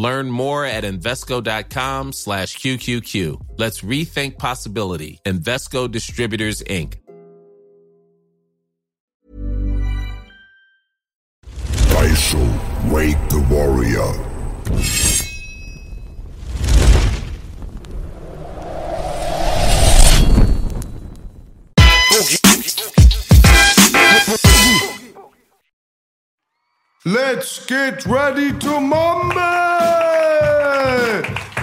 Learn more at Invesco.com slash QQQ. Let's rethink possibility. Invesco Distributors, Inc. Daisho, wake the warrior. Let's get ready to mumble!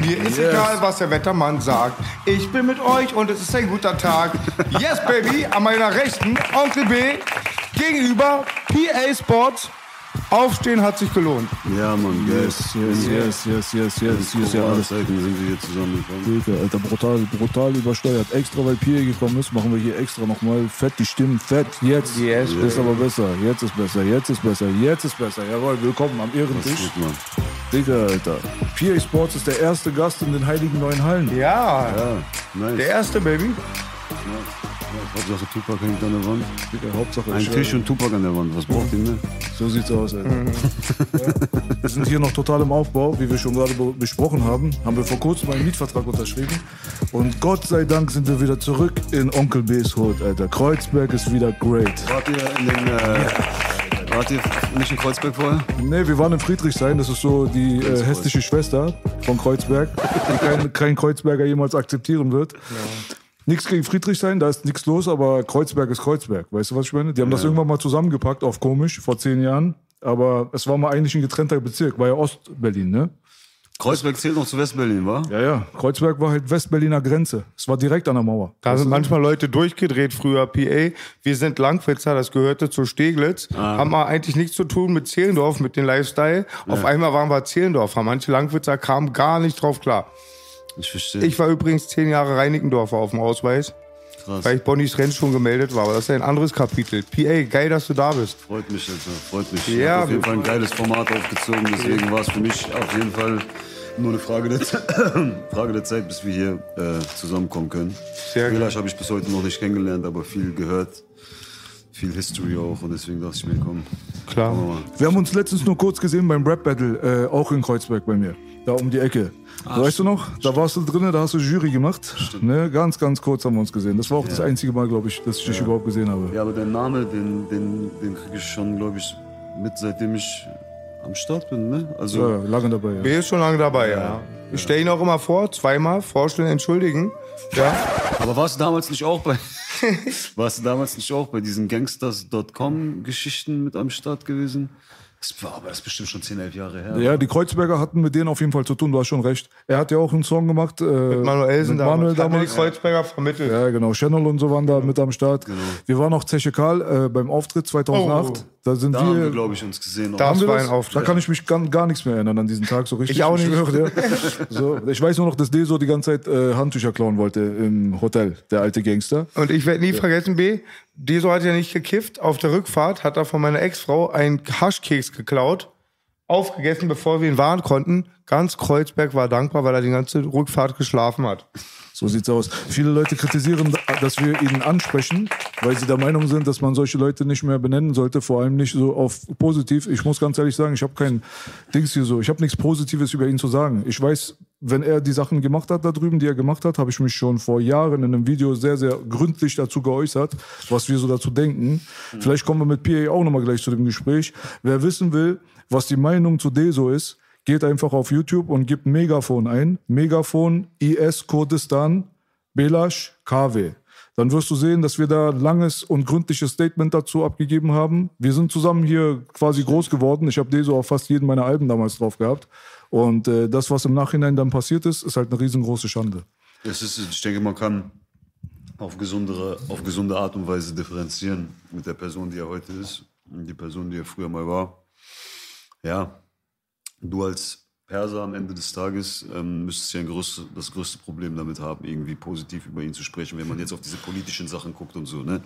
Mir ist egal, was der Wettermann sagt. Ich bin mit euch und es ist ein guter Tag. Yes, Baby, an meiner Rechten, Onkel B, gegenüber PA Sports. Aufstehen hat sich gelohnt. Ja, Mann. Yes, yes, yes, yes, yes, yes. Hier ist ja alles. Zeiten sind wir hier zusammengekommen. Digga, Alter, brutal, brutal übersteuert. Extra, weil Pierre gekommen ist, machen wir hier extra nochmal fett die Stimmen. Fett, jetzt. Yes, ist aber besser. Jetzt ist besser, jetzt ist besser, jetzt ist besser. Jawohl, willkommen am Ehrentisch. Digga, Alter. Pierre Sports ist der erste Gast in den heiligen neuen Hallen. Ja, Ja, nice. der erste, Baby. Hauptsache Tupac hängt an der Wand. Digga, Hauptsache Ein Tisch und Tupac an der Wand. Was braucht ihr mehr? So sieht's aus, Alter. Ja. Wir sind hier noch total im Aufbau, wie wir schon gerade be- besprochen haben. Haben wir vor kurzem einen Mietvertrag unterschrieben. Und Gott sei Dank sind wir wieder zurück in Onkel B's Hood, Alter. Kreuzberg ist wieder great. Wart ihr in den. Äh, wart ihr nicht in Kreuzberg vorher? Nee, wir waren in Friedrichshain, das ist so die äh, hässliche Schwester von Kreuzberg, die kein, kein Kreuzberger jemals akzeptieren wird. Nichts gegen Friedrichshain, da ist nichts los, aber Kreuzberg ist Kreuzberg. Weißt du, was ich meine? Die haben das irgendwann mal zusammengepackt, auf komisch, vor zehn Jahren. Aber es war mal eigentlich ein getrennter Bezirk, war ja Ostberlin, ne? Kreuzberg zählt noch zu Westberlin, wa? Ja, ja. Kreuzberg war halt Westberliner Grenze. Es war direkt an der Mauer. Da sind manchmal Leute durchgedreht früher, PA. Wir sind Langwitzer, das gehörte zu Steglitz. Haben wir eigentlich nichts zu tun mit Zehlendorf, mit dem Lifestyle. Auf einmal waren wir Zehlendorfer. Manche Langwitzer kamen gar nicht drauf klar. Ich verstehe. Ich war übrigens zehn Jahre Reinickendorfer auf dem Ausweis, Krass. weil ich Bonnys Renn schon gemeldet war. Aber das ist ein anderes Kapitel. PA, geil, dass du da bist. Freut mich, Alter. Freut mich. Ja, Ja, auf jeden Fall ein geiles Format aufgezogen. Deswegen war es für mich auf jeden Fall nur eine Frage der, Ze- Frage der Zeit, bis wir hier äh, zusammenkommen können. Sehr Vielleicht habe ich bis heute noch nicht kennengelernt, aber viel gehört. Viel History auch. Und deswegen dachte ich mir, komm. Klar. mal. Wir haben uns letztens nur kurz gesehen beim Rap Battle, äh, auch in Kreuzberg bei mir. Da um die Ecke. Weißt du noch? Da warst du drin, da hast du Jury gemacht. Ne? Ganz, ganz kurz haben wir uns gesehen. Das war auch das einzige Mal, glaube ich, dass ich dich überhaupt gesehen habe. Ja, aber der Name, den, den, den kriege ich schon, glaube ich, mit, seitdem ich am Start bin. Ne? Also, Ja, lange dabei. Ja. B ist schon lange dabei, ja. Ich stelle ihn auch immer vor, zweimal, vorstellen, entschuldigen. Ja. Aber warst du damals nicht auch bei. warst du damals nicht auch bei diesen Gangsters.com-Geschichten mit am Start gewesen? Das war aber das ist bestimmt schon 10, 11 Jahre her. Ja, die Kreuzberger hatten mit denen auf jeden Fall zu tun, du hast schon recht. Er hat ja auch einen Song gemacht. Äh, mit Manuelsen mit Manuel damals. Mir die damals. Kreuzberger vermittelt. Ja, genau. Channel und so waren da mit am Start. Wir waren auch Zeche Karl äh, beim Auftritt 2008. Oh. Da sind Da haben wir, wir. glaube ich, uns gesehen. Da- haben wir Das war das? ein Auftritt. Da kann ich mich gar, gar nichts mehr erinnern an diesen Tag so richtig. Ich auch nicht. schwöre dir. so, ich weiß nur noch, dass Deso die ganze Zeit äh, Handtücher klauen wollte im Hotel, der alte Gangster. Und ich werde nie vergessen, B, Deso hat ja nicht gekifft. Auf der Rückfahrt hat er von meiner Ex-Frau einen Haschkeks geklaut, aufgegessen, bevor wir ihn warnen konnten. Ganz Kreuzberg war dankbar, weil er die ganze Rückfahrt geschlafen hat. So sieht's aus. Viele Leute kritisieren, dass wir ihn ansprechen, weil sie der Meinung sind, dass man solche Leute nicht mehr benennen sollte, vor allem nicht so auf positiv. Ich muss ganz ehrlich sagen, ich habe kein Dings hier so, ich habe nichts Positives über ihn zu sagen. Ich weiß, wenn er die Sachen gemacht hat da drüben, die er gemacht hat, habe ich mich schon vor Jahren in einem Video sehr, sehr gründlich dazu geäußert, was wir so dazu denken. Vielleicht kommen wir mit PA auch nochmal gleich zu dem Gespräch. Wer wissen will, was die Meinung zu Deso ist, geht einfach auf YouTube und gibt Megafon ein. Megafon IS Kurdistan Belash KW. Dann wirst du sehen, dass wir da langes und gründliches Statement dazu abgegeben haben. Wir sind zusammen hier quasi groß geworden. Ich habe Deso auf fast jedem meiner Alben damals drauf gehabt. Und äh, das, was im Nachhinein dann passiert ist, ist halt eine riesengroße Schande. Es ist, ich denke, man kann auf gesundere, auf gesunde Art und Weise differenzieren mit der Person, die er heute ist und die Person, die er früher mal war. Ja, du als Perser am Ende des Tages ähm, müsstest ja ein größte, das größte Problem damit haben, irgendwie positiv über ihn zu sprechen, wenn man jetzt auf diese politischen Sachen guckt und so. Ne?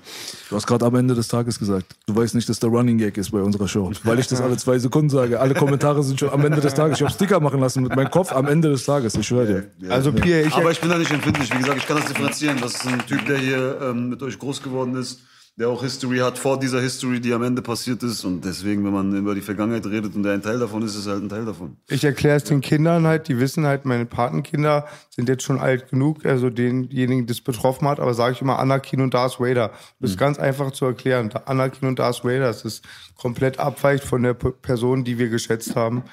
Du hast gerade am Ende des Tages gesagt, du weißt nicht, dass der Running Gag ist bei unserer Show. Weil ich das alle zwei Sekunden sage. Alle Kommentare sind schon am Ende des Tages. Ich habe Sticker machen lassen mit meinem Kopf am Ende des Tages. Ich schwöre dir. Also Pierre, ich, Aber ich bin da nicht empfindlich. Wie gesagt, ich kann das differenzieren. Das ist ein Typ, der hier ähm, mit euch groß geworden ist, der auch History hat vor dieser History, die am Ende passiert ist. Und deswegen, wenn man über die Vergangenheit redet und der ein Teil davon ist, ist er halt ein Teil davon. ich erkläre es den Kindern halt, die wissen halt, meine Patenkinder sind jetzt schon alt genug, also denjenigen, die es betroffen hat, aber sage ich immer Anakin und Darth Vader. Das ist ganz einfach zu erklären. Anakin und Darth Vader, das ist komplett abweicht von der P- Person, die wir geschätzt haben.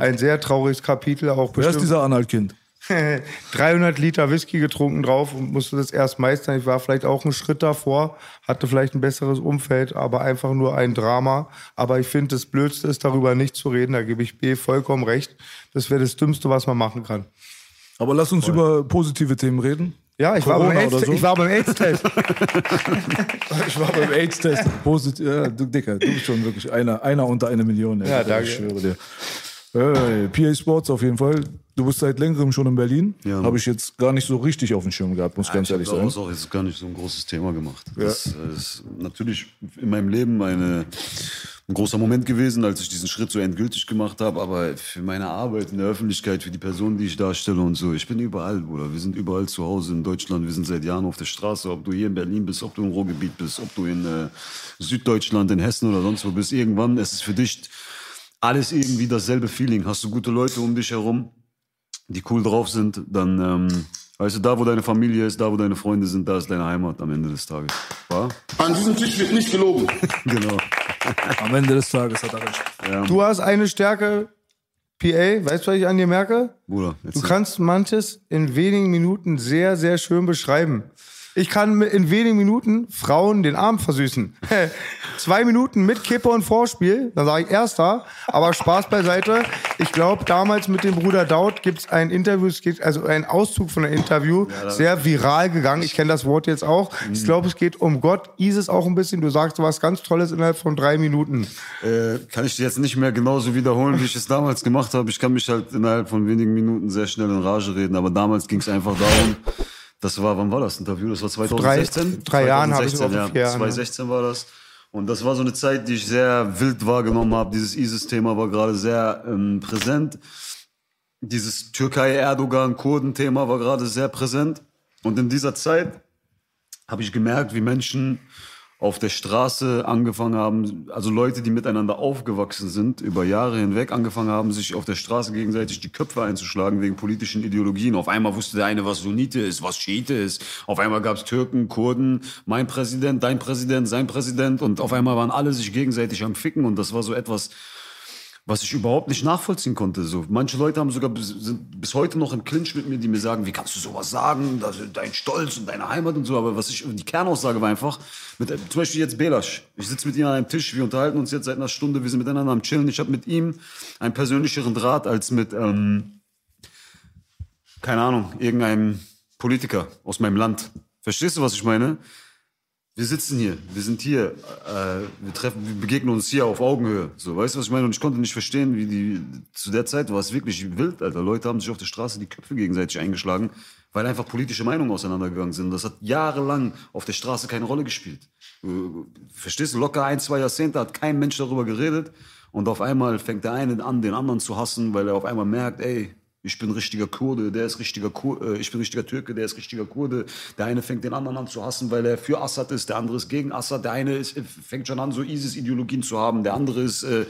Ein sehr trauriges Kapitel, auch Wer ist bestimmt. dieser Anhalt-Kind? 300 Liter Whisky getrunken drauf und musste das erst meistern. Ich war vielleicht auch einen Schritt davor, hatte vielleicht ein besseres Umfeld, aber einfach nur ein Drama. Aber ich finde, das Blödste ist, darüber nicht zu reden. Da gebe ich B vollkommen recht. Das wäre das Dümmste, was man machen kann. Aber lass uns über positive Themen reden. Ja, ich war beim AIDS- so? ich war beim AIDS-Test. Ich war beim AIDS-Test. Positiv. Ja, du Dicker, du bist schon wirklich einer, einer unter einer Million. Ey. Ja, danke. Ich schwöre dir. Hey, PA Sports auf jeden Fall. Du bist seit längerem schon in Berlin. Ja. Habe ich jetzt gar nicht so richtig auf dem Schirm gehabt, muss ganz ich ehrlich habe sagen. daraus auch jetzt gar nicht so ein großes Thema gemacht. Das äh, ist natürlich in meinem Leben eine, ein großer Moment gewesen, als ich diesen Schritt so endgültig gemacht habe. Aber für meine Arbeit in der Öffentlichkeit, für die Person, die ich darstelle und so, ich bin überall, Bruder. Wir sind überall zu Hause in Deutschland. Wir sind seit Jahren auf der Straße. Ob du hier in Berlin bist, ob du im Ruhrgebiet bist, ob du in äh, Süddeutschland, in Hessen oder sonst wo bist. Irgendwann, es ist für dich alles irgendwie dasselbe Feeling. Hast du gute Leute um dich herum? die cool drauf sind, dann, ähm, weißt du, da wo deine Familie ist, da wo deine Freunde sind, da ist deine Heimat am Ende des Tages. War? An diesem Tisch wird nicht gelogen. Genau. Am Ende des Tages hat er recht. Du hast eine Stärke, PA. Weißt du, was ich an dir merke? Bruder, Du kannst manches in wenigen Minuten sehr, sehr schön beschreiben. Ich kann in wenigen Minuten Frauen den Abend versüßen. Zwei Minuten mit Kippe und Vorspiel, dann sage ich Erster, aber Spaß beiseite. Ich glaube, damals mit dem Bruder Daud gibt es ein Interview, es geht, also ein Auszug von einem Interview, sehr viral gegangen. Ich kenne das Wort jetzt auch. Ich glaube, es geht um Gott, Isis auch ein bisschen. Du sagst was ganz Tolles innerhalb von drei Minuten. Äh, kann ich dir jetzt nicht mehr genauso wiederholen, wie ich es damals gemacht habe. Ich kann mich halt innerhalb von wenigen Minuten sehr schnell in Rage reden, aber damals ging es einfach darum, das war, wann war das Interview? Das war 2016? drei Jahren habe ich es 2016, auf ja. vier Jahren, ja. 2016 war das. Und das war so eine Zeit, die ich sehr wild wahrgenommen habe. Dieses ISIS-Thema war gerade sehr ähm, präsent. Dieses Türkei-Erdogan-Kurden-Thema war gerade sehr präsent. Und in dieser Zeit habe ich gemerkt, wie Menschen auf der Straße angefangen haben, also Leute, die miteinander aufgewachsen sind, über Jahre hinweg angefangen haben, sich auf der Straße gegenseitig die Köpfe einzuschlagen wegen politischen Ideologien. Auf einmal wusste der eine, was Sunnite ist, was Schiite ist. Auf einmal gab es Türken, Kurden, mein Präsident, dein Präsident, sein Präsident. Und auf einmal waren alle sich gegenseitig am Ficken. Und das war so etwas, was ich überhaupt nicht nachvollziehen konnte. So, manche Leute haben sogar bis, sind bis heute noch im Clinch mit mir, die mir sagen, wie kannst du sowas sagen? Das dein Stolz und deine Heimat und so. Aber was ich, die Kernaussage war einfach, mit, zum Beispiel jetzt Belasch. Ich sitze mit ihm an einem Tisch, wir unterhalten uns jetzt seit einer Stunde, wir sind miteinander am Chillen. Ich habe mit ihm einen persönlicheren Draht als mit, ähm, keine Ahnung, irgendeinem Politiker aus meinem Land. Verstehst du, was ich meine? Wir sitzen hier, wir sind hier, äh, wir treffen, wir begegnen uns hier auf Augenhöhe. So, weißt du, was ich meine? Und ich konnte nicht verstehen, wie die, zu der Zeit war es wirklich wild, Alter. Leute haben sich auf der Straße die Köpfe gegenseitig eingeschlagen, weil einfach politische Meinungen auseinandergegangen sind. Das hat jahrelang auf der Straße keine Rolle gespielt. Äh, Verstehst du? Locker ein, zwei Jahrzehnte hat kein Mensch darüber geredet. Und auf einmal fängt der eine an, den anderen zu hassen, weil er auf einmal merkt, ey, ich bin richtiger Kurde, der ist richtiger Kur äh, ich bin richtiger Türke, der ist richtiger Kurde. Der eine fängt den anderen an zu hassen, weil er für Assad ist, der andere ist gegen Assad. Der eine ist, fängt schon an, so ISIS-Ideologien zu haben, der andere ist äh,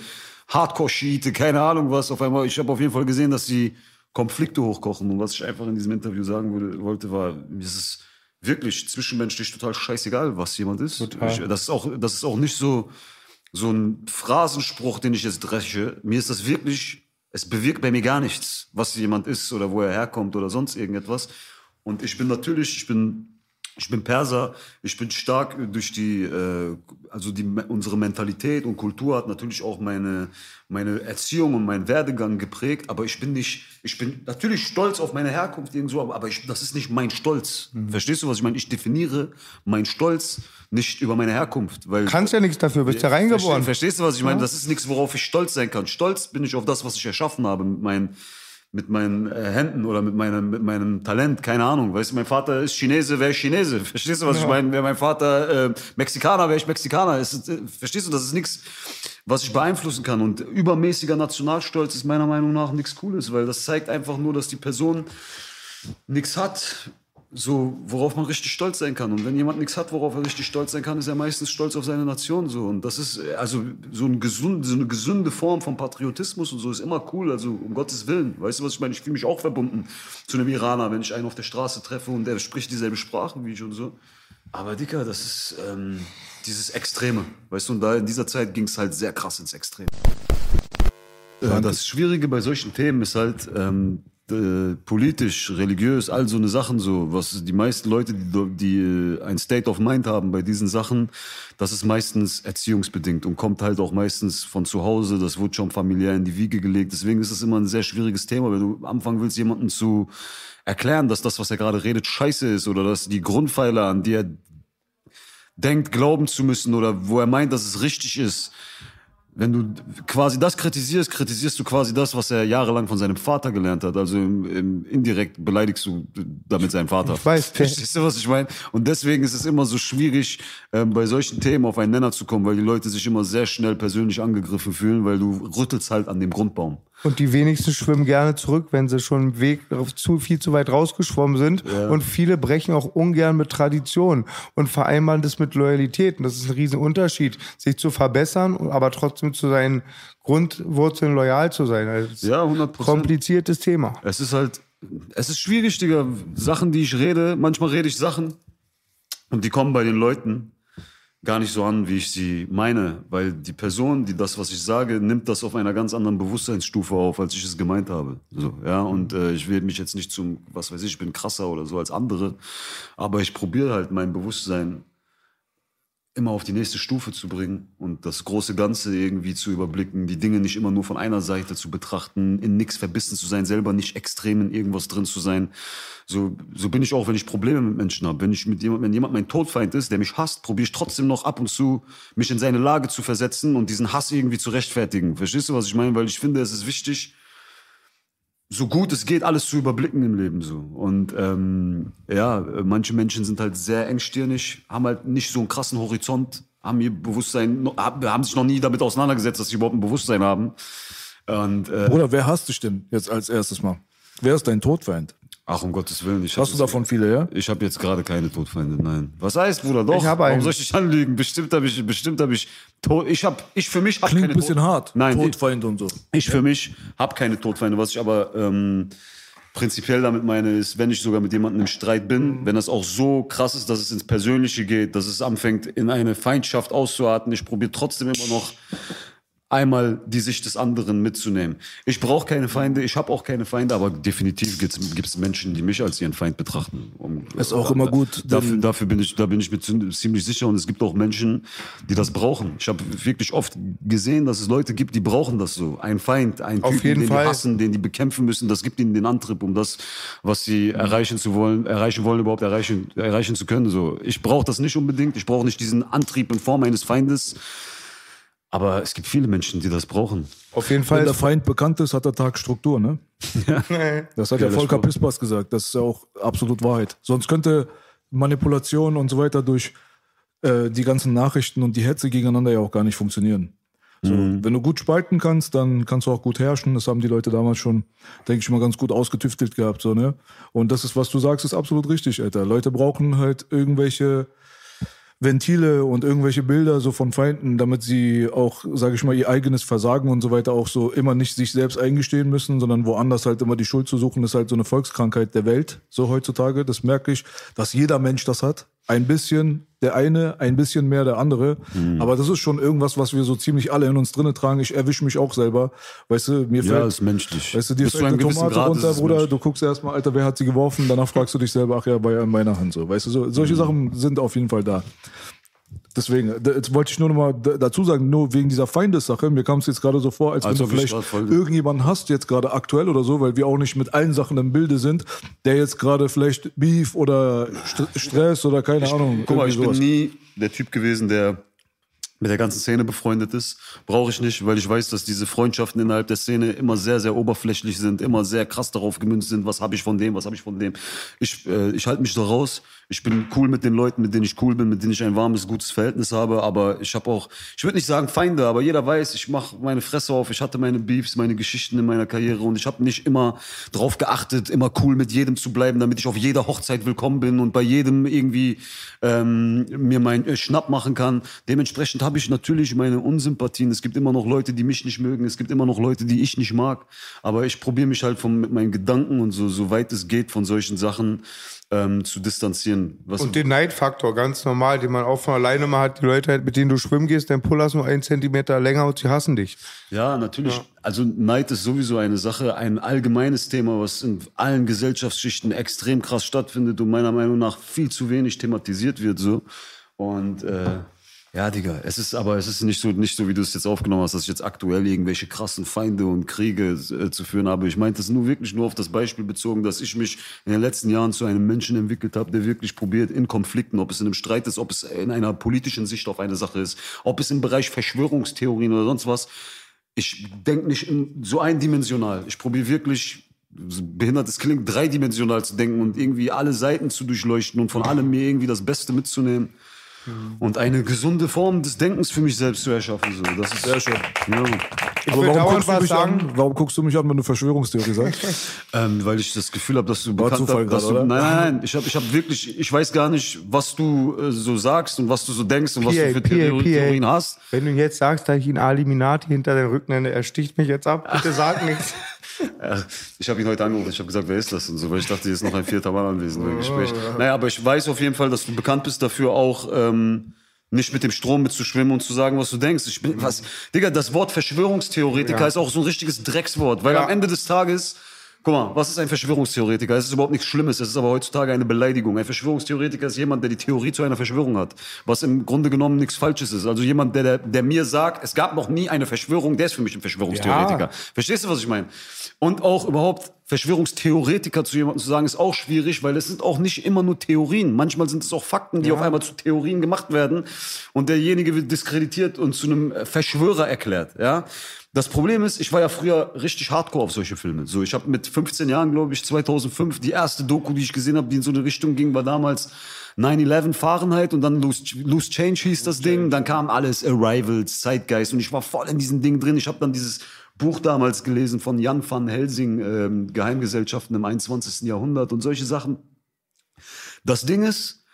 Hardcore-Schiite, keine Ahnung was. Auf einmal, ich habe auf jeden Fall gesehen, dass die Konflikte hochkochen. Und was ich einfach in diesem Interview sagen würde, wollte, war, mir ist es wirklich zwischenmenschlich total scheißegal, was jemand ist. Ich, das ist auch, das ist auch nicht so, so ein Phrasenspruch, den ich jetzt dresche. Mir ist das wirklich, es bewirkt bei mir gar nichts, was jemand ist oder wo er herkommt oder sonst irgendetwas. Und ich bin natürlich, ich bin, ich bin Perser, ich bin stark durch die, äh, also die, unsere Mentalität und Kultur hat natürlich auch meine, meine Erziehung und meinen Werdegang geprägt, aber ich bin nicht, ich bin natürlich stolz auf meine Herkunft irgendwo, aber, aber ich, das ist nicht mein Stolz. Verstehst du, was ich meine? Ich definiere meinen Stolz nicht über meine Herkunft, weil Kannst ja nichts dafür, bist ja reingeboren. Verstehst, verstehst du, was ich meine? Das ist nichts, worauf ich stolz sein kann. Stolz bin ich auf das, was ich erschaffen habe mit meinen, mit meinen äh, Händen oder mit meinem, mit meinem Talent, keine Ahnung. Weißt du, mein Vater ist Chinese, wäre ich Chinese. Verstehst du, was ich meine? Wäre mein Vater äh, Mexikaner, wäre ich Mexikaner. Es, äh, verstehst du, das ist nichts, was ich beeinflussen kann. Und übermäßiger Nationalstolz ist meiner Meinung nach nichts Cooles, weil das zeigt einfach nur, dass die Person nichts hat, so worauf man richtig stolz sein kann. Und wenn jemand nichts hat, worauf er richtig stolz sein kann, ist er meistens stolz auf seine Nation. So und das ist äh, also so, ein gesund, so eine gesunde Form von Patriotismus und so ist immer cool. Also um Gottes Willen, weißt du was ich meine? Ich fühle mich auch verbunden zu einem Iraner, wenn ich einen auf der Straße treffe und der spricht dieselbe Sprache wie ich und so. Aber Dicker, das ist ähm, dieses Extreme, weißt du? Und da in dieser Zeit ging es halt sehr krass ins Extrem. Ja, das Schwierige bei solchen Themen ist halt, ähm, äh, politisch, religiös, all so eine Sachen so, was die meisten Leute, die, die äh, ein State of Mind haben bei diesen Sachen, das ist meistens erziehungsbedingt und kommt halt auch meistens von zu Hause, das wird schon familiär in die Wiege gelegt. Deswegen ist es immer ein sehr schwieriges Thema, wenn du anfangen willst, jemanden zu erklären, dass das, was er gerade redet, scheiße ist oder dass die Grundpfeiler, an die er denkt, glauben zu müssen oder wo er meint, dass es richtig ist, wenn du quasi das kritisierst, kritisierst du quasi das, was er jahrelang von seinem Vater gelernt hat. Also im, im indirekt beleidigst du damit seinen Vater. Ich weiß, Verstehst du, was ich meine? Und deswegen ist es immer so schwierig, ähm, bei solchen Themen auf einen Nenner zu kommen, weil die Leute sich immer sehr schnell persönlich angegriffen fühlen, weil du rüttelst halt an dem Grundbaum. Und die wenigsten schwimmen gerne zurück, wenn sie schon Weg zu viel zu weit rausgeschwommen sind. Ja. Und viele brechen auch ungern mit Tradition und vereinbaren das mit Loyalität. Und das ist ein Riesenunterschied, sich zu verbessern, aber trotzdem zu seinen Grundwurzeln loyal zu sein. Also Ja, 100 ein kompliziertes Thema. Es ist halt, es ist schwierig, Digga. Sachen, die ich rede, manchmal rede ich Sachen und die kommen bei den Leuten gar nicht so an, wie ich sie meine, weil die Person, die das, was ich sage, nimmt das auf einer ganz anderen Bewusstseinsstufe auf, als ich es gemeint habe. So, ja, und äh, ich will mich jetzt nicht zum, was weiß ich, ich bin krasser oder so als andere, aber ich probiere halt mein Bewusstsein immer auf die nächste Stufe zu bringen und das große Ganze irgendwie zu überblicken, die Dinge nicht immer nur von einer Seite zu betrachten, in nichts verbissen zu sein, selber nicht extrem in irgendwas drin zu sein. So, so bin ich auch, wenn ich Probleme mit Menschen habe. Wenn ich mit jemand, wenn jemand mein Todfeind ist, der mich hasst, probiere ich trotzdem noch ab und zu, mich in seine Lage zu versetzen und diesen Hass irgendwie zu rechtfertigen. Verstehst du, was ich meine? Weil ich finde, es ist wichtig, so gut es geht, alles zu überblicken im Leben so. Und ähm, ja, manche Menschen sind halt sehr engstirnig, haben halt nicht so einen krassen Horizont, haben ihr Bewusstsein, haben sich noch nie damit auseinandergesetzt, dass sie überhaupt ein Bewusstsein haben. Und äh, Bruder, wer hasst dich denn jetzt als erstes mal? Wer ist dein Todfeind? Ach um Gottes Willen, ich Hast du davon viele, ja? Ich habe jetzt gerade keine Todfeinde, nein. Was heißt, Bruder? Doch. Ich hab Warum einen. soll ich dich anlügen? Bestimmt habe ich, bestimmt habe ich Tod. Ich habe, ich für mich habe Klingt keine ein bisschen Tod- hart. Nein, ich, Todfeind und so. ich für mich habe keine Todfeinde. Was ich aber ähm, prinzipiell damit meine, ist, wenn ich sogar mit jemandem im Streit bin, wenn das auch so krass ist, dass es ins Persönliche geht, dass es anfängt, in eine Feindschaft auszuarten, ich probiere trotzdem immer noch einmal die Sicht des anderen mitzunehmen. Ich brauche keine Feinde, ich habe auch keine Feinde, aber definitiv gibt es Menschen, die mich als ihren Feind betrachten. Um, Ist auch immer gut, Dafür, dafür bin ich, da bin ich mir ziemlich sicher und es gibt auch Menschen, die das brauchen. Ich habe wirklich oft gesehen, dass es Leute gibt, die brauchen das so. Ein Feind, ein Auf Typen, jeden den Fall. die hassen, den die bekämpfen müssen, das gibt ihnen den Antrieb, um das, was sie erreichen zu wollen, erreichen wollen, überhaupt erreichen, erreichen zu können. So, ich brauche das nicht unbedingt. Ich brauche nicht diesen Antrieb in Form eines Feindes. Aber es gibt viele Menschen, die das brauchen. Auf jeden Wenn Fall. der Feind bekannt ist, hat der Tag Struktur, ne? Das hat ja Geiler Volker. Pispers gesagt. Das ist ja auch absolut Wahrheit. Sonst könnte Manipulation und so weiter durch äh, die ganzen Nachrichten und die Hetze gegeneinander ja auch gar nicht funktionieren. So, Mhm. Wenn du gut spalten kannst, dann kannst du auch gut herrschen. Das haben die Leute damals schon, denke ich mal, ganz gut ausgetüftelt gehabt. So, ne? Und das ist, was du sagst, ist absolut richtig, Alter. Leute brauchen halt irgendwelche Ventile und irgendwelche Bilder so von Feinden, damit sie auch, sage ich mal, ihr eigenes Versagen und so weiter auch so immer nicht sich selbst eingestehen müssen, sondern woanders halt immer die Schuld zu suchen, ist halt so eine Volkskrankheit der Welt, so heutzutage. Das merke ich, dass jeder Mensch das hat. Ein bisschen der eine, ein bisschen mehr der andere. Mhm. Aber das ist schon irgendwas, was wir so ziemlich alle in uns drinne tragen. Ich erwische mich auch selber. Weißt du, mir Ja, fällt, ist menschlich. Weißt du, dir Bis fällt eine Tomate Grad runter, Bruder, menschlich. du guckst erstmal, Alter, wer hat sie geworfen? Danach fragst du dich selber, ach ja, bei in meiner Hand so. Weißt du, so, Mhm. solche Sachen sind auf jeden Fall da. Deswegen, jetzt wollte ich nur noch mal dazu sagen, nur wegen dieser Feindessache, mir kam es jetzt gerade so vor, als, Als wenn ob du ich vielleicht irgendjemanden hast, jetzt gerade aktuell oder so, weil wir auch nicht mit allen Sachen im Bilde sind, der jetzt gerade vielleicht Beef oder St Stress oder keine Ahnung. Guck mal, ich irgendwie bin sowas. nie der Typ gewesen, der mit der ganzen Szene befreundet ist. Brauche ich nicht, weil ich weiß, dass diese Freundschaften innerhalb der Szene immer sehr, sehr oberflächlich sind, immer sehr krass darauf gemünzt sind, was habe ich von dem, was habe ich von dem. Ich, äh, ich halte mich da raus. Ich bin cool mit den Leuten, mit denen ich cool bin, mit denen ich ein warmes, gutes Verhältnis habe. Aber ich habe auch, ich würde nicht sagen Feinde, aber jeder weiß, ich mache meine Fresse auf. Ich hatte meine Beefs, meine Geschichten in meiner Karriere und ich habe nicht immer drauf geachtet, immer cool mit jedem zu bleiben, damit ich auf jeder Hochzeit willkommen bin und bei jedem irgendwie ähm, mir meinen äh, Schnapp machen kann. Dementsprechend habe ich natürlich meine Unsympathien. Es gibt immer noch Leute, die mich nicht mögen. Es gibt immer noch Leute, die ich nicht mag. Aber ich probiere mich halt von, mit meinen Gedanken und so, so weit es geht von solchen Sachen ähm, zu distanzieren. Was Und den Neidfaktor, ganz normal, den man auch von alleine mal hat. Die Leute, halt, mit denen du schwimmen gehst, dein Puller ist nur einen Zentimeter länger und sie hassen dich. Ja, natürlich. Also Neid ist sowieso eine Sache, ein allgemeines Thema, was in allen Gesellschaftsschichten extrem krass stattfindet und meiner Meinung nach viel zu wenig thematisiert wird. So. Und äh, ja, Digga, es ist aber es ist nicht so, nicht so, wie du es jetzt aufgenommen hast, dass ich jetzt aktuell irgendwelche krassen Feinde und Kriege äh, zu führen habe. Ich meinte es nur wirklich nur auf das Beispiel bezogen, dass ich mich in den letzten Jahren zu einem Menschen entwickelt habe, der wirklich probiert, in Konflikten, ob es in einem Streit ist, ob es in einer politischen Sicht auf eine Sache ist, ob es im Bereich Verschwörungstheorien oder sonst was, ich denke nicht in, so eindimensional. Ich probiere wirklich, behindert es klingt, dreidimensional zu denken und irgendwie alle Seiten zu durchleuchten und von allem mir irgendwie das Beste mitzunehmen. Und eine gesunde Form des Denkens für mich selbst zu erschaffen. So. Das ist sehr schön. Ja. Ich Aber will warum guckst, du mich sagen. an, warum guckst du mich an, wenn du Verschwörungstheorie sagst? Ähm, weil ich das Gefühl habe, dass du War bekannt Zufall hast, dass grad, du, oder? Nein, nein, nein. Ich habe ich hab wirklich, ich weiß gar nicht, was du äh, so sagst und was du so denkst und was du PA, für PA, Theori- Theorien PA. hast. Wenn du jetzt sagst, dass ich ihn Aliminati hinter den Rücken nenne, er sticht mich jetzt ab, bitte sag nichts. Ja, ich habe ihn heute angerufen. Ich habe gesagt, wer ist das und so, weil ich dachte, hier ist noch ein vierter Mann anwesend im Gespräch. Naja, aber ich weiß auf jeden Fall, dass du bekannt bist dafür auch. Ähm, nicht mit dem Strom mitzuschwimmen und zu sagen, was du denkst. Ich bin, was, Digga, das Wort Verschwörungstheoretiker Ja. ist auch so ein richtiges Dreckswort, weil Ja. am Ende des Tages, guck mal, was ist ein Verschwörungstheoretiker? Es ist überhaupt nichts Schlimmes, es ist aber heutzutage eine Beleidigung. Ein Verschwörungstheoretiker ist jemand, der die Theorie zu einer Verschwörung hat, was im Grunde genommen nichts Falsches ist. Also jemand, der, der, der mir sagt, es gab noch nie eine Verschwörung, der ist für mich ein Verschwörungstheoretiker. Ja. Verstehst du, was ich meine? Und auch überhaupt Verschwörungstheoretiker zu jemandem zu sagen, ist auch schwierig, weil es sind auch nicht immer nur Theorien. Manchmal sind es auch Fakten, die auf einmal zu Theorien gemacht werden und derjenige wird diskreditiert und zu einem Verschwörer erklärt. Ja. Das Problem ist, ich war ja früher richtig hardcore auf solche Filme. So, ich habe mit 15 Jahren, glaube ich, 2005 die erste Doku, die ich gesehen habe, die in so eine Richtung ging, war damals 9-11 Fahrenheit und dann Loose, Loose Change hieß das Ding. Dann kam alles, Arrivals, Zeitgeist und ich war voll in diesem Ding drin. Ich habe dann dieses Buch damals gelesen von Jan van Helsing, ähm, Geheimgesellschaften im 21. Jahrhundert und solche Sachen. Das Ding ist,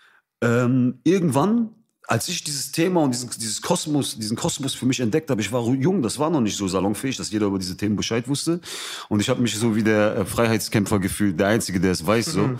ähm, irgendwann, als ich dieses Thema und diesen, dieses Kosmos, diesen Kosmos für mich entdeckt habe, ich war jung, das war noch nicht so salonfähig, dass jeder über diese Themen Bescheid wusste. Und ich habe mich so wie der äh, Freiheitskämpfer gefühlt, der Einzige, der es weiß. So.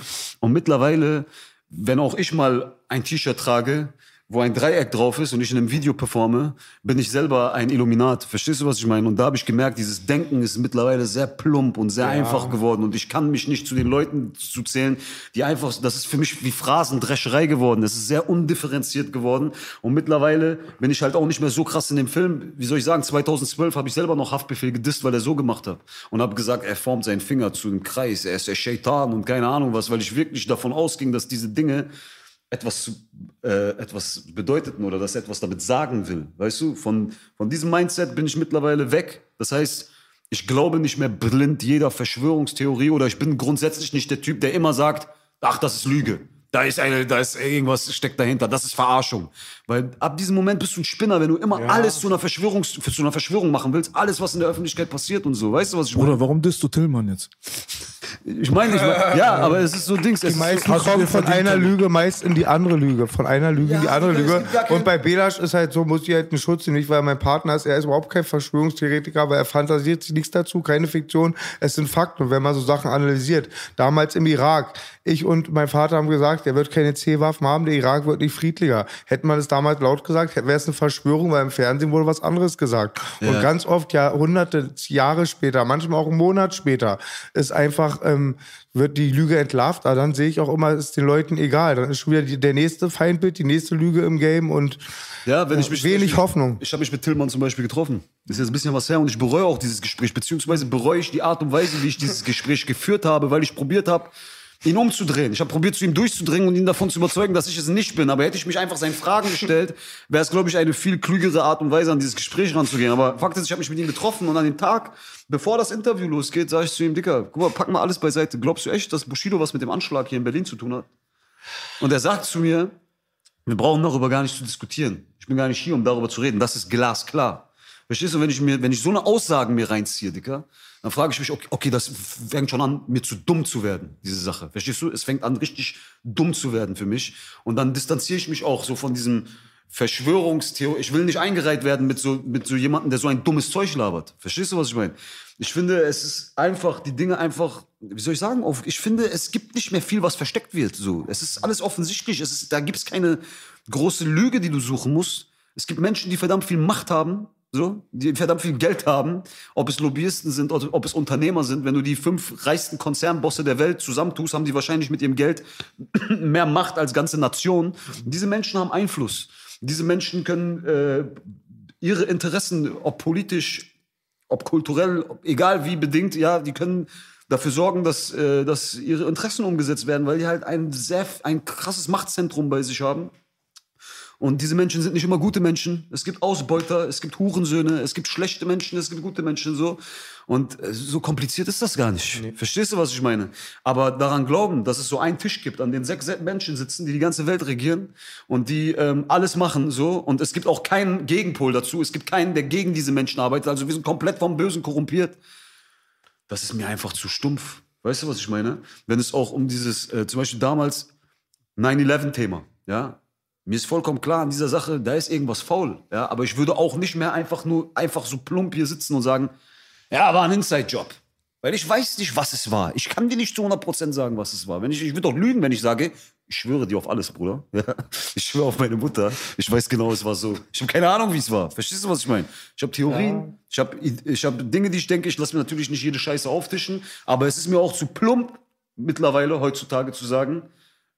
Und mittlerweile, wenn auch ich mal ein T-Shirt trage, wo ein Dreieck drauf ist und ich in einem Video performe, bin ich selber ein Illuminat. Verstehst du, was ich meine? Und da habe ich gemerkt, dieses Denken ist mittlerweile sehr plump und sehr einfach geworden. Und ich kann mich nicht zu den Leuten zu zählen, die einfach, das ist für mich wie Phrasendrescherei geworden. Das ist sehr undifferenziert geworden. Und mittlerweile bin ich halt auch nicht mehr so krass in dem Film. Wie soll ich sagen, 2012 habe ich selber noch Haftbefehl gedisst, weil er so gemacht hat. Und habe gesagt, er formt seinen Finger zu einem Kreis, er ist der Shaitan und keine Ahnung was, weil ich wirklich davon ausging, dass diese Dinge etwas, zu, äh, etwas bedeuteten oder dass etwas damit sagen will. Weißt du, von, von diesem Mindset bin ich mittlerweile weg. Das heißt, ich glaube nicht mehr blind jeder Verschwörungstheorie oder ich bin grundsätzlich nicht der Typ, der immer sagt, ach, das ist Lüge. Da ist eine, da ist irgendwas steckt dahinter. Das ist Verarschung. Weil ab diesem Moment bist du ein Spinner, wenn du immer alles zu einer Verschwörung, zu einer Verschwörung machen willst. Alles, was in der Öffentlichkeit passiert und so. Weißt du, was ich meine? Oder warum disst du Tillmann jetzt? Ich meine, ich mein, ja, aber es ist so Dings. Es Die ist meisten so, kommen von einer Lüge meist in die andere Lüge, von einer Lüge in die andere Lüge. Und bei Belasch ist halt so, muss ich halt einen Schutz nehmen, nicht weil mein Partner ist. Er ist überhaupt kein Verschwörungstheoretiker, weil er fantasiert sich nichts dazu, keine Fiktion. Es sind Fakten. Und wenn man so Sachen analysiert, damals im Irak, ich und mein Vater haben gesagt, er wird keine C-Waffen haben, der Irak wird nicht friedlicher. Hätte man es damals laut gesagt, wäre es eine Verschwörung, weil im Fernsehen wurde was anderes gesagt. Und ganz oft, Jahrhunderte, Jahre später, manchmal auch einen Monat später, ist einfach, ähm, wird die Lüge entlarvt, aber dann sehe ich auch immer, ist den Leuten egal. Dann ist schon wieder die, der nächste Feindbild, die nächste Lüge im Game und Ja, wenn ich mich wenig ich, Hoffnung. Ich habe mich mit Tillmann zum Beispiel getroffen. Das ist jetzt ein bisschen was her und ich bereue auch dieses Gespräch, beziehungsweise bereue ich die Art und Weise, wie ich dieses Gespräch geführt habe, weil ich probiert habe, ihn umzudrehen. Ich habe probiert, zu ihm durchzudringen und ihn davon zu überzeugen, dass ich es nicht bin. Aber hätte ich mich einfach seinen Fragen gestellt, wäre es, glaube ich, eine viel klügere Art und Weise, an dieses Gespräch ranzugehen. Aber Fakt ist, ich habe mich mit ihm getroffen und an dem Tag, bevor das Interview losgeht, sage ich zu ihm, Dicker, guck mal, pack mal alles beiseite. Glaubst du echt, dass Bushido was mit dem Anschlag hier in Berlin zu tun hat? Und er sagt zu mir, wir brauchen darüber gar nicht zu diskutieren. Ich bin gar nicht hier, um darüber zu reden. Das ist glasklar. Verstehst du, wenn ich mir, wenn ich so eine Aussagen mir reinziehe, Dicker, dann frage ich mich, okay, okay, das fängt schon an, mir zu dumm zu werden, diese Sache. Verstehst du? Es fängt an, richtig dumm zu werden für mich. Und dann distanziere ich mich auch so von diesem Verschwörungstheorie. Ich will nicht eingereiht werden mit so, mit so jemandem, der so ein dummes Zeug labert. Verstehst du, was ich meine? Ich finde, es ist einfach, die Dinge einfach, wie soll ich sagen, auf, ich finde, es gibt nicht mehr viel, was versteckt wird. So. Es ist alles offensichtlich. Es ist, da gibt es keine große Lüge, die du suchen musst. Es gibt Menschen, die verdammt viel Macht haben, so, die verdammt viel Geld haben, ob es Lobbyisten sind ob es Unternehmer sind. Wenn du die fünf reichsten Konzernbosse der Welt zusammentust, haben die wahrscheinlich mit ihrem Geld mehr Macht als ganze Nationen. Diese Menschen haben Einfluss. Diese Menschen können äh, ihre Interessen, ob politisch, ob kulturell, ob, egal wie bedingt, ja, die können dafür sorgen, dass, äh, dass ihre Interessen umgesetzt werden, weil die halt ein sehr, ein krasses Machtzentrum bei sich haben. Und diese Menschen sind nicht immer gute Menschen. Es gibt Ausbeuter, es gibt Hurensöhne, es gibt schlechte Menschen, es gibt gute Menschen so. Und äh, so kompliziert ist das gar nicht. Nee. Verstehst du, was ich meine? Aber daran glauben, dass es so einen Tisch gibt, an dem sechs Menschen sitzen, die die ganze Welt regieren und die ähm, alles machen so. Und es gibt auch keinen Gegenpol dazu. Es gibt keinen, der gegen diese Menschen arbeitet. Also wir sind komplett vom Bösen korrumpiert. Das ist mir einfach zu stumpf. Weißt du, was ich meine? Wenn es auch um dieses, äh, zum Beispiel damals 9-11-Thema, ja, mir ist vollkommen klar an dieser Sache, da ist irgendwas faul. Ja, aber ich würde auch nicht mehr einfach nur einfach so plump hier sitzen und sagen, ja, war ein Inside-Job. Weil ich weiß nicht, was es war. Ich kann dir nicht zu 100% sagen, was es war. Wenn ich, ich würde doch lügen, wenn ich sage, ich schwöre dir auf alles, Bruder. Ja, ich schwöre auf meine Mutter. Ich weiß genau, es war so. Ich habe keine Ahnung, wie es war. Verstehst du, was ich meine? Ich habe Theorien, ja. ich habe ich hab Dinge, die ich denke, ich lasse mir natürlich nicht jede Scheiße auftischen. Aber es ist mir auch zu plump, mittlerweile, heutzutage zu sagen,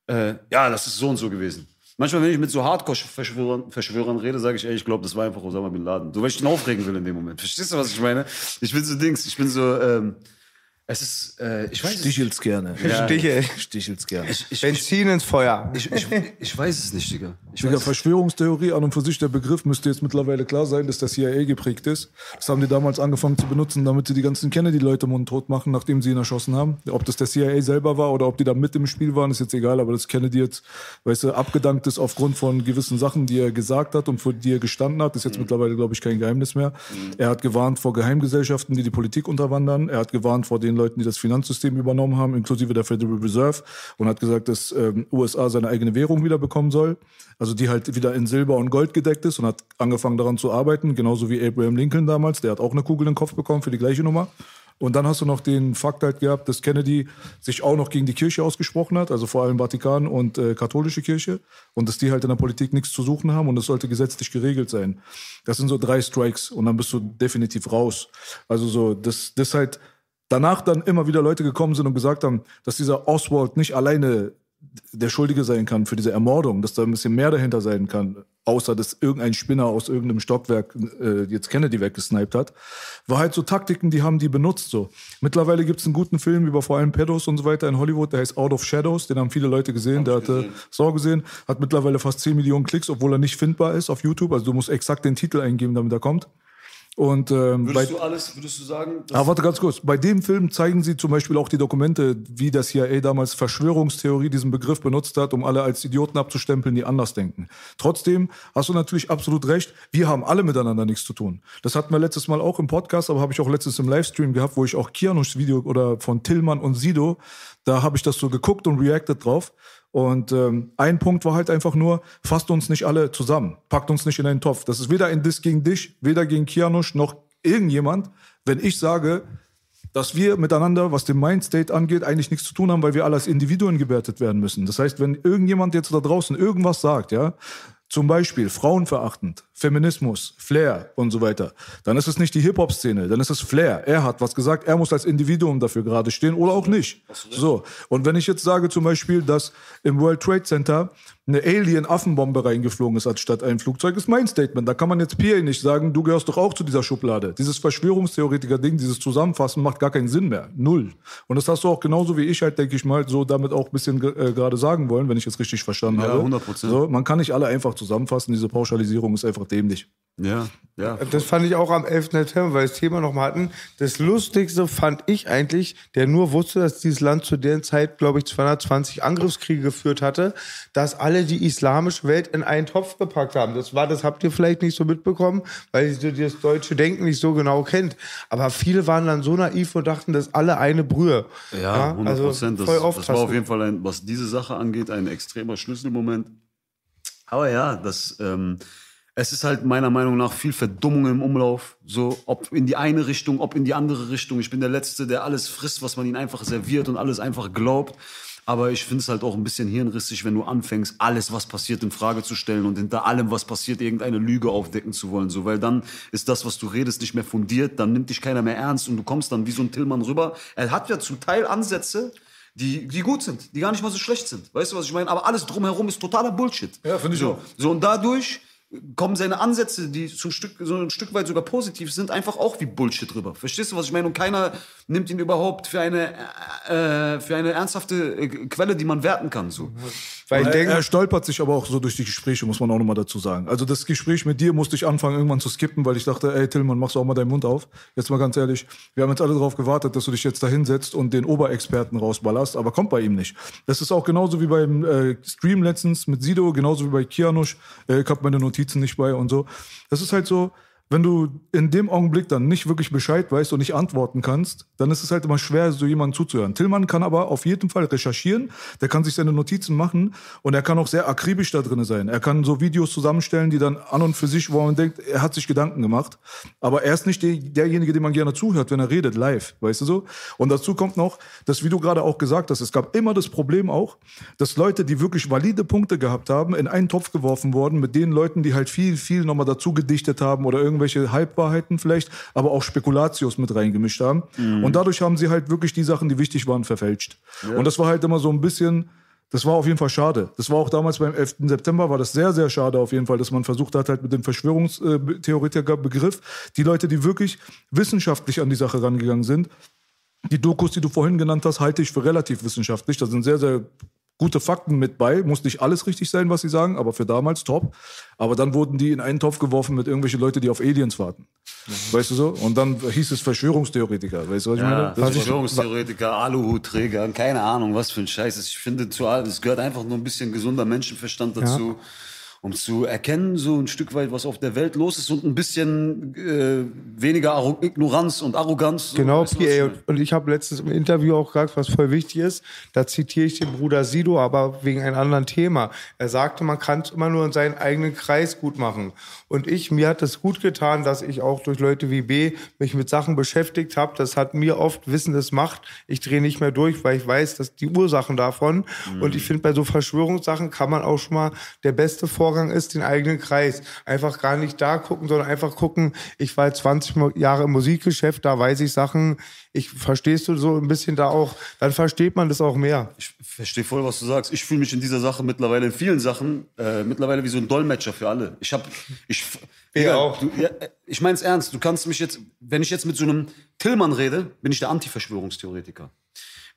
äh, ja, das ist so und so gewesen. Manchmal, wenn ich mit so Hardcore-Verschwörern Verschwörern rede, sage ich, ey, ich glaube, das war einfach Osama Bin Laden. So, weil ich ihn aufregen will in dem Moment. Verstehst du, was ich meine? Ich bin so Dings, ich bin so, ähm, es ist, äh, ich weiß Stichelt's gerne. Ja. Stiche. Stichel's gerne. Ich, ich, Benzin ins Feuer. Ich, ich, ich weiß es nicht, Digga. Ich Digga, Verschwörungstheorie an und für sich, der Begriff müsste jetzt mittlerweile klar sein, dass der CIA geprägt ist. Das haben die damals angefangen zu benutzen, damit sie die ganzen Kennedy-Leute mundtot machen, nachdem sie ihn erschossen haben. Ob das der CIA selber war oder ob die da mit im Spiel waren, ist jetzt egal, aber das Kennedy jetzt, weißt du, abgedankt ist aufgrund von gewissen Sachen, die er gesagt hat und für die er gestanden hat, ist jetzt mhm. mittlerweile, glaube ich, kein Geheimnis mehr. Mhm. Er hat gewarnt vor Geheimgesellschaften, die die Politik unterwandern. Er hat gewarnt vor den Leuten, die das Finanzsystem System übernommen haben, inklusive der Federal Reserve, und hat gesagt, dass ähm, USA seine eigene Währung wieder bekommen soll, also die halt wieder in Silber und Gold gedeckt ist und hat angefangen daran zu arbeiten, genauso wie Abraham Lincoln damals, der hat auch eine Kugel in den Kopf bekommen für die gleiche Nummer. Und dann hast du noch den Fakt halt gehabt, dass Kennedy sich auch noch gegen die Kirche ausgesprochen hat, also vor allem Vatikan und äh, katholische Kirche, und dass die halt in der Politik nichts zu suchen haben und das sollte gesetzlich geregelt sein. Das sind so drei Strikes und dann bist du definitiv raus. Also so, das, das halt danach dann immer wieder Leute gekommen sind und gesagt haben, dass dieser Oswald nicht alleine der Schuldige sein kann für diese Ermordung, dass da ein bisschen mehr dahinter sein kann, außer dass irgendein Spinner aus irgendeinem Stockwerk äh, jetzt Kennedy weggesniped hat, war halt so Taktiken, die haben die benutzt so. Mittlerweile gibt es einen guten Film über vor allem Pedos und so weiter in Hollywood, der heißt Out of Shadows, den haben viele Leute gesehen, der hatte Sau gesehen, hat mittlerweile fast 10 Millionen Klicks, obwohl er nicht findbar ist auf YouTube, also du musst exakt den Titel eingeben, damit er kommt. Und, ähm, würdest bei, du alles, würdest du sagen? Aber warte ganz kurz. Bei dem Film zeigen sie zum Beispiel auch die Dokumente, wie das CIA damals Verschwörungstheorie diesen Begriff benutzt hat, um alle als Idioten abzustempeln, die anders denken. Trotzdem hast du natürlich absolut recht. Wir haben alle miteinander nichts zu tun. Das hatten wir letztes Mal auch im Podcast, aber habe ich auch letztens im Livestream gehabt, wo ich auch Kianuschs Video oder von Tillmann und Sido, da habe ich das so geguckt und reacted drauf. Und ähm, ein Punkt war halt einfach nur, fasst uns nicht alle zusammen, packt uns nicht in einen Topf. Das ist weder ein Diss gegen dich, weder gegen Kianusch noch irgendjemand. Wenn ich sage, dass wir miteinander, was den Mindstate angeht, eigentlich nichts zu tun haben, weil wir alle als Individuen gewertet werden müssen. Das heißt, wenn irgendjemand jetzt da draußen irgendwas sagt, ja, zum Beispiel frauenverachtend, Feminismus, Flair und so weiter, dann ist es nicht die Hip-Hop-Szene, dann ist es Flair. Er hat was gesagt, er muss als Individuum dafür gerade stehen oder auch nicht. So. Und wenn ich jetzt sage zum Beispiel, dass im World Trade Center eine Alien-Affenbombe reingeflogen ist anstatt ein Flugzeug, ist mein Statement. Da kann man jetzt PA nicht sagen, du gehörst doch auch zu dieser Schublade. Dieses Verschwörungstheoretiker-Ding, dieses Zusammenfassen macht gar keinen Sinn mehr. Null. Und das hast du auch genauso wie ich halt, denke ich mal, so damit auch ein bisschen äh, gerade sagen wollen, wenn ich es richtig verstanden Ja, habe. 100%. So, man kann nicht alle einfach zusammenfassen. Diese Pauschalisierung ist einfach dämlich. Ja, ja. Das fand ich auch am 11. September, weil wir das Thema nochmal hatten. Das Lustigste fand ich eigentlich, der nur wusste, dass dieses Land zu der Zeit, glaube ich, 220 Angriffskriege geführt hatte, dass alle die islamische Welt in einen Topf gepackt haben. Das war, das habt ihr vielleicht nicht so mitbekommen, weil ihr das deutsche Denken nicht so genau kennt. Aber viele waren dann so naiv und dachten, das ist alle eine Brühe. Ja, 100 also Prozent. voll das, das war auf jeden Fall, ein, was diese Sache angeht, ein extremer Schlüsselmoment. Aber ja, das, ähm, es ist halt meiner Meinung nach viel Verdummung im Umlauf. So, ob in die eine Richtung, ob in die andere Richtung. Ich bin der Letzte, der alles frisst, was man ihm einfach serviert und alles einfach glaubt. Aber ich finde es halt auch ein bisschen hirnrissig, wenn du anfängst, alles, was passiert, in Frage zu stellen und hinter allem, was passiert, irgendeine Lüge aufdecken zu wollen. So, weil dann ist das, was du redest, nicht mehr fundiert, dann nimmt dich keiner mehr ernst und du kommst dann wie so ein Tillmann rüber. Er hat ja zum Teil Ansätze, die, die gut sind, die gar nicht mal so schlecht sind. Weißt du, was ich meine? Aber alles drumherum ist totaler Bullshit. Ja, finde ich so. auch. So, und dadurch kommen seine Ansätze, die zum Stück, so ein Stück weit sogar positiv sind, einfach auch wie Bullshit rüber. Verstehst du, was ich meine? Und keiner nimmt ihn überhaupt für eine, äh, für eine ernsthafte äh, Quelle, die man werten kann. So. Weil Er, denke, er stolpert sich aber auch so durch die Gespräche, muss man auch nochmal dazu sagen. Also das Gespräch mit dir musste ich anfangen, irgendwann zu skippen, weil ich dachte, ey Tillmann, machst du auch mal deinen Mund auf. Jetzt mal ganz ehrlich, wir haben jetzt alle darauf gewartet, dass du dich jetzt da hinsetzt und den Oberexperten rausballerst, aber kommt bei ihm nicht. Das ist auch genauso wie beim äh, Stream letztens mit Sido, genauso wie bei Kianusch. Äh, ich habe meine Notizen nicht bei und so. Das ist halt so, wenn du in dem Augenblick dann nicht wirklich Bescheid weißt und nicht antworten kannst, dann ist es halt immer schwer, so jemandem zuzuhören. Tillmann kann aber auf jeden Fall recherchieren, der kann sich seine Notizen machen und er kann auch sehr akribisch da drin sein. Er kann so Videos zusammenstellen, die dann an und für sich, wo man denkt, er hat sich Gedanken gemacht. Aber er ist nicht der, derjenige, dem man gerne zuhört, wenn er redet, live, weißt du so? Und dazu kommt noch, dass, wie du gerade auch gesagt hast, es gab immer das Problem auch, dass Leute, die wirklich valide Punkte gehabt haben, in einen Topf geworfen wurden mit den Leuten, die halt viel, viel nochmal dazu gedichtet haben oder irgendwelche Halbwahrheiten vielleicht, aber auch Spekulatius mit reingemischt haben. Und dadurch haben sie halt wirklich die Sachen, die wichtig waren, verfälscht. Und das war halt immer so ein bisschen, das war auf jeden Fall schade. Das war auch damals beim 11. September, war das sehr, sehr schade auf jeden Fall, dass man versucht hat, halt mit dem Verschwörungstheoretiker-Begriff, die Leute, die wirklich wissenschaftlich an die Sache rangegangen sind, die Dokus, die du vorhin genannt hast, halte ich für relativ wissenschaftlich. Da sind sehr, sehr gute Fakten mit bei. Muss nicht alles richtig sein, was sie sagen, aber für damals top. Aber dann wurden die in einen Topf geworfen mit irgendwelchen Leuten, die auf Aliens warten. Weißt du so? Und dann hieß es Verschwörungstheoretiker. Weißt du, was ich Ja, meine? Das Verschwörungstheoretiker, Aluhutträger, keine Ahnung, was für ein Scheiß. ist. Ich finde, zu es gehört einfach nur ein bisschen gesunder Menschenverstand dazu, um zu erkennen, so ein Stück weit, was auf der Welt los ist und ein bisschen äh, weniger Arro Ignoranz und Arroganz. So, Genau, PA. Und, ich habe letztens im Interview auch gesagt, was voll wichtig ist. Da zitiere ich den Bruder Sido, aber wegen einem anderen Thema. Er sagte, man kann es immer nur in seinen eigenen Kreis gut machen. Und ich, mir hat es gut getan, dass ich auch durch Leute wie B mich mit Sachen beschäftigt habe. Das hat mir oft Wissen das macht. Ich drehe nicht mehr durch, weil ich weiß, dass die Ursachen davon. Und ich finde, bei so Verschwörungssachen kann man auch schon mal, der beste Vorgang ist, den eigenen Kreis. Einfach gar nicht da gucken, sondern einfach gucken, ich war jetzt 20 Mo- Jahre im Musikgeschäft, da weiß ich Sachen, ich verstehst du so ein bisschen da auch, dann versteht man das auch mehr. Ich verstehe voll, was du sagst. Ich fühle mich in dieser Sache mittlerweile, in vielen Sachen, äh, mittlerweile wie so ein Dolmetscher für alle. Ich habe, ich. Du, ja, äh, ich mein's ernst. Du kannst mich jetzt, wenn ich jetzt mit so einem Tillmann rede, bin ich der Anti-Verschwörungstheoretiker.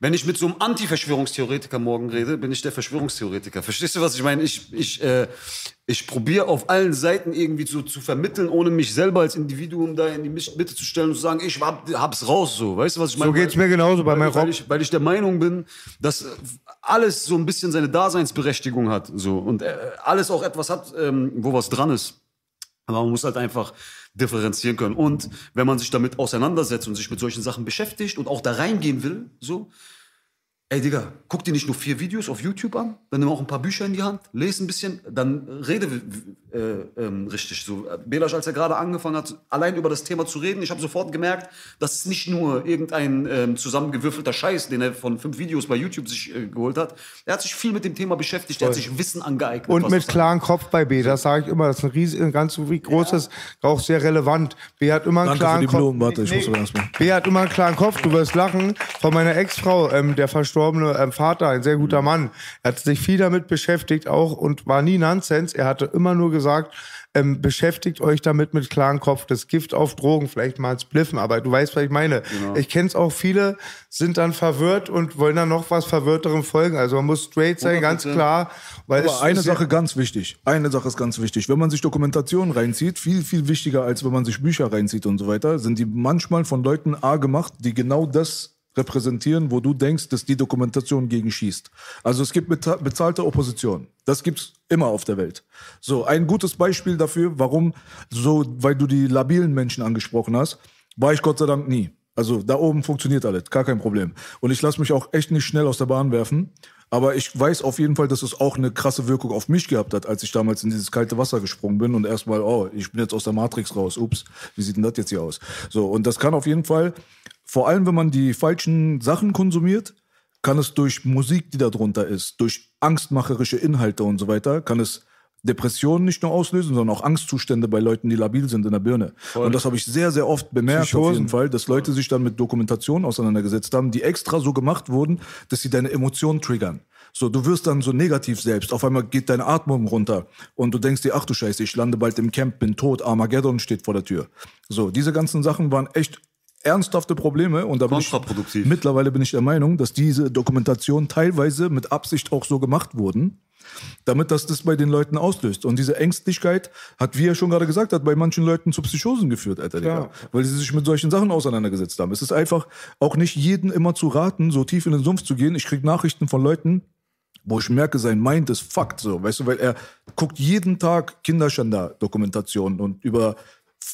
Wenn ich mit so einem Anti-Verschwörungstheoretiker morgen rede, bin ich der Verschwörungstheoretiker. Verstehst du, was ich meine? Ich, ich, äh, ich probiere auf allen Seiten irgendwie zu, zu vermitteln, ohne mich selber als Individuum da in die Mitte zu stellen und zu sagen, ich hab, hab's raus so. Weißt du, was ich meine? So geht's mir genauso bei weil, meinem weil Rock. ich, weil ich der Meinung bin, dass äh, alles so ein bisschen seine Daseinsberechtigung hat. So. Und äh, alles auch etwas hat, ähm, wo was dran ist. Aber man muss halt einfach differenzieren können. Und wenn man sich damit auseinandersetzt und sich mit solchen Sachen beschäftigt und auch da reingehen will, so, ey Digga, guck dir nicht nur vier Videos auf YouTube an, dann nimm auch ein paar Bücher in die Hand, lese ein bisschen, dann rede äh, ähm, richtig. So, äh, Belasch, als er gerade angefangen hat, allein über das Thema zu reden, ich habe sofort gemerkt, dass es nicht nur irgendein ähm, zusammengewürfelter Scheiß, den er von fünf Videos bei YouTube sich äh, geholt hat. Er hat sich viel mit dem Thema beschäftigt, er hat sich Wissen angeeignet. Und mit das klarem Kopf bei B, das sage ich immer, das ist ein riesig, ein ganz großes, auch sehr relevant. B hat immer einen Danke für klaren die Kopf. Blumen, warte, ich muss aber erst mal. B hat immer einen klaren Kopf, du wirst lachen. Von meiner Ex-Frau, ähm, der verstorbene ähm, Vater, ein sehr guter Mann, er hat sich viel damit beschäftigt auch und war nie Nonsens. Er hatte immer nur gesagt, ähm, beschäftigt euch damit mit klarem Kopf. Das Gift auf Drogen, vielleicht mal ins Bliffen, aber du weißt, was ich meine. Genau. Ich kenne es auch, viele sind dann verwirrt und wollen dann noch was Verwirrterem folgen. Also man muss straight sein, ganz 100%. klar. Weil Aber eine Sache ganz wichtig. Eine Sache ist ganz wichtig. Wenn man sich Dokumentationen reinzieht, viel, viel wichtiger, als wenn man sich Bücher reinzieht und so weiter, sind die manchmal von Leuten A gemacht, die genau das repräsentieren, wo du denkst, dass die Dokumentation gegen schießt. Also es gibt bezahlte Opposition. Das gibt's immer auf der Welt. So, ein gutes Beispiel dafür, warum so, weil du die labilen Menschen angesprochen hast, war ich Gott sei Dank nie. Also da oben funktioniert alles, gar kein Problem. Und ich lasse mich auch echt nicht schnell aus der Bahn werfen. Aber ich weiß auf jeden Fall, dass es auch eine krasse Wirkung auf mich gehabt hat, als ich damals in dieses kalte Wasser gesprungen bin und erstmal, oh, ich bin jetzt aus der Matrix raus. Ups, wie sieht denn das jetzt hier aus? So, und das kann auf jeden Fall, vor allem wenn man die falschen Sachen konsumiert, kann es durch Musik, die da drunter ist, durch angstmacherische Inhalte und so weiter, kann es Depressionen nicht nur auslösen, sondern auch Angstzustände bei Leuten, die labil sind in der Birne. Und das habe ich sehr, sehr oft bemerkt auf jeden Fall, dass Leute sich dann mit Dokumentationen auseinandergesetzt haben, die extra so gemacht wurden, dass sie deine Emotionen triggern. So, du wirst dann so negativ selbst. Auf einmal geht deine Atmung runter und du denkst dir, ach du Scheiße, ich lande bald im Camp, bin tot, Armageddon steht vor der Tür. So, diese ganzen Sachen waren echt ernsthafte Probleme und da bin ich, mittlerweile bin ich der Meinung, dass diese Dokumentationen teilweise mit Absicht auch so gemacht wurden, damit das das bei den Leuten auslöst. Und diese Ängstlichkeit hat, wie er schon gerade gesagt hat, bei manchen Leuten zu Psychosen geführt, Alter, Digga. Ja. Weil sie sich mit solchen Sachen auseinandergesetzt haben. Es ist einfach auch nicht jedem immer zu raten, so tief in den Sumpf zu gehen. Ich krieg Nachrichten von Leuten, wo ich merke, sein Mind ist fucked, so, weißt du, weil er guckt jeden Tag Kinderschänder-Dokumentationen und über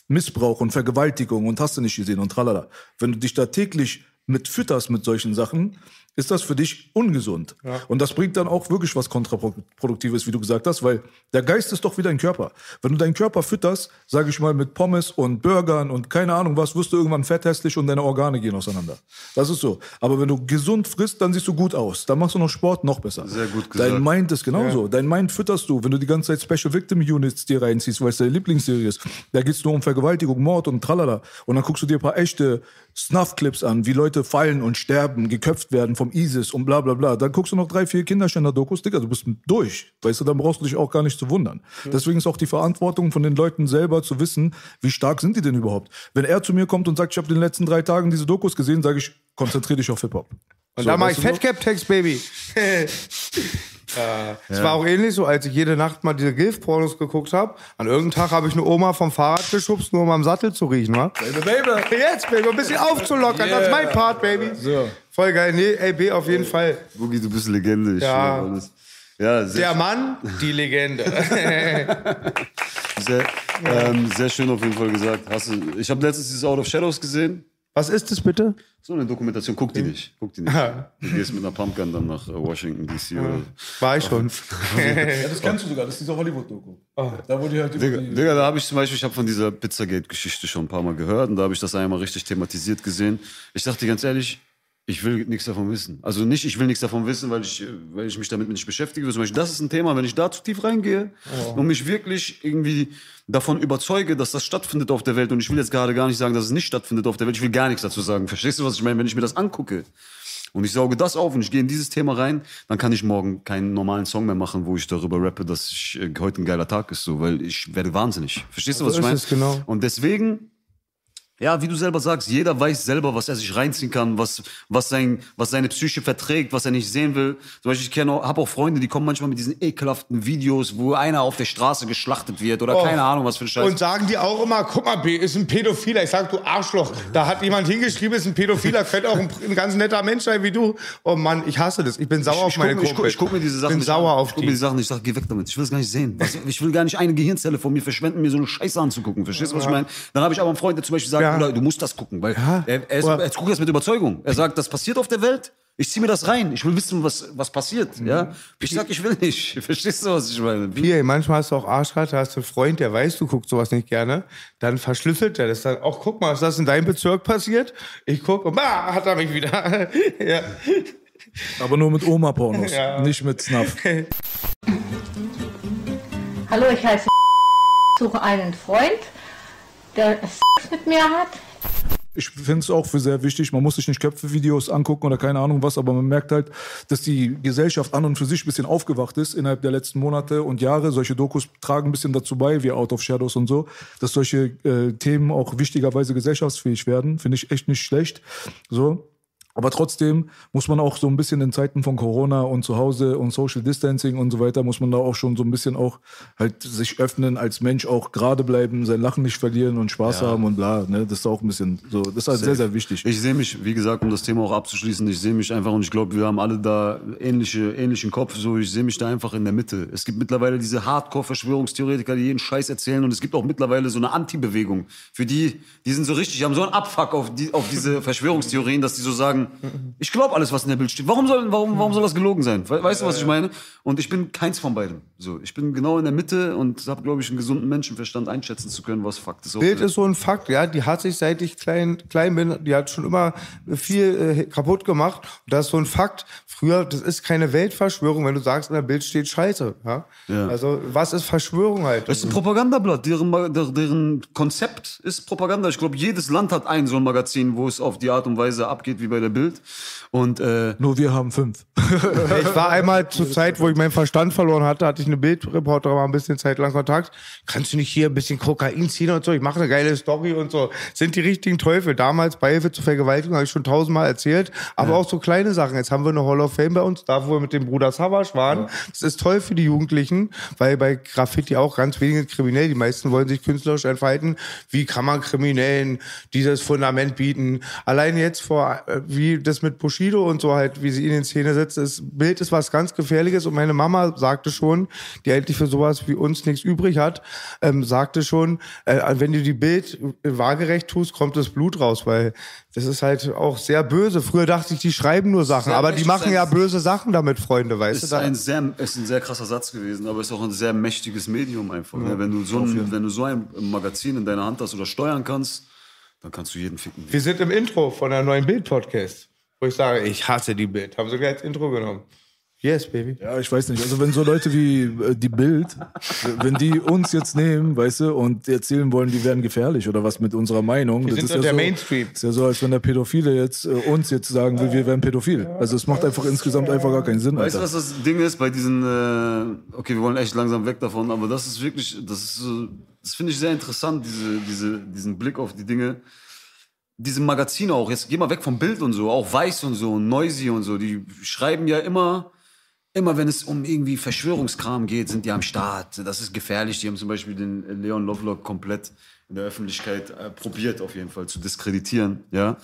Missbrauch und Vergewaltigung und hast du nicht gesehen und tralala. Wenn du dich da täglich mit fütterst mit solchen Sachen, ist das für dich ungesund. Und das bringt dann auch wirklich was Kontraproduktives, wie du gesagt hast, weil der Geist ist doch wie dein Körper. Wenn du deinen Körper fütterst, sage ich mal, mit Pommes und Burgern und keine Ahnung was, wirst du irgendwann fetthässlich und deine Organe gehen auseinander. Das ist so. Aber wenn du gesund frisst, dann siehst du gut aus. Dann machst du noch Sport noch besser. Sehr gut gesagt. Dein Mind ist genauso. Dein Mind fütterst du, wenn du die ganze Zeit Special Victim Units dir reinziehst, weil es deine Lieblingsserie ist. Da geht's nur um Vergewaltigung, Mord und tralala. Und dann guckst du dir ein paar echte Snuff-Clips an, wie Leute fallen und sterben, geköpft werden vom ISIS und bla bla bla. Dann guckst du noch drei, vier Kinderschänder-Dokus, Digga, du bist durch. Weißt du, dann brauchst du dich auch gar nicht zu wundern. Deswegen ist auch die Verantwortung von den Leuten selber zu wissen, wie stark sind die denn überhaupt. Wenn er zu mir kommt und sagt, ich habe in den letzten drei Tagen diese Dokus gesehen, sage ich, konzentrier dich auf Hip-Hop. Und So, da mache ich? Fatcap-Text, Baby. äh, Es war auch ähnlich so, als ich jede Nacht mal diese Gilf-Pornos geguckt habe. An irgendeinem Tag habe ich eine Oma vom Fahrrad geschubst, nur um am Sattel zu riechen, wa? Baby, baby. Jetzt, Baby, um ein bisschen aufzulockern. Das ist mein Part, Baby. So. Voll geil. Nee, ey, B, auf jeden Fall. Boogie, du bist Legende. Ich Ja. alles. Ja, sehr, Der Mann, die Legende. sehr, ähm, sehr schön auf jeden Fall gesagt. Hast du, ich habe letztens dieses Out of Shadows gesehen. Was ist das bitte? So eine Dokumentation, guck die nicht. Guck die nicht. Du gehst mit einer Pumpgun dann nach äh, Washington DC. Oder War ich schon. Ja, das kennst du sogar, das ist dieser Hollywood-Doku. Da wurde halt Digga, die... Digga, da habe ich zum Beispiel, ich habe von dieser Pizzagate-Geschichte schon ein paar Mal gehört und da habe ich das einmal richtig thematisiert gesehen. Ich dachte ganz ehrlich, ich will nichts davon wissen. Also nicht, ich will nichts davon wissen, weil ich, weil ich mich damit nicht beschäftige. Zum Beispiel, das ist ein Thema, wenn ich da zu tief reingehe und mich wirklich irgendwie davon überzeuge, dass das stattfindet auf der Welt und ich will jetzt gerade gar nicht sagen, dass es nicht stattfindet auf der Welt, ich will gar nichts dazu sagen. Verstehst du, was ich meine? Wenn ich mir das angucke und ich sauge das auf und ich gehe in dieses Thema rein, dann kann ich morgen keinen normalen Song mehr machen, wo ich darüber rappe, dass ich, äh, heute ein geiler Tag ist, so, weil ich werde wahnsinnig. Verstehst du, was So ich meine? genau. Und deswegen, ja, wie du selber sagst, jeder weiß selber, was er sich reinziehen kann, was, was, sein, was seine Psyche verträgt, was er nicht sehen will. Zum Beispiel, ich habe auch Freunde, die kommen manchmal mit diesen ekelhaften Videos, wo einer auf der Straße geschlachtet wird oder Oh. keine Ahnung, was für ein Scheiß. Und sagen die auch immer, guck mal, B, ist ein Pädophiler. Ich sag, du Arschloch. Da hat jemand hingeschrieben, ist ein Pädophiler. Könnte auch ein, ein ganz netter Mensch sein wie du. Oh Mann, ich hasse das. Ich bin sauer auf ich meine guck, ich, Kumpel. guck, ich guck mir diese Sachen bin nicht sauer an. auf ich guck mir die die. Sachen nicht, ich sag, geh weg damit. Ich will das gar nicht sehen. Ich will gar nicht eine Gehirnzelle von mir verschwenden, mir so eine Scheiße anzugucken. Verstehst du, was ich meine? Dann habe ich aber einen Freund, der zum Beispiel sagt, Ja. Bruder, du musst das gucken, weil er, er, ist, er guckt das mit Überzeugung. Er sagt, das passiert auf der Welt. Ich zieh mir das rein. Ich will wissen, was, was passiert. Mhm. Ja? Ich sag, ich will nicht. Verstehst du, was ich meine? Wie? Hier, manchmal hast du auch Arschkarte, hast du einen Freund, der weiß, du guckst sowas nicht gerne. Dann verschlüsselt er das dann. Auch guck mal, ist das in deinem Bezirk passiert? Ich gucke und bah, hat er mich wieder. ja. Aber nur mit Oma-Pornos, Ja. nicht mit Snuff. Hallo, ich heiße suche einen Freund, der Sex mit mir hat. Ich finde es auch für sehr wichtig. Man muss sich nicht Köpfe-Videos angucken oder keine Ahnung was, aber man merkt halt, dass die Gesellschaft an und für sich ein bisschen aufgewacht ist innerhalb der letzten Monate und Jahre. Solche Dokus tragen ein bisschen dazu bei, wie Out of Shadows und so, dass solche äh, Themen auch wichtigerweise gesellschaftsfähig werden. Finde ich echt nicht schlecht. So. Aber trotzdem muss man auch so ein bisschen in Zeiten von Corona und zu Hause und Social Distancing und so weiter, muss man da auch schon so ein bisschen auch halt sich öffnen als Mensch, auch gerade bleiben, sein Lachen nicht verlieren und Spaß haben und bla. Ne? Das ist auch ein bisschen so, das ist halt sehr, sehr wichtig. Ich sehe mich, wie gesagt, um das Thema auch abzuschließen, ich sehe mich einfach und ich glaube, wir haben alle da ähnliche, ähnlichen Kopf. So, ich sehe mich da einfach in der Mitte. Es gibt mittlerweile diese Hardcore-Verschwörungstheoretiker, die jeden Scheiß erzählen und es gibt auch mittlerweile so eine Anti-Bewegung. Für die, die sind so richtig, die haben so einen Abfuck auf, die, auf diese Verschwörungstheorien, dass die so sagen, ich glaube alles, was in der Bild steht. Warum soll, warum, warum soll das gelogen sein? We weißt du, was ich meine? Und ich bin keins von beidem. So, ich bin genau in der Mitte und habe, glaube ich, einen gesunden Menschenverstand einschätzen zu können, was Fakt ist. Bild ist so ein Fakt, ja. Die hat sich, seit ich klein, klein bin, die hat schon immer viel äh, kaputt gemacht. Und das ist so ein Fakt. Früher, das ist keine Weltverschwörung, wenn du sagst, in der Bild steht Scheiße. Ja? Ja. Also, was ist Verschwörung halt? Das ist ein Propagandablatt. Deren, deren Konzept ist Propaganda. Ich glaube, jedes Land hat ein so ein Magazin, wo es auf die Art und Weise abgeht wie bei der Bild. Und äh, Nur wir haben fünf. Ich war einmal zur Zeit, wo ich meinen Verstand verloren hatte, hatte ich eine Bildreporterin mal ein bisschen Zeit lang Kontakt. Kannst du nicht hier ein bisschen Kokain ziehen und so? Ich mache eine geile Story und so. Sind die richtigen Teufel. Damals Beihilfe zur Vergewaltigung habe ich schon tausendmal erzählt. Aber auch so kleine Sachen. Jetzt haben wir eine Hall of Fame bei uns, da wo wir mit dem Bruder Savage waren. Das ist toll für die Jugendlichen, weil bei Graffiti auch ganz wenige kriminell. Die meisten wollen sich künstlerisch entfalten. Wie kann man Kriminellen dieses Fundament bieten? Allein jetzt vor, äh, wie das mit Bushido und so halt, wie sie ihn in Szene setzt, das Bild ist was ganz Gefährliches und meine Mama sagte schon, die eigentlich für sowas wie uns nichts übrig hat, ähm, sagte schon, äh, wenn du die Bild waagerecht tust, kommt das Blut raus, weil das ist halt auch sehr böse. Früher dachte ich, die schreiben nur Sachen, Sehr aber die machen ja böse Sachen damit, Freunde, weißt ist du? Ein sehr, ist ein sehr krasser Satz gewesen, aber ist auch ein sehr mächtiges Medium einfach. ne? Wenn du so ein, wenn du so ein Magazin in deiner Hand hast oder steuern kannst, dann kannst du jeden ficken. wir sind im Intro von der neuen Bild-Podcast, wo ich sage, ich hasse die Bild. Haben sie gleich als Intro genommen. Yes, baby. Ja, ich weiß nicht. Also wenn so Leute wie äh, die Bild, wenn die uns jetzt nehmen, weißt du, und erzählen wollen, die wären gefährlich oder was mit unserer Meinung. Wir sind doch ja der so, Mainstream. Ist ja so, als wenn der Pädophile jetzt äh, uns jetzt sagen will, wir wären pädophil. Also es macht einfach insgesamt einfach gar keinen Sinn, Weißt du, was das Ding ist bei diesen, äh, okay, wir wollen echt langsam weg davon, aber das ist wirklich, das ist so, das finde ich sehr interessant, diese, diese, diesen Blick auf die Dinge. Diese Magazine auch, jetzt geh mal weg vom Bild und so, auch Weiß und so, und Noisy und so, die schreiben ja immer, immer wenn es um irgendwie Verschwörungskram geht, sind die am Start. Das ist gefährlich. Die haben zum Beispiel den Leon Lovelock komplett in der Öffentlichkeit äh, probiert, auf jeden Fall zu diskreditieren, ja.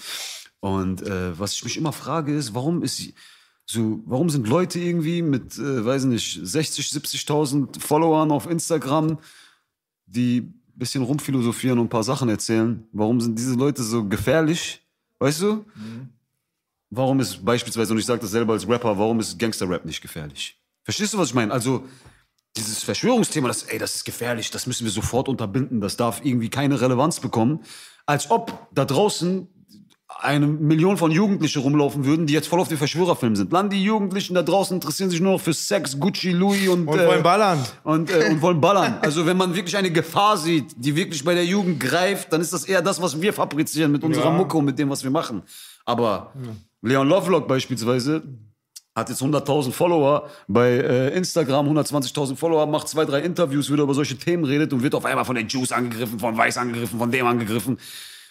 Und äh, was ich mich immer frage ist, warum ist so, warum sind Leute irgendwie mit, äh, weiß nicht, 60, 70.000 Followern auf Instagram, die ein bisschen rumphilosophieren und ein paar Sachen erzählen, warum sind diese Leute so gefährlich? Weißt du? Warum ist beispielsweise, und ich sage das selber als Rapper, warum ist Gangster-Rap nicht gefährlich? Verstehst du, was ich meine? Also, dieses Verschwörungsthema, das, ey, das ist gefährlich, das müssen wir sofort unterbinden, das darf irgendwie keine Relevanz bekommen. Als ob da draußen eine Million von Jugendlichen rumlaufen würden, die jetzt voll auf den Verschwörerfilm sind. Land die Jugendlichen da draußen interessieren sich nur noch für Sex, Gucci, Louis und, Und wollen ballern. Und, äh, und wollen ballern. Also wenn man wirklich eine Gefahr sieht, die wirklich bei der Jugend greift, dann ist das eher das, was wir fabrizieren mit unserer Ja. Mucke und mit dem, was wir machen. Aber Leon Lovelock beispielsweise hat jetzt 100.000 Follower bei äh, Instagram, 120.000 Follower, macht zwei, drei Interviews, wieder über solche Themen redet und wird auf einmal von den Jews angegriffen, von Weiß angegriffen, von dem angegriffen.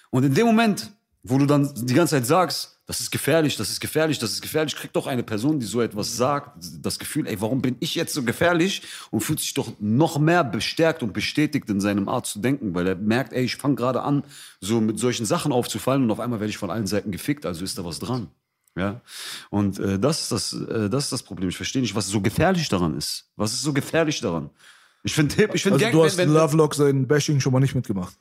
Und in dem Moment, wo du dann die ganze Zeit sagst, das ist gefährlich, das ist gefährlich, das ist gefährlich, kriegt doch eine Person, die so etwas sagt, das Gefühl, ey, warum bin ich jetzt so gefährlich? Und fühlt sich doch noch mehr bestärkt und bestätigt in seinem Art zu denken, weil er merkt, ey, ich fange gerade an, so mit solchen Sachen aufzufallen und auf einmal werde ich von allen Seiten gefickt, also ist da was dran. Ja, und äh, das, ist das, äh, das ist das Problem. Ich verstehe nicht, was so gefährlich daran ist. Was ist so gefährlich daran? Ich finde, ich finde, Also du hast Lovelock sein Bashing schon mal nicht mitgemacht.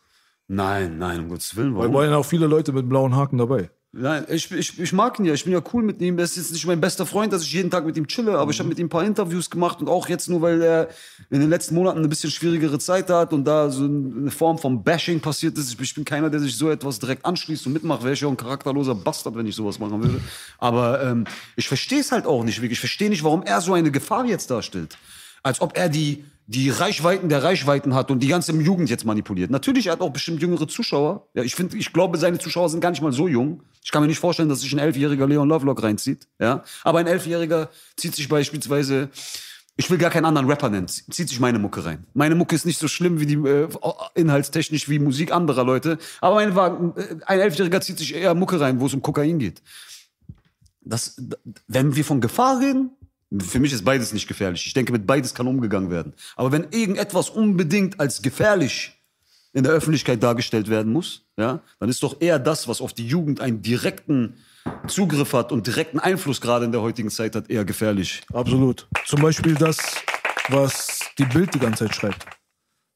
Nein, nein, um Gottes Willen. Weil Warum? waren ja auch viele Leute mit blauen Haken dabei. Nein, ich, ich, ich mag ihn ja, ich bin ja cool mit ihm. Er ist jetzt nicht mein bester Freund, dass ich jeden Tag mit ihm chille, aber ich habe mit ihm ein paar Interviews gemacht und auch jetzt nur, weil er in den letzten Monaten eine bisschen schwierigere Zeit hat und da so eine Form von Bashing passiert ist. Ich bin keiner, der sich so etwas direkt anschließt und mitmacht. Wäre ich ja auch ein charakterloser Bastard, wenn ich sowas machen würde. Aber ähm, ich verstehe es halt auch nicht wirklich. Ich verstehe nicht, warum er so eine Gefahr jetzt darstellt. Als ob er die, die Reichweiten der Reichweiten hat und die ganze Jugend jetzt manipuliert. Natürlich, er hat auch bestimmt jüngere Zuschauer. Ja, ich finde, ich glaube, seine Zuschauer sind gar nicht mal so jung. Ich kann mir nicht vorstellen, dass sich ein elfjähriger Leon Lovelock reinzieht. Ja, aber ein elfjähriger zieht sich beispielsweise ich will gar keinen anderen Rapper nennen. Zieht sich meine Mucke rein. Meine Mucke ist nicht so schlimm wie die äh, inhaltstechnisch wie Musik anderer Leute. Aber mein, äh, ein Elfjähriger zieht sich eher Mucke rein, wo es um Kokain geht. Das, wenn wir von Gefahr reden, für mich ist beides nicht gefährlich. Ich denke, mit beides kann umgegangen werden. Aber wenn irgendetwas unbedingt als gefährlich in der Öffentlichkeit dargestellt werden muss, ja, dann ist doch eher das, was auf die Jugend einen direkten Zugriff hat und direkten Einfluss gerade in der heutigen Zeit hat, eher gefährlich. Absolut. Zum Beispiel das, was die Bild die ganze Zeit schreibt.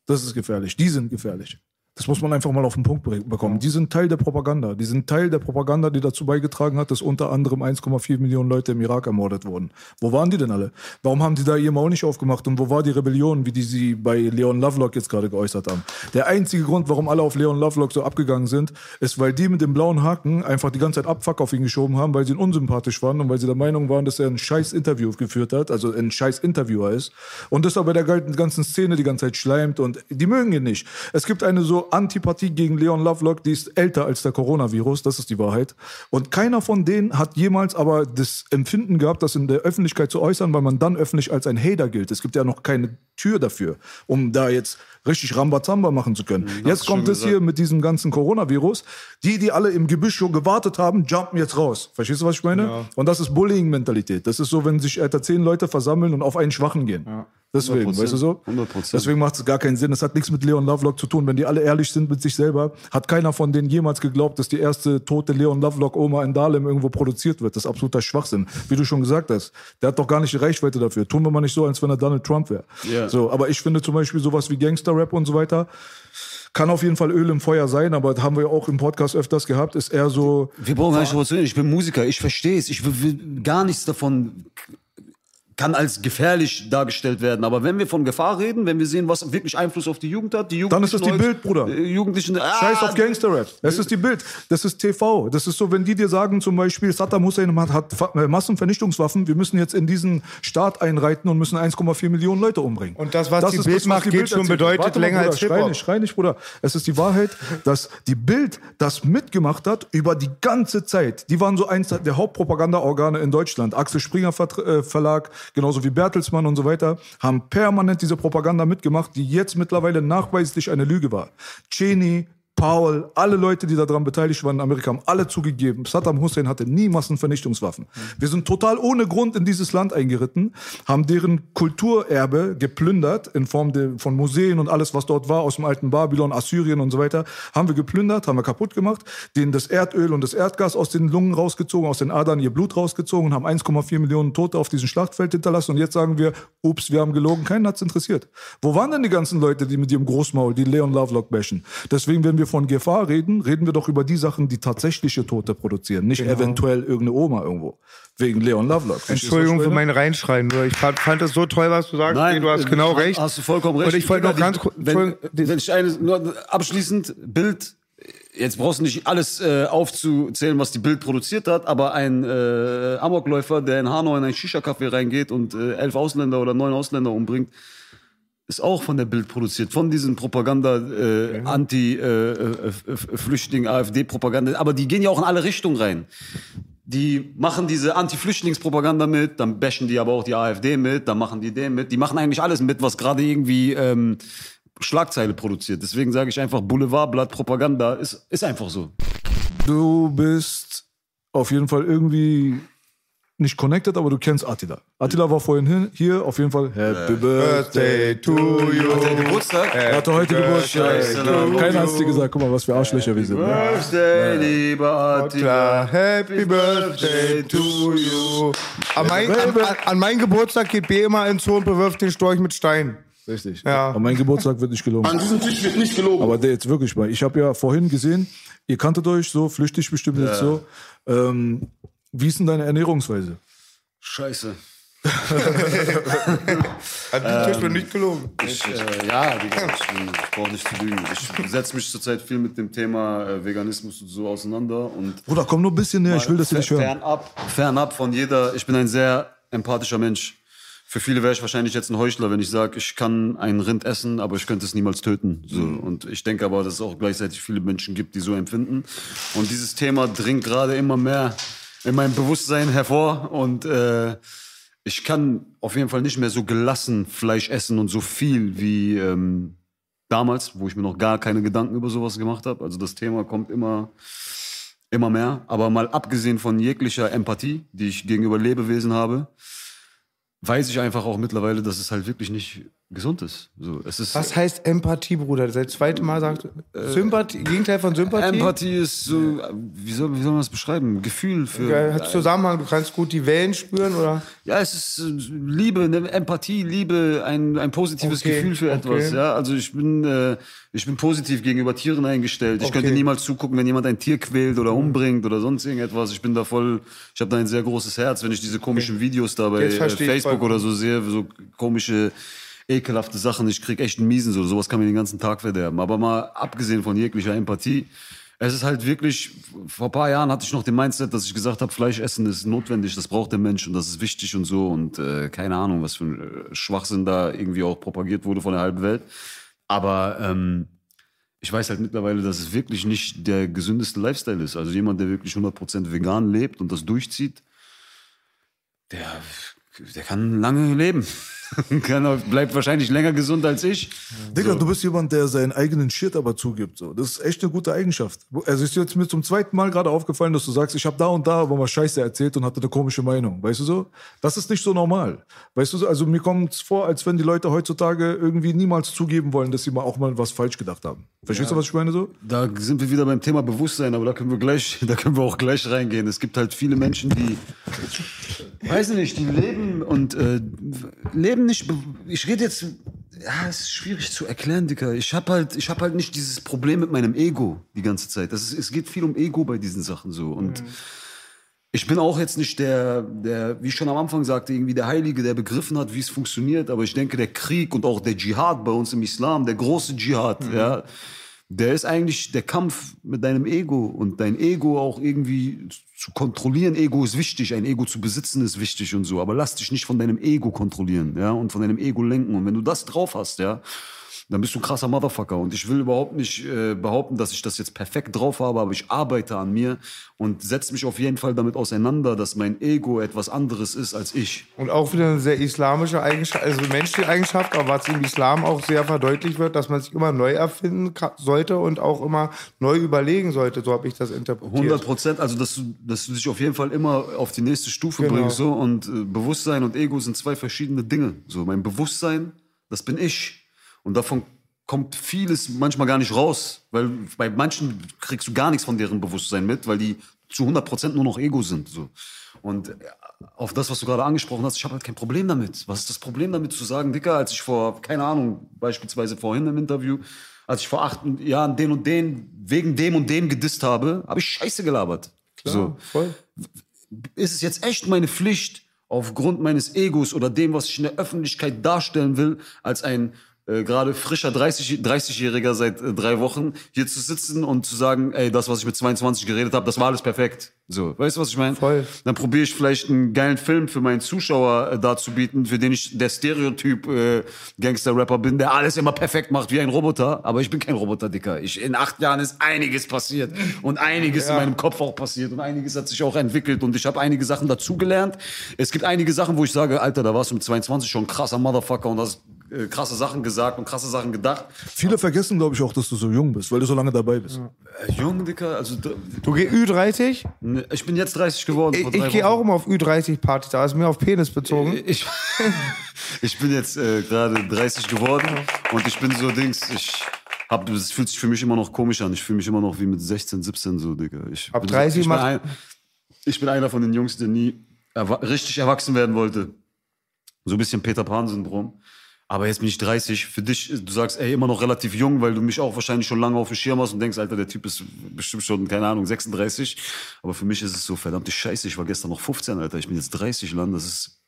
Das ist gefährlich. Die sind gefährlich. Das muss man einfach mal auf den Punkt bekommen. Die sind Teil der Propaganda. Die sind Teil der Propaganda, die dazu beigetragen hat, dass unter anderem 1,4 Millionen Leute im Irak ermordet wurden. Wo waren die denn alle? Warum haben die da ihr Maul nicht aufgemacht? Und wo war die Rebellion, wie die sie bei Leon Lovelock jetzt gerade geäußert haben? Der einzige Grund, warum alle auf Leon Lovelock so abgegangen sind, ist, weil die mit dem blauen Haken einfach die ganze Zeit Abfuck auf ihn geschoben haben, weil sie ihn unsympathisch fanden und weil sie der Meinung waren, dass er ein scheiß Interview geführt hat, also ein scheiß Interviewer ist. Und das aber der ganzen Szene die ganze Zeit schleimt und die mögen ihn nicht. Es gibt eine so Antipathie gegen Leon Lovelock, die ist älter als der Coronavirus, das ist die Wahrheit. Und keiner von denen hat jemals aber das Empfinden gehabt, das in der Öffentlichkeit zu äußern, weil man dann öffentlich als ein Hater gilt. Es gibt ja noch keine Tür dafür, um da jetzt richtig Rambazamba machen zu können. Mhm, jetzt kommt es hier mit diesem ganzen Coronavirus. Die, die alle im Gebüsch schon gewartet haben, jumpen jetzt raus. Verstehst du, was ich meine? Ja. Und das ist Bullying-Mentalität. Das ist so, wenn sich etwa zehn Leute versammeln und auf einen Schwachen gehen. Ja. Deswegen, 100%. weißt du so? 100%. Deswegen macht es gar keinen Sinn. Es hat nichts mit Leon Lovelock zu tun. Wenn die alle ehrlich sind mit sich selber, hat keiner von denen jemals geglaubt, dass die erste tote Leon Lovelock-Oma in Dahlem irgendwo produziert wird. Das ist absoluter Schwachsinn. Wie du schon gesagt hast, der hat doch gar nicht die Reichweite dafür. Tun wir mal nicht so, als wenn er Donald Trump wäre. Yeah. So, aber ich finde zum Beispiel sowas wie Gangster-Rap und so weiter, kann auf jeden Fall Öl im Feuer sein, aber das haben wir auch im Podcast öfters gehabt, ist eher so. Wir brauchen gar nicht Ich bin Musiker, ich verstehe es. Ich will gar nichts davon kann als gefährlich dargestellt werden. Aber wenn wir von Gefahr reden, wenn wir sehen, was wirklich Einfluss auf die Jugend hat, die Dann ist das die Bild, Bruder. Äh, Jugendlichen. Ah, Scheiß auf Gangster-Rap. Das ist die Bild. Das ist TV. Das ist so, wenn die dir sagen, zum Beispiel, Saddam Hussein hat, hat äh, Massenvernichtungswaffen, wir müssen jetzt in diesen Staat einreiten und müssen 1,4 Millionen Leute umbringen. Und das, was das die ist, Bild macht, geht schon bedeutet Warte länger Bruder, als Schrei nicht, schrei nicht, Bruder. Es ist die Wahrheit, dass die Bild das mitgemacht hat über die ganze Zeit. Die waren so eins der Hauptpropagandaorgane in Deutschland. Axel Springer äh, Verlag, genauso wie Bertelsmann und so weiter, haben permanent diese Propaganda mitgemacht, die jetzt mittlerweile nachweislich eine Lüge war. Cheney, Paul, alle Leute, die daran beteiligt waren in Amerika, haben alle zugegeben, Saddam Hussein hatte nie Massenvernichtungswaffen. Wir sind total ohne Grund in dieses Land eingeritten, haben deren Kulturerbe geplündert in Form de, von Museen und alles, was dort war, aus dem alten Babylon, Assyrien und so weiter, haben wir geplündert, haben wir kaputt gemacht, denen das Erdöl und das Erdgas aus den Lungen rausgezogen, aus den Adern ihr Blut rausgezogen, haben 1,4 Millionen Tote auf diesem Schlachtfeld hinterlassen und jetzt sagen wir, ups, wir haben gelogen, keinen hat's interessiert. Wo waren denn die ganzen Leute, die mit ihrem Großmaul, die Leon Lovelock bashen? Deswegen, wenn wir von Gefahr reden, reden wir doch über die Sachen, die tatsächliche Tote produzieren, nicht genau. eventuell irgendeine Oma irgendwo. Wegen Leon Lovelock. Entschuldigung für mein Reinschreien, nur ich fand, fand das so toll, was du sagst. Nein, du hast genau recht. Hast du vollkommen recht. Und ich wollte noch ganz kurz, wenn, wenn ich eine, nur abschließend, Bild, jetzt brauchst du nicht alles äh, aufzuzählen, was die Bild produziert hat, aber ein äh, Amokläufer, der in Hanau in ein Shisha-Café reingeht und äh, elf Ausländer oder neun Ausländer umbringt, ist auch von der Bild produziert, von diesen Propaganda, äh, Anti-Flüchtling, äh, äh, AfD-Propaganda. Aber die gehen ja auch in alle Richtungen rein. Die machen diese Anti-Flüchtlingspropaganda mit, dann bashen die aber auch die AfD mit, dann machen die den mit. Die machen eigentlich alles mit, was gerade irgendwie ähm, Schlagzeile produziert. Deswegen sage ich einfach, Boulevardblatt Propaganda ist, ist einfach so. Du bist auf jeden Fall irgendwie nicht connected, aber du kennst Attila. Attila war vorhin hier, auf jeden Fall Happy Birthday to you. Hat er Geburtstag? Er hatte heute Geburtstag. Keiner hat es dir gesagt, guck mal, was für Arschlöcher wir sind. Ne? Birthday, lieber Attila. Happy Birthday to you. An, mein, an, an meinen Geburtstag geht B immer ins Zoo und bewirft den Storch mit Steinen. Richtig. Ja. Und mein Geburtstag wird nicht gelogen. An diesem Tisch wird nicht gelogen. Aber der jetzt wirklich mal. Ich habe ja vorhin gesehen, ihr kanntet euch so, flüchtig bestimmt jetzt so. Ähm, wie ist denn deine Ernährungsweise? Scheiße. An diesem Tisch wird nicht gelogen. Ich, äh, ja, wie gesagt, ich, ich brauche nicht zu lügen. Ich setze mich zurzeit viel mit dem Thema äh, Veganismus und so auseinander. Und Bruder, komm nur ein bisschen näher, ich will das hier nicht hören. Fernab, fernab von jeder, ich bin ein sehr empathischer Mensch. Für viele wäre ich wahrscheinlich jetzt ein Heuchler, wenn ich sage, ich kann ein Rind essen, aber ich könnte es niemals töten. So. Und ich denke aber, dass es auch gleichzeitig viele Menschen gibt, die so empfinden. Und dieses Thema dringt gerade immer mehr in meinem Bewusstsein hervor. Und äh, ich kann auf jeden Fall nicht mehr so gelassen Fleisch essen und so viel wie ähm, damals, wo ich mir noch gar keine Gedanken über sowas gemacht habe. Also das Thema kommt immer immer mehr. Aber mal abgesehen von jeglicher Empathie, die ich gegenüber Lebewesen habe, weiß ich einfach auch mittlerweile, dass es halt wirklich nicht gesund ist. So, es ist Was heißt Empathie, Bruder? Das zweite Mal sagt Sympathie, Gegenteil von Sympathie. Empathie ist so, wie soll, wie soll man das beschreiben? Gefühl für. Ja, hat Zusammenhang, du kannst gut die Wellen spüren oder? Ja, es ist äh, Liebe, ne, Empathie, Liebe, ein, ein positives Okay, Gefühl für etwas. okay. Ja, also ich bin, äh, ich bin positiv gegenüber Tieren eingestellt. Ich Okay. könnte niemals zugucken, wenn jemand ein Tier quält oder umbringt oder sonst irgendetwas. Ich bin da voll, ich habe da ein sehr großes Herz, wenn ich diese komischen Videos da bei äh, Facebook oder so sehe, so komische ekelhafte Sachen. Ich krieg echt einen Miesen, so sowas kann mir den ganzen Tag verderben. Aber mal abgesehen von jeglicher Empathie, es ist halt wirklich, vor ein paar Jahren hatte ich noch den Mindset, dass ich gesagt habe, Fleisch essen ist notwendig, das braucht der Mensch und das ist wichtig und so und äh, keine Ahnung, was für ein äh, Schwachsinn da irgendwie auch propagiert wurde von der halben Welt. Aber ähm, ich weiß halt mittlerweile, dass es wirklich nicht der gesündeste Lifestyle ist. Also jemand, der wirklich 100% vegan lebt und das durchzieht, der, der kann lange leben. kann, bleibt wahrscheinlich länger gesund als ich. Digga, du bist jemand, der seinen eigenen Shit aber zugibt. So. Das ist echt eine gute Eigenschaft. Also ist jetzt mir zum zweiten Mal gerade aufgefallen, dass du sagst, ich habe da und da aber mal Scheiße erzählt und hatte eine komische Meinung. Weißt du so? Das ist nicht so normal. Weißt du so? Also mir kommt es vor, als wenn die Leute heutzutage irgendwie niemals zugeben wollen, dass sie mal auch mal was falsch gedacht haben. Verstehst du, was ich meine so? Da sind wir wieder beim Thema Bewusstsein, aber da können wir gleich, da können wir auch gleich reingehen. Es gibt halt viele Menschen, die, weiß ich nicht, die leben und äh, leben nicht. be- Ich rede jetzt, ja, es ist schwierig zu erklären, Dicker. Ich habe halt, ich habe halt nicht dieses Problem mit meinem Ego die ganze Zeit. Das ist, es geht viel um Ego bei diesen Sachen so und ich bin auch jetzt nicht der, der, wie ich schon am Anfang sagte, irgendwie der Heilige, der begriffen hat, wie es funktioniert. Aber ich denke, der Krieg und auch der Dschihad bei uns im Islam, der große Dschihad, ja, der ist eigentlich der Kampf mit deinem Ego und dein Ego auch irgendwie zu kontrollieren. Ego ist wichtig, ein Ego zu besitzen ist wichtig und so. Aber lass dich nicht von deinem Ego kontrollieren, ja, und von deinem Ego lenken. Und wenn du das drauf hast, ja, dann bist du ein krasser Motherfucker. Und ich will überhaupt nicht äh, behaupten, dass ich das jetzt perfekt drauf habe, aber ich arbeite an mir und setze mich auf jeden Fall damit auseinander, dass mein Ego etwas anderes ist als ich. Und auch wieder eine sehr islamische Eigenschaft, also menschliche Eigenschaft, aber was im Islam auch sehr verdeutlicht wird, dass man sich immer neu erfinden sollte und auch immer neu überlegen sollte. So habe ich das interpretiert. 100 Prozent, also dass du, dass du dich auf jeden Fall immer auf die nächste Stufe Genau. bringst. So. Und äh, Bewusstsein und Ego sind zwei verschiedene Dinge. So, mein Bewusstsein, das bin ich. Und davon kommt vieles manchmal gar nicht raus. Weil bei manchen kriegst du gar nichts von deren Bewusstsein mit, weil die zu 100 Prozent nur noch Ego sind. So. Und äh, auf das, was du gerade angesprochen hast, ich habe halt kein Problem damit. Was ist das Problem damit zu sagen, Dicker, als ich vor, keine Ahnung, beispielsweise vorhin im Interview, als ich vor acht Jahren den und den wegen dem und dem gedisst habe, habe ich Scheiße gelabert. so. Voll. Ist es jetzt echt meine Pflicht, aufgrund meines Egos oder dem, was ich in der Öffentlichkeit darstellen will, als ein äh, gerade frischer 30 30-Jähriger seit äh, drei Wochen hier zu sitzen und zu sagen, ey, das, was ich mit 22 geredet habe, das war alles perfekt. So, weißt du, was ich meine? Voll. Dann probiere ich vielleicht einen geilen Film für meinen Zuschauer äh, darzubieten, für den ich der Stereotyp äh, Gangster-Rapper bin, der alles immer perfekt macht wie ein Roboter. Aber ich bin kein Roboter, Dicker. Ich, in acht Jahren ist einiges passiert und einiges in meinem Kopf auch passiert und einiges hat sich auch entwickelt und ich habe einige Sachen dazugelernt. Es gibt einige Sachen, wo ich sage, Alter, da warst du mit 22 schon ein krasser Motherfucker und hast äh, krasse Sachen gesagt und krasse Sachen gedacht. Viele vergessen, glaube ich, auch, dass du so jung bist, weil du so lange dabei bist. Äh, jung, Dicker, also Du gehst Ü30? ne, ich bin jetzt 30 geworden. Ich, ich gehe auch immer auf Ü30-Partys, da ist mir auf Penis bezogen. Ich, ich bin jetzt äh, gerade 30 geworden und ich bin so Dings, ich hab, das fühlt sich für mich immer noch komisch an. Ich fühle mich immer noch wie mit 16, 17 so, Digga. Ich Ab bin 30 so, ich, bin macht- ein, ich bin einer von den Jungs, der nie erwa richtig erwachsen werden wollte. So ein bisschen Peter Pan-Syndrom. Aber jetzt bin ich 30. Für dich, du sagst, ey, immer noch relativ jung, weil du mich auch wahrscheinlich schon lange auf dem Schirm hast und denkst, Alter, der Typ ist bestimmt schon, keine Ahnung, 36. Aber für mich ist es so, verdammte Scheiße, ich war gestern noch 15, Alter. Ich bin jetzt 30, Land. Das ist.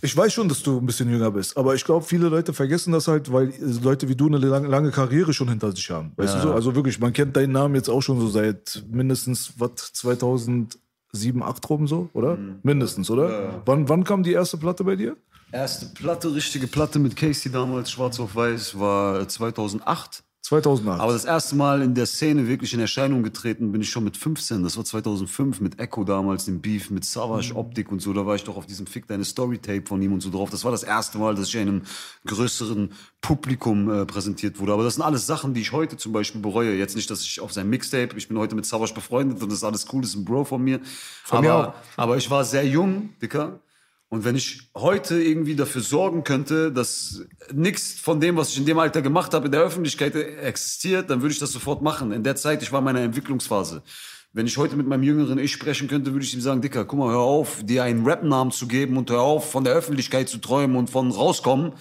Ich weiß schon, dass du ein bisschen jünger bist, aber ich glaube, viele Leute vergessen das halt, weil Leute wie du eine lange, lange Karriere schon hinter sich haben. Weißt du so? Also wirklich, man kennt deinen Namen jetzt auch schon so seit mindestens, was, 2007, 8 rum so, oder? Mindestens, oder? Wann, wann kam die erste Platte bei dir? Erste Platte, richtige Platte mit Casey damals, schwarz auf weiß, war 2008. 2008. Aber das erste Mal in der Szene wirklich in Erscheinung getreten bin ich schon mit 15. Das war 2005 mit Echo damals, dem Beef mit Savage, Optik und so. Da war ich doch auf diesem Fick deine Story-Tape von ihm und so drauf. Das war das erste Mal, dass ich einem größeren Publikum äh, präsentiert wurde. Aber das sind alles Sachen, die ich heute zum Beispiel bereue. Jetzt nicht, dass ich auf sein Mixtape, ich bin heute mit Savage befreundet und das ist alles cool, das ist ein Bro von mir. aber, mir auch. aber ich war sehr jung, Dicker. Und wenn ich heute irgendwie dafür sorgen könnte, dass nichts von dem, was ich in dem Alter gemacht habe, in der Öffentlichkeit existiert, dann würde ich das sofort machen. In der Zeit, ich war in meiner Entwicklungsphase. Wenn ich heute mit meinem jüngeren Ich sprechen könnte, würde ich ihm sagen, Dicker, guck mal, hör auf, dir einen Rap-Namen zu geben und hör auf, von der Öffentlichkeit zu träumen und von rauskommen.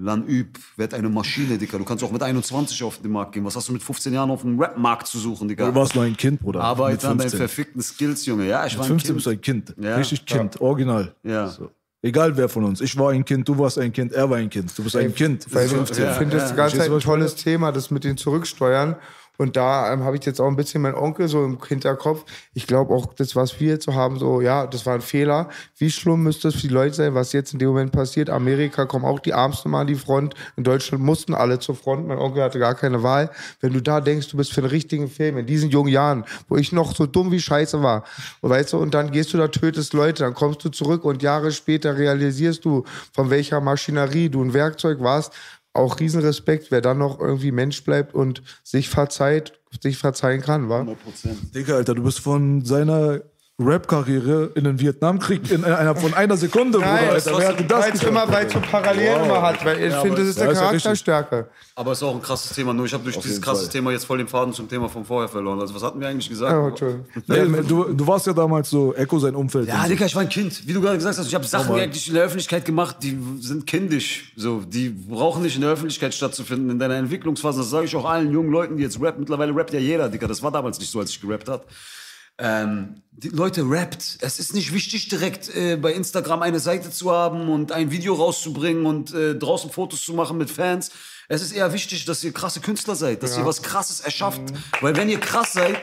Lan üb, werd eine Maschine, Dicker. Du kannst auch mit 21 auf den Markt gehen. Was hast du mit 15 Jahren auf dem Rap-Markt zu suchen, Dicker? Du warst noch ein Kind, Bruder. Arbeit an deinen 15. verfickten Skills, Junge. Ja, ich war Mit ein 15 Kind. bist du ein Kind. Ja. Richtig Kind, original. Ja. So. Egal wer von uns. Ich war ein Kind, du warst ein Kind, er war ein Kind. Du bist ein Kind. Ich finde das du, ein tolles Thema, das mit den Zurücksteuern. Und da ähm, habe ich jetzt auch ein bisschen meinen Onkel so im Hinterkopf. Ich glaube auch, das, was wir jetzt so haben, so, ja, das war ein Fehler. Wie schlimm müsste es für die Leute sein, was jetzt in dem Moment passiert? Amerika kommen auch die Ärmsten mal an die Front. In Deutschland mussten alle zur Front. Mein Onkel hatte gar keine Wahl. Wenn du da denkst, du bist für einen richtigen Film in diesen jungen Jahren, wo ich noch so dumm wie Scheiße war, und weißt du, und dann gehst du da, tötest Leute, dann kommst du zurück und Jahre später realisierst du, von welcher Maschinerie du ein Werkzeug warst, auch Riesenrespekt, wer dann noch irgendwie Mensch bleibt und sich verzeiht, sich verzeihen kann, wa? Digga, Alter, du bist von seiner Rap-Karriere in den Vietnamkrieg in einer, von einer Sekunde, Bruder, Nein, Alter. Wer hätte das weil es immer, weil so Parallelen immer hat, weil ich Ja, finde, das ist ja, eine ist ja. Charakterstärke. Aber es ist auch ein krasses Thema. Nur ich habe durch dieses jeden krasses Fall. Thema jetzt voll den Faden zum Thema von vorher verloren. Also was hatten wir eigentlich gesagt? Ja, Entschuldigung. Nee, du, du warst ja damals so Echo sein Umfeld. Ja, Digga, ich war ein Kind. Wie du gerade gesagt hast, ich habe Sachen Mann. eigentlich in der Öffentlichkeit gemacht, die sind kindisch. So, die brauchen nicht in der Öffentlichkeit stattzufinden. In deiner Entwicklungsphase, das sage ich auch allen jungen Leuten, die jetzt rappen. Mittlerweile rappt ja jeder, Digga. Das war damals nicht so, als ich gerappt habe. Ähm, die Leute rappt. Es ist nicht wichtig, direkt äh, bei Instagram eine Seite zu haben und ein Video rauszubringen und äh, draußen Fotos zu machen mit Fans. Es ist eher wichtig, dass ihr krasse Künstler seid, dass ihr was Krasses erschafft. Weil wenn ihr krass seid,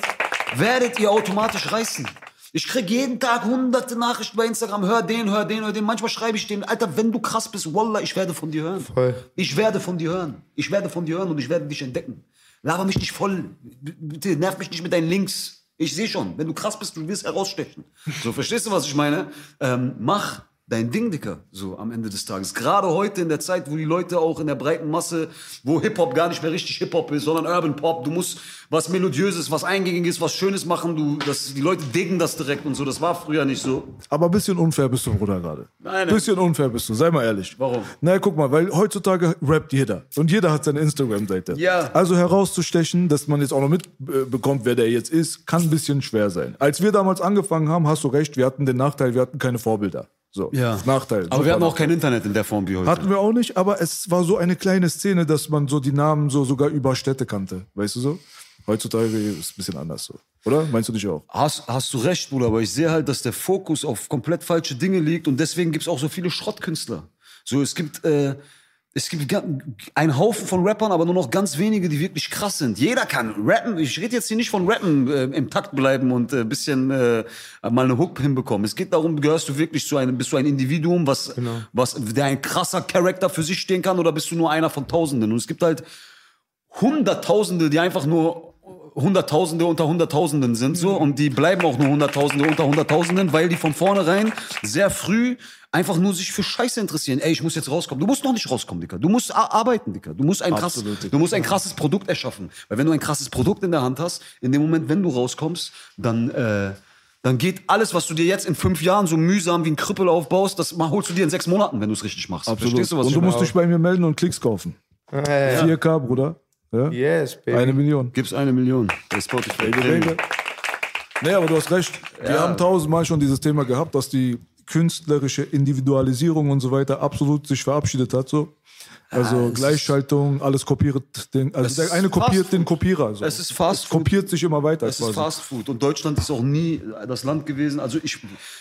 werdet ihr automatisch reißen. Ich krieg jeden Tag hunderte Nachrichten bei Instagram, hör den, hör den, hör den. Manchmal schreibe ich dem, Alter, wenn du krass bist, Wallah, ich werde von dir hören. Voll. Ich werde von dir hören. Ich werde von dir hören und ich werde dich entdecken. Laber mich nicht voll. Bitte nerv mich nicht mit deinen Links. Ich sehe schon, wenn du krass bist, du wirst herausstechen. So, verstehst du, was ich meine? Ähm, mach dein Ding, Dicker, so am Ende des Tages. Gerade heute in der Zeit, wo die Leute auch in der breiten Masse, wo Hip-Hop gar nicht mehr richtig Hip-Hop ist, sondern Urban Pop, du musst was Melodiöses, was Eingängiges, was Schönes machen, du, das, die Leute diggen das direkt und so. Das war früher nicht so. Aber ein bisschen unfair bist du, Bruder, gerade. Nein, bisschen unfair bist du, sei mal ehrlich. Warum? Na, guck mal, weil heutzutage rappt jeder. Und jeder hat seine Instagram-Seite. Ja. Also herauszustechen, dass man jetzt auch noch mitbekommt, wer der jetzt ist, kann ein bisschen schwer sein. Als wir damals angefangen haben, hast du recht, wir hatten den Nachteil, wir hatten keine Vorbilder. So, Nachteil. Aber wir hatten auch kein Internet in der Form wie heute. Hatten wir auch nicht, aber es war so eine kleine Szene, dass man so die Namen so sogar über Städte kannte. Weißt du so? Heutzutage ist es ein bisschen anders so. Oder? Meinst du nicht auch? Hast, hast du recht, Bruder, aber ich sehe halt, dass der Fokus auf komplett falsche Dinge liegt und deswegen gibt es auch so viele Schrottkünstler. So, es gibt, äh, es gibt einen Haufen von Rappern, aber nur noch ganz wenige, die wirklich krass sind. Jeder kann rappen. Ich rede jetzt hier nicht von Rappen, äh, im Takt bleiben und ein äh, bisschen äh, mal eine Hook hinbekommen. Es geht darum, gehörst du wirklich zu einem, bist du ein Individuum, was, was, der ein krasser Charakter für sich stehen kann oder bist du nur einer von Tausenden? Und es gibt halt Hunderttausende, die einfach nur Hunderttausende unter Hunderttausenden sind so und die bleiben auch nur Hunderttausende unter Hunderttausenden, weil die von vornherein sehr früh einfach nur sich für Scheiße interessieren. Ey, ich muss jetzt rauskommen. Du musst noch nicht rauskommen, Dicker. Du musst arbeiten, Dicker. Du musst ein krass, Absolut, Dicker. du musst ein krasses Produkt erschaffen, weil wenn du ein krasses Produkt in der Hand hast, in dem Moment, wenn du rauskommst, dann äh, dann geht alles, was du dir jetzt in fünf Jahren so mühsam wie ein Krüppel aufbaust, das mal holst du dir in sechs Monaten, wenn du es richtig machst. Verstehst du, was Und du musst dich bei mir melden und Klicks kaufen. Ja, ja. 4K, Bruder. Ja? Yes, baby. Eine Million. Gib's eine Million bei Spotify. Baby. Nee, aber du hast recht. Wir haben tausendmal schon dieses Thema gehabt, dass die künstlerische Individualisierung und so weiter absolut sich verabschiedet hat. So. Also es Gleichschaltung, alles kopiert den, also der ist eine kopiert den Food. Kopierer. So. Es ist Fast Es Food. kopiert sich immer weiter. Es ist quasi. Fast Food. Und Deutschland ist auch nie das Land gewesen. Also ich,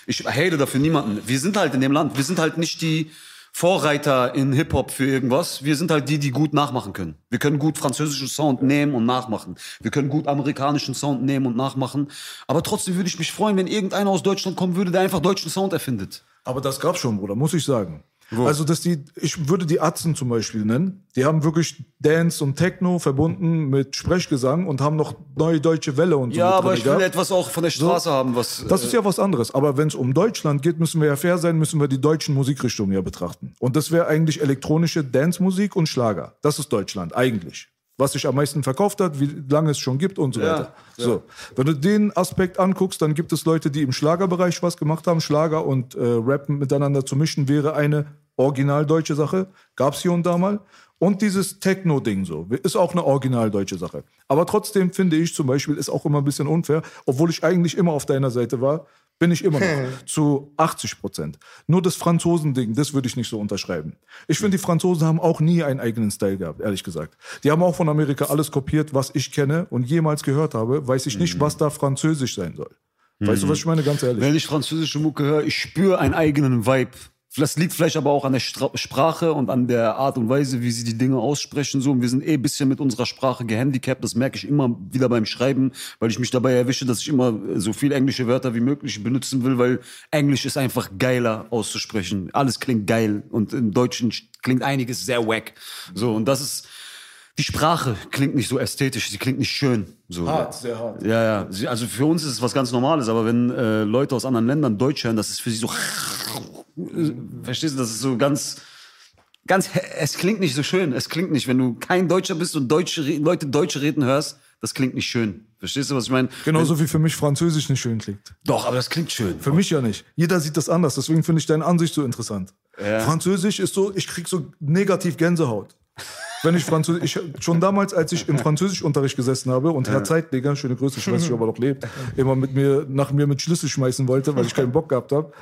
ich hate dafür niemanden. Wir sind halt in dem Land. Wir sind halt nicht die Vorreiter in Hip-Hop für irgendwas. Wir sind halt die, die gut nachmachen können. Wir können gut französischen Sound nehmen und nachmachen. Wir können gut amerikanischen Sound nehmen und nachmachen. Aber trotzdem würde ich mich freuen, wenn irgendeiner aus Deutschland kommen würde, der einfach deutschen Sound erfindet. Aber das gab's schon, Bruder, muss ich sagen. Also, dass die, ich würde die Atzen zum Beispiel nennen. Die haben wirklich Dance und Techno verbunden mit Sprechgesang und haben noch neue deutsche Welle und so. Ja, aber ich will etwas auch von der Straße haben, was. Das ist ja was anderes. Aber wenn es um Deutschland geht, müssen wir ja fair sein, müssen wir die deutschen Musikrichtungen ja betrachten. Und das wäre eigentlich elektronische Dance-Musik und Schlager. Das ist Deutschland, eigentlich. Was sich am meisten verkauft hat, wie lange es schon gibt und so Ja, weiter. So. Wenn du den Aspekt anguckst, dann gibt es Leute, die im Schlagerbereich was gemacht haben. Schlager und äh, Rappen miteinander zu mischen wäre eine original deutsche Sache. Gab's hier und da mal. Und dieses Techno-Ding so, ist auch eine original deutsche Sache. Aber trotzdem finde ich zum Beispiel, ist auch immer ein bisschen unfair, obwohl ich eigentlich immer auf deiner Seite war, bin ich immer noch zu 80 Prozent. Nur das Franzosen-Ding, das würde ich nicht so unterschreiben. Ich finde, die Franzosen haben auch nie einen eigenen Style gehabt, ehrlich gesagt. Die haben auch von Amerika alles kopiert, was ich kenne und jemals gehört habe, weiß ich nicht, was da französisch sein soll. Weißt du, was ich meine? Ganz ehrlich. Wenn ich französische Mucke höre, ich spüre einen eigenen Vibe. Das liegt vielleicht aber auch an der Stra Sprache und an der Art und Weise, wie sie die Dinge aussprechen. So, und wir sind eh ein bisschen mit unserer Sprache gehandicapt. Das merke ich immer wieder beim Schreiben, weil ich mich dabei erwische, dass ich immer so viel englische Wörter wie möglich benutzen will, weil Englisch ist einfach geiler auszusprechen. Alles klingt geil und im Deutschen klingt einiges sehr wack. So, und das ist, die Sprache klingt nicht so ästhetisch, sie klingt nicht schön. So. Hart, sehr hart. Ja, ja. Also für uns ist es was ganz Normales, aber wenn äh, Leute aus anderen Ländern Deutsch hören, das ist für sie so. Verstehst du, das ist so ganz. Ganz, es klingt nicht so schön. Es klingt nicht, wenn du kein Deutscher bist und Deutsche, Leute Deutsche reden hörst, das klingt nicht schön. Verstehst du, was ich meine? Genauso wie für mich Französisch nicht schön klingt. Doch, aber das klingt schön. Für mich ja nicht. Jeder sieht das anders. Deswegen finde ich deine Ansicht so interessant. Französisch ist so, ich krieg so negativ Gänsehaut. Wenn ich Französisch, ich, schon damals, als ich im Französischunterricht gesessen habe und Herr Zeitleger, schöne Grüße, ich weiß nicht, ob er noch lebt, immer mit mir, nach mir mit Schlüssel schmeißen wollte, weil ich keinen Bock gehabt habe.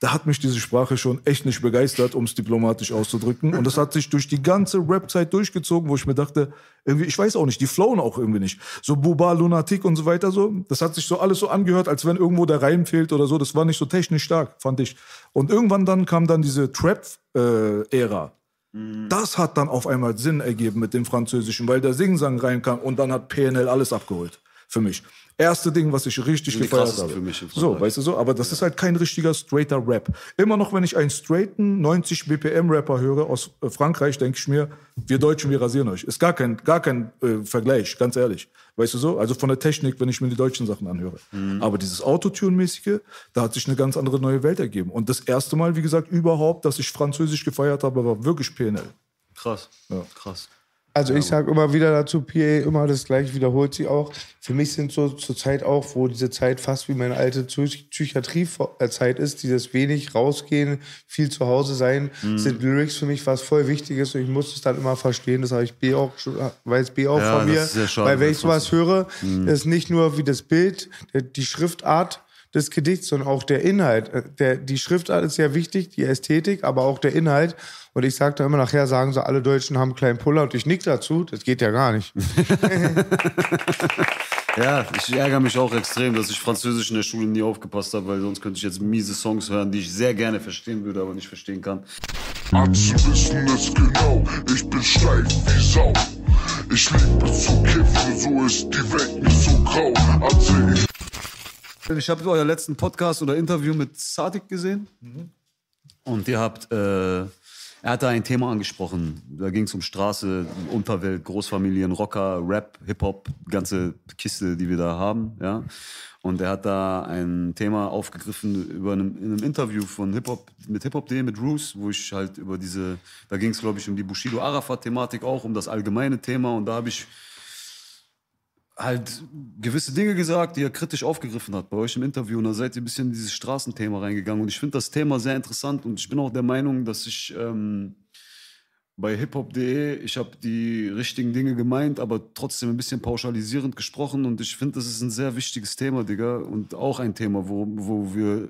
Da hat mich diese Sprache schon echt nicht begeistert, um es diplomatisch auszudrücken. Und das hat sich durch die ganze Rap-Zeit durchgezogen, wo ich mir dachte, irgendwie, ich weiß auch nicht, die flowen auch irgendwie nicht. So Buba, Lunatic und so weiter so. Das hat sich so alles so angehört, als wenn irgendwo der Reim fehlt oder so. Das war nicht so technisch stark, fand ich. Und irgendwann dann kam dann diese Trap-Ära. Das hat dann auf einmal Sinn ergeben mit dem Französischen, weil der Singsang reinkam und dann hat PNL alles abgeholt. Für mich. Erste Ding, was ich richtig gefeiert habe. für mich so, weißt du so, aber das ist halt kein richtiger straighter Rap. Immer noch, wenn ich einen straighten 90 BPM Rapper höre aus äh, Frankreich, denke ich mir, wir Deutschen, wir rasieren euch. Ist gar kein, gar kein äh, Vergleich, ganz ehrlich. Weißt du so? Also von der Technik, wenn ich mir die deutschen Sachen anhöre. Mhm. Aber dieses Autotune-mäßige, da hat sich eine ganz andere neue Welt ergeben. Und das erste Mal, wie gesagt, überhaupt, dass ich Französisch gefeiert habe, war wirklich PNL. Krass. Krass. Also ich sage immer wieder dazu, PA, immer das gleiche wiederholt sie auch. Für mich sind so zur Zeit auch, wo diese Zeit fast wie meine alte Psych- Psychiatrie-Zeit ist, dieses wenig rausgehen, viel zu Hause sein, sind Lyrics für mich was voll Wichtiges und ich muss es dann immer verstehen. Das habe ich B auch, schon- weiß B auch Ja, von mir. sehr schade, Weil wenn ich sowas höre, ist nicht nur wie das Bild, die Schriftart, des Gedichts, sondern auch der Inhalt. Äh, Der, die Schriftart ist sehr wichtig, die Ästhetik, aber auch der Inhalt. Und ich sage da immer nachher, sagen so, alle Deutschen haben einen kleinen Puller und ich nick dazu. Das geht ja gar nicht. Ja, ich ärgere mich auch extrem, dass ich Französisch in der Schule nie aufgepasst habe, weil sonst könnte ich jetzt miese Songs hören, die ich sehr gerne verstehen würde, aber nicht verstehen kann. Arzt wissen es genau, ich bin steif wie Sau. Ich liebe zu kiffen, so ist die Welt nicht so grau. Arzt, ich Ich habe euer letzten Podcast oder Interview mit Sadik gesehen. Und ihr habt, äh, er hat da ein Thema angesprochen. Da ging es um Straße, Unterwelt, Großfamilien, Rocker, Rap, Hip-Hop, ganze Kiste, die wir da haben. Ja? Und er hat da ein Thema aufgegriffen über einem, in einem Interview von Hip-Hop, mit Hip-Hop.de, mit Roos, wo ich halt über diese, da ging es glaube ich um die Bushido-Arafat-Thematik auch, um das allgemeine Thema. Und da habe ich halt gewisse Dinge gesagt, die er kritisch aufgegriffen hat bei euch im Interview. Und da seid ihr ein bisschen in dieses Straßenthema reingegangen. Und ich finde das Thema sehr interessant. Und ich bin auch der Meinung, dass ich ähm, bei hiphop.de, ich habe die richtigen Dinge gemeint, aber trotzdem ein bisschen pauschalisierend gesprochen und ich finde, das ist ein sehr wichtiges Thema, Digga, und auch ein Thema, wo, wo wir,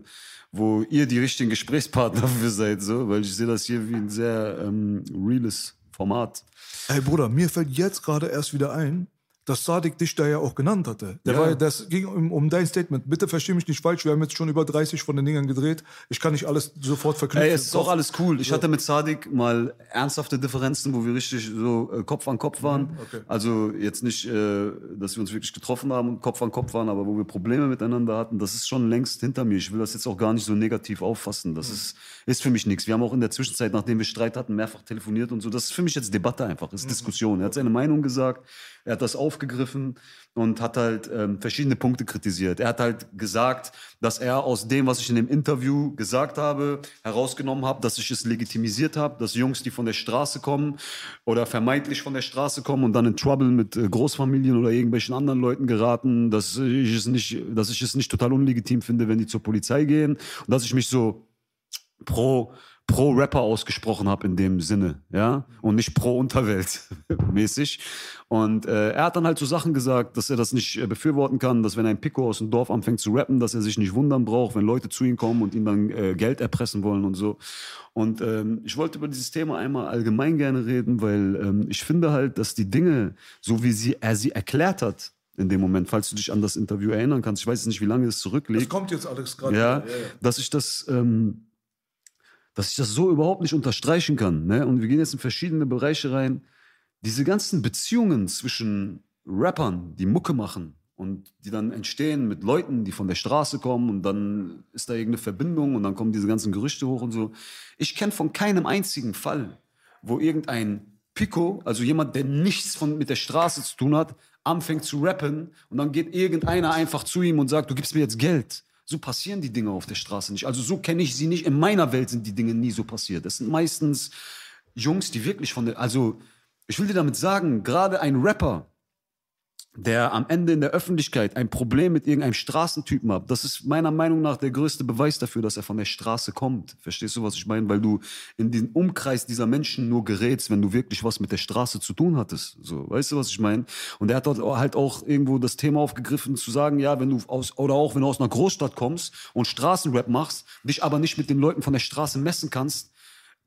wo ihr die richtigen Gesprächspartner für seid, so, weil ich sehe das hier wie ein sehr ähm, reales Format. Ey Bruder, mir fällt jetzt gerade erst wieder ein, dass Sadik dich da ja auch genannt hatte. Der Ja. war, ja- das ging um, um dein Statement. Bitte versteh mich nicht falsch, wir haben jetzt schon über 30 von den Dingern gedreht. Ich kann nicht alles sofort verknüpfen. Ey, es ist auch alles cool. Ich hatte mit Sadik mal ernsthafte Differenzen, wo wir richtig so äh, Kopf an Kopf waren. okay. Also jetzt nicht, äh, dass wir uns wirklich getroffen haben und Kopf an Kopf waren, aber wo wir Probleme miteinander hatten. Das ist schon längst hinter mir. Ich will das jetzt auch gar nicht so negativ auffassen. Das ist, ist für mich nichts. Wir haben auch in der Zwischenzeit, nachdem wir Streit hatten, mehrfach telefoniert und so. Das ist für mich jetzt Debatte einfach, ist Diskussion. Er hat seine Meinung gesagt, er hat das aufgegriffen und hat halt ähm, verschiedene Punkte kritisiert. Er hat halt gesagt, dass er aus dem, was ich in dem Interview gesagt habe, herausgenommen habe, dass ich es legitimisiert habe, dass Jungs, die von der Straße kommen oder vermeintlich von der Straße kommen und dann in Trouble mit äh, Großfamilien oder irgendwelchen anderen Leuten geraten, dass ich es nicht, dass ich es nicht total unlegitim finde, wenn die zur Polizei gehen und dass ich mich so pro pro Rapper ausgesprochen habe in dem Sinne, ja, und nicht pro Unterwelt mäßig. Und äh, er hat dann halt so Sachen gesagt, dass er das nicht äh, befürworten kann, dass wenn ein Pico aus dem Dorf anfängt zu rappen, dass er sich nicht wundern braucht, wenn Leute zu ihm kommen und ihm dann äh, Geld erpressen wollen und so. Und ähm, ich wollte über dieses Thema einmal allgemein gerne reden, weil ähm, ich finde halt, dass die Dinge, so wie sie er sie erklärt hat in dem Moment, falls du dich an das Interview erinnern kannst, ich weiß jetzt nicht, wie lange es zurückliegt Das kommt jetzt alles gerade. ja, dass ich das, ähm, dass ich das so überhaupt nicht unterstreichen kann. Ne? Und wir gehen jetzt in verschiedene Bereiche rein. Diese ganzen Beziehungen zwischen Rappern, die Mucke machen und die dann entstehen mit Leuten, die von der Straße kommen und dann ist da irgendeine Verbindung und dann kommen diese ganzen Gerüchte hoch und so. Ich kenne von keinem einzigen Fall, wo irgendein Pico, also jemand, der nichts von, mit der Straße zu tun hat, anfängt zu rappen und dann geht irgendeiner einfach zu ihm und sagt, du gibst mir jetzt Geld. So passieren die Dinge auf der Straße nicht. Also so kenne ich sie nicht. In meiner Welt sind die Dinge nie so passiert. Das sind meistens Jungs, die wirklich von der, also ich will dir damit sagen, gerade ein Rapper, der am Ende in der Öffentlichkeit ein Problem mit irgendeinem Straßentypen hat, das ist meiner Meinung nach der größte Beweis dafür, dass er von der Straße kommt. Verstehst du, was ich meine? Weil du in den Umkreis dieser Menschen nur gerätst, wenn du wirklich was mit der Straße zu tun hattest. So, weißt du, was ich meine? Und er hat dort halt auch irgendwo das Thema aufgegriffen, zu sagen, ja, wenn du aus, oder auch wenn du aus einer Großstadt kommst und Straßenrap machst, dich aber nicht mit den Leuten von der Straße messen kannst,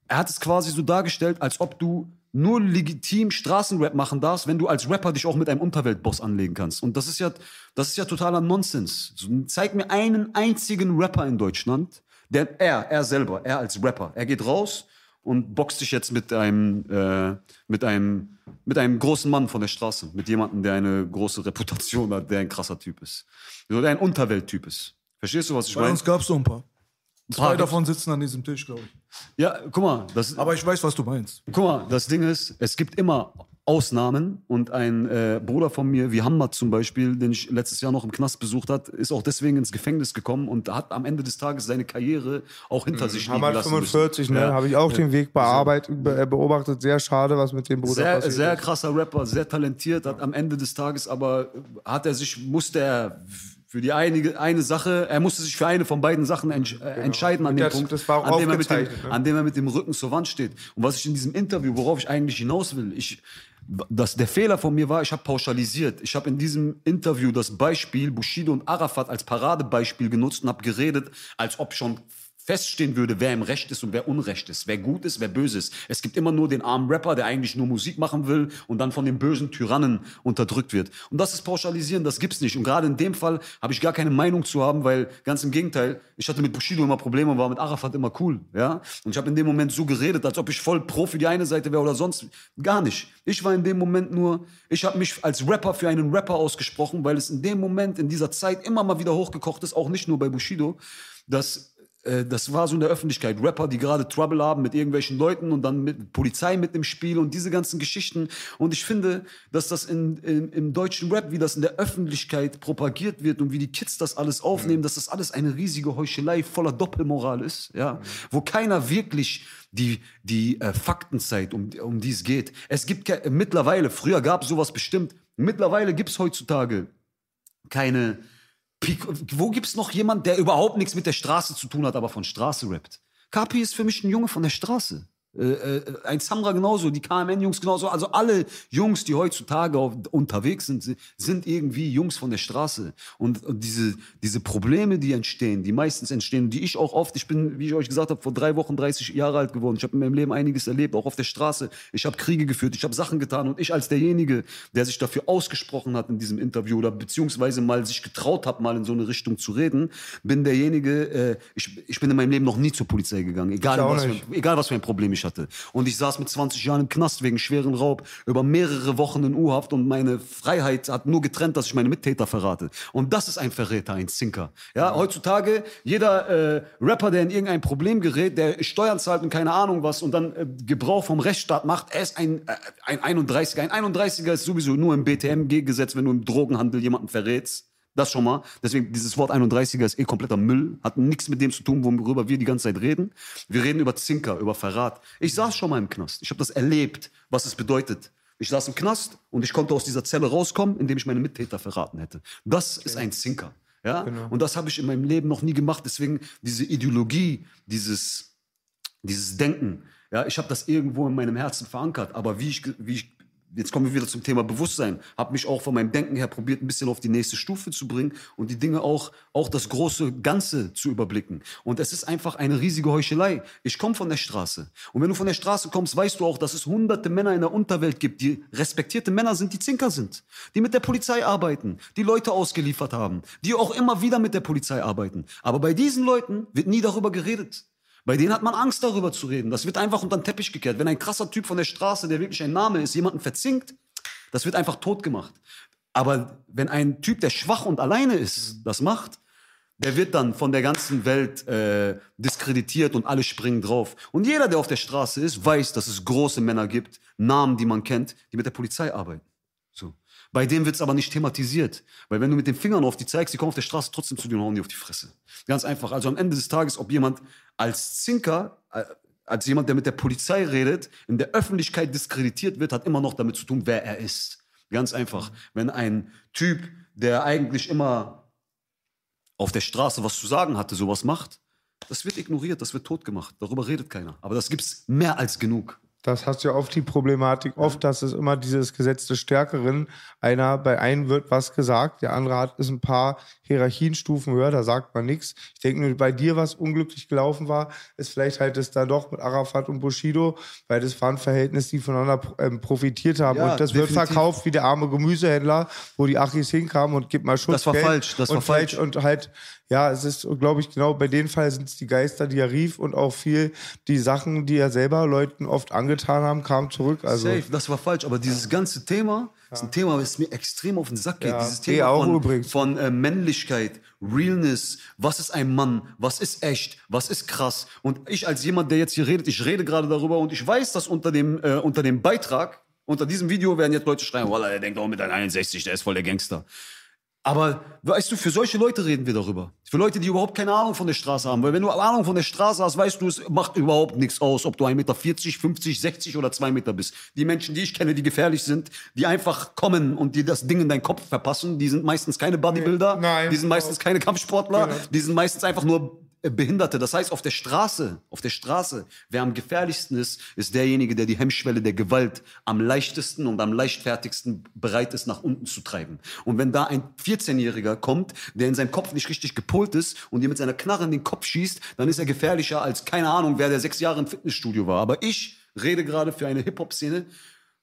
er hat es quasi so dargestellt, als ob du nur legitim Straßenrap machen darfst, wenn du als Rapper dich auch mit einem Unterweltboss anlegen kannst. Und das ist ja, das ist ja totaler Nonsens. So, zeig mir einen einzigen Rapper in Deutschland, der, er, er selber, er als Rapper, er geht raus und boxt sich jetzt mit einem, äh, mit einem, mit einem großen Mann von der Straße, mit jemandem, der eine große Reputation hat, der ein krasser Typ ist. So, der ein Unterwelttyp ist. Verstehst du, was ich Bei meine? uns gab es so ein paar. Zwei davon sitzen an diesem Tisch, glaube ich. Ja, guck mal, das, Aber ich weiß, was du meinst. Guck mal, das Ding ist, es gibt immer Ausnahmen und ein äh, Bruder von mir, wie Hamad zum Beispiel, den ich letztes Jahr noch im Knast besucht hat, ist auch deswegen ins Gefängnis gekommen und hat am Ende des Tages seine Karriere auch hinter sich liegen Hamad lassen 45, müssen. ne? Ja. Habe ich auch den Weg bearbeitet, be beobachtet. Sehr schade, was mit dem Bruder Sehr, passiert sehr ist. krasser Rapper, sehr talentiert, hat am Ende des Tages aber hat er sich, musste er für die einige, eine Sache, er musste sich für eine von beiden Sachen entsch äh, entscheiden an dem Das- Punkt, das an, dem er mit dem, ne? an dem er mit dem Rücken zur Wand steht. Und was ich in diesem Interview, worauf ich eigentlich hinaus will, ich, das, der Fehler von mir war, ich habe pauschalisiert. Ich habe in diesem Interview das Beispiel Bushido und Arafat als Paradebeispiel genutzt und habe geredet, als ob schon feststehen würde, wer im Recht ist und wer Unrecht ist, wer gut ist, wer böse ist. Es gibt immer nur den armen Rapper, der eigentlich nur Musik machen will und dann von den bösen Tyrannen unterdrückt wird. Und das ist Pauschalisieren, das gibt's nicht. Und gerade in dem Fall habe ich gar keine Meinung zu haben, weil ganz im Gegenteil, ich hatte mit Bushido immer Probleme und war mit Arafat immer cool, ja. Und ich habe in dem Moment so geredet, als ob ich voll pro für die eine Seite wäre oder sonst gar nicht. Ich war in dem Moment nur, ich habe mich als Rapper für einen Rapper ausgesprochen, weil es in dem Moment, in dieser Zeit immer mal wieder hochgekocht ist, auch nicht nur bei Bushido, dass äh, das war so in der Öffentlichkeit. Rapper, die gerade Trouble haben mit irgendwelchen Leuten und dann mit Polizei mit im Spiel und diese ganzen Geschichten. Und ich finde, dass das in, in, im deutschen Rap, wie das in der Öffentlichkeit propagiert wird und wie die Kids das alles aufnehmen, dass das alles eine riesige Heuchelei voller Doppelmoral ist, ja, wo keiner wirklich die, die äh, Fakten zeigt, um, um die es geht. Es gibt mittlerweile, früher gab es sowas bestimmt, mittlerweile gibt es heutzutage keine. Wo gibt's noch jemand, der überhaupt nichts mit der Straße zu tun hat, aber von Straße rappt? Kapi ist für mich ein Junge von der Straße. Äh, äh, ein Samra genauso, die KMN-Jungs genauso. Also alle Jungs, die heutzutage unterwegs sind, sind irgendwie Jungs von der Straße. Und, und diese, diese Probleme, die entstehen, die meistens entstehen, die ich auch oft, ich bin, wie ich euch gesagt habe, vor drei Wochen 30 Jahre alt geworden. Ich habe in meinem Leben einiges erlebt, auch auf der Straße. Ich habe Kriege geführt, ich habe Sachen getan. Und ich als derjenige, der sich dafür ausgesprochen hat in diesem Interview oder beziehungsweise mal sich getraut hat, mal in so eine Richtung zu reden, bin derjenige, äh, ich, ich bin in meinem Leben noch nie zur Polizei gegangen. Egal, was für, egal was für ein Problem ich hatte. Und ich saß mit 20 Jahren im Knast wegen schweren Raub, über mehrere Wochen in U-Haft und meine Freiheit hat nur getrennt, dass ich meine Mittäter verrate. Und das ist ein Verräter, ein Zinker. Ja, heutzutage, jeder äh, Rapper, der in irgendein Problem gerät, der Steuern zahlt und keine Ahnung was und dann äh, Gebrauch vom Rechtsstaat macht, er ist ein, äh, ein 31er. Ein 31er ist sowieso nur im BTMG-Gesetz, wenn du im Drogenhandel jemanden verrätst. Das schon mal. Deswegen, dieses Wort 31er ist eh kompletter Müll. Hat nichts mit dem zu tun, worüber wir die ganze Zeit reden. Wir reden über Zinker, über Verrat. Ich saß schon mal im Knast. Ich habe das erlebt, was es bedeutet. Ich saß im Knast und ich konnte aus dieser Zelle rauskommen, indem ich meine Mittäter verraten hätte. Das ist ein Zinker. Ja? Und das habe ich in meinem Leben noch nie gemacht. Deswegen diese Ideologie, dieses, dieses Denken, ja, ich habe das irgendwo in meinem Herzen verankert. Aber wie ich, wie ich jetzt kommen wir wieder zum Thema Bewusstsein, habe mich auch von meinem Denken her probiert, ein bisschen auf die nächste Stufe zu bringen und die Dinge auch, auch das große Ganze zu überblicken. Und es ist einfach eine riesige Heuchelei. Ich komme von der Straße. Und wenn du von der Straße kommst, weißt du auch, dass es hunderte Männer in der Unterwelt gibt, die respektierte Männer sind, die Zinker sind, die mit der Polizei arbeiten, die Leute ausgeliefert haben, die auch immer wieder mit der Polizei arbeiten. Aber bei diesen Leuten wird nie darüber geredet. Bei denen hat man Angst, darüber zu reden. Das wird einfach unter den Teppich gekehrt. Wenn ein krasser Typ von der Straße, der wirklich ein Name ist, jemanden verzinkt, das wird einfach tot gemacht. Aber wenn ein Typ, der schwach und alleine ist, das macht, der wird dann von der ganzen Welt äh, diskreditiert und alle springen drauf. Und jeder, der auf der Straße ist, weiß, dass es große Männer gibt, Namen, die man kennt, die mit der Polizei arbeiten. Bei dem wird's aber nicht thematisiert. Weil wenn du mit den Fingern auf die zeigst, die kommen auf der Straße trotzdem zu dir und hauen dir auf die Fresse. Ganz einfach. Also am Ende des Tages, ob jemand als Zinker, äh, als jemand, der mit der Polizei redet, in der Öffentlichkeit diskreditiert wird, hat immer noch damit zu tun, wer er ist. Ganz einfach. Wenn ein Typ, der eigentlich immer auf der Straße was zu sagen hatte, sowas macht, das wird ignoriert, das wird totgemacht. Darüber redet keiner. Aber das gibt's mehr als genug. Das hast du ja oft die Problematik, oft, dass es immer dieses Gesetz des Stärkeren. Einer, bei einem wird was gesagt, der andere hat ist ein paar Hierarchienstufen höher, da sagt man nichts. Ich denke nur, bei dir, was unglücklich gelaufen war, ist vielleicht halt es da doch mit Arafat und Bushido, weil das waren Verhältnisse, die voneinander ähm, profitiert haben. Ja, und das wird definitiv. verkauft wie der arme Gemüsehändler, wo die Achis hinkamen und gib mal Schutz. Das war falsch, das und war falsch. Und halt, ja, es ist, glaube ich, genau bei den Fall sind es die Geister, die er rief und auch viel die Sachen, die er selber Leuten oft angetan haben, kamen zurück. Also Safe, das war falsch. Aber dieses ganze Thema ist ein Thema, das mir extrem auf den Sack geht. Ja, Dieses eh Thema auch von, übrigens. von äh, Männlichkeit, Realness, was ist ein Mann, was ist echt, was ist krass. Und ich als jemand, der jetzt hier redet, ich rede gerade darüber und ich weiß, dass unter dem, äh, unter dem Beitrag, unter diesem Video werden jetzt Leute schreien, Wallah, der denkt auch mit einem 61, der ist voll der Gangster. Aber weißt du, für solche Leute reden wir darüber. Für Leute, die überhaupt keine Ahnung von der Straße haben. Weil wenn du Ahnung von der Straße hast, weißt du, es macht überhaupt nichts aus, ob du 1,40 Meter, 50, 60 oder 2 Meter bist. Die Menschen, die ich kenne, die gefährlich sind, die einfach kommen und dir das Ding in deinen Kopf verpassen, die sind meistens keine Bodybuilder, Nein. die sind meistens keine Kampfsportler, Genau. die sind meistens einfach nur Behinderte. Das heißt, auf der Straße, auf der Straße, wer am gefährlichsten ist, ist derjenige, der die Hemmschwelle der Gewalt am leichtesten und am leichtfertigsten bereit ist, nach unten zu treiben. Und wenn da ein 14-Jähriger kommt, der in seinem Kopf nicht richtig gepolt ist und dir mit seiner Knarre in den Kopf schießt, dann ist er gefährlicher als keine Ahnung, wer der sechs Jahre im Fitnessstudio war. Aber ich rede gerade für eine Hip-Hop-Szene,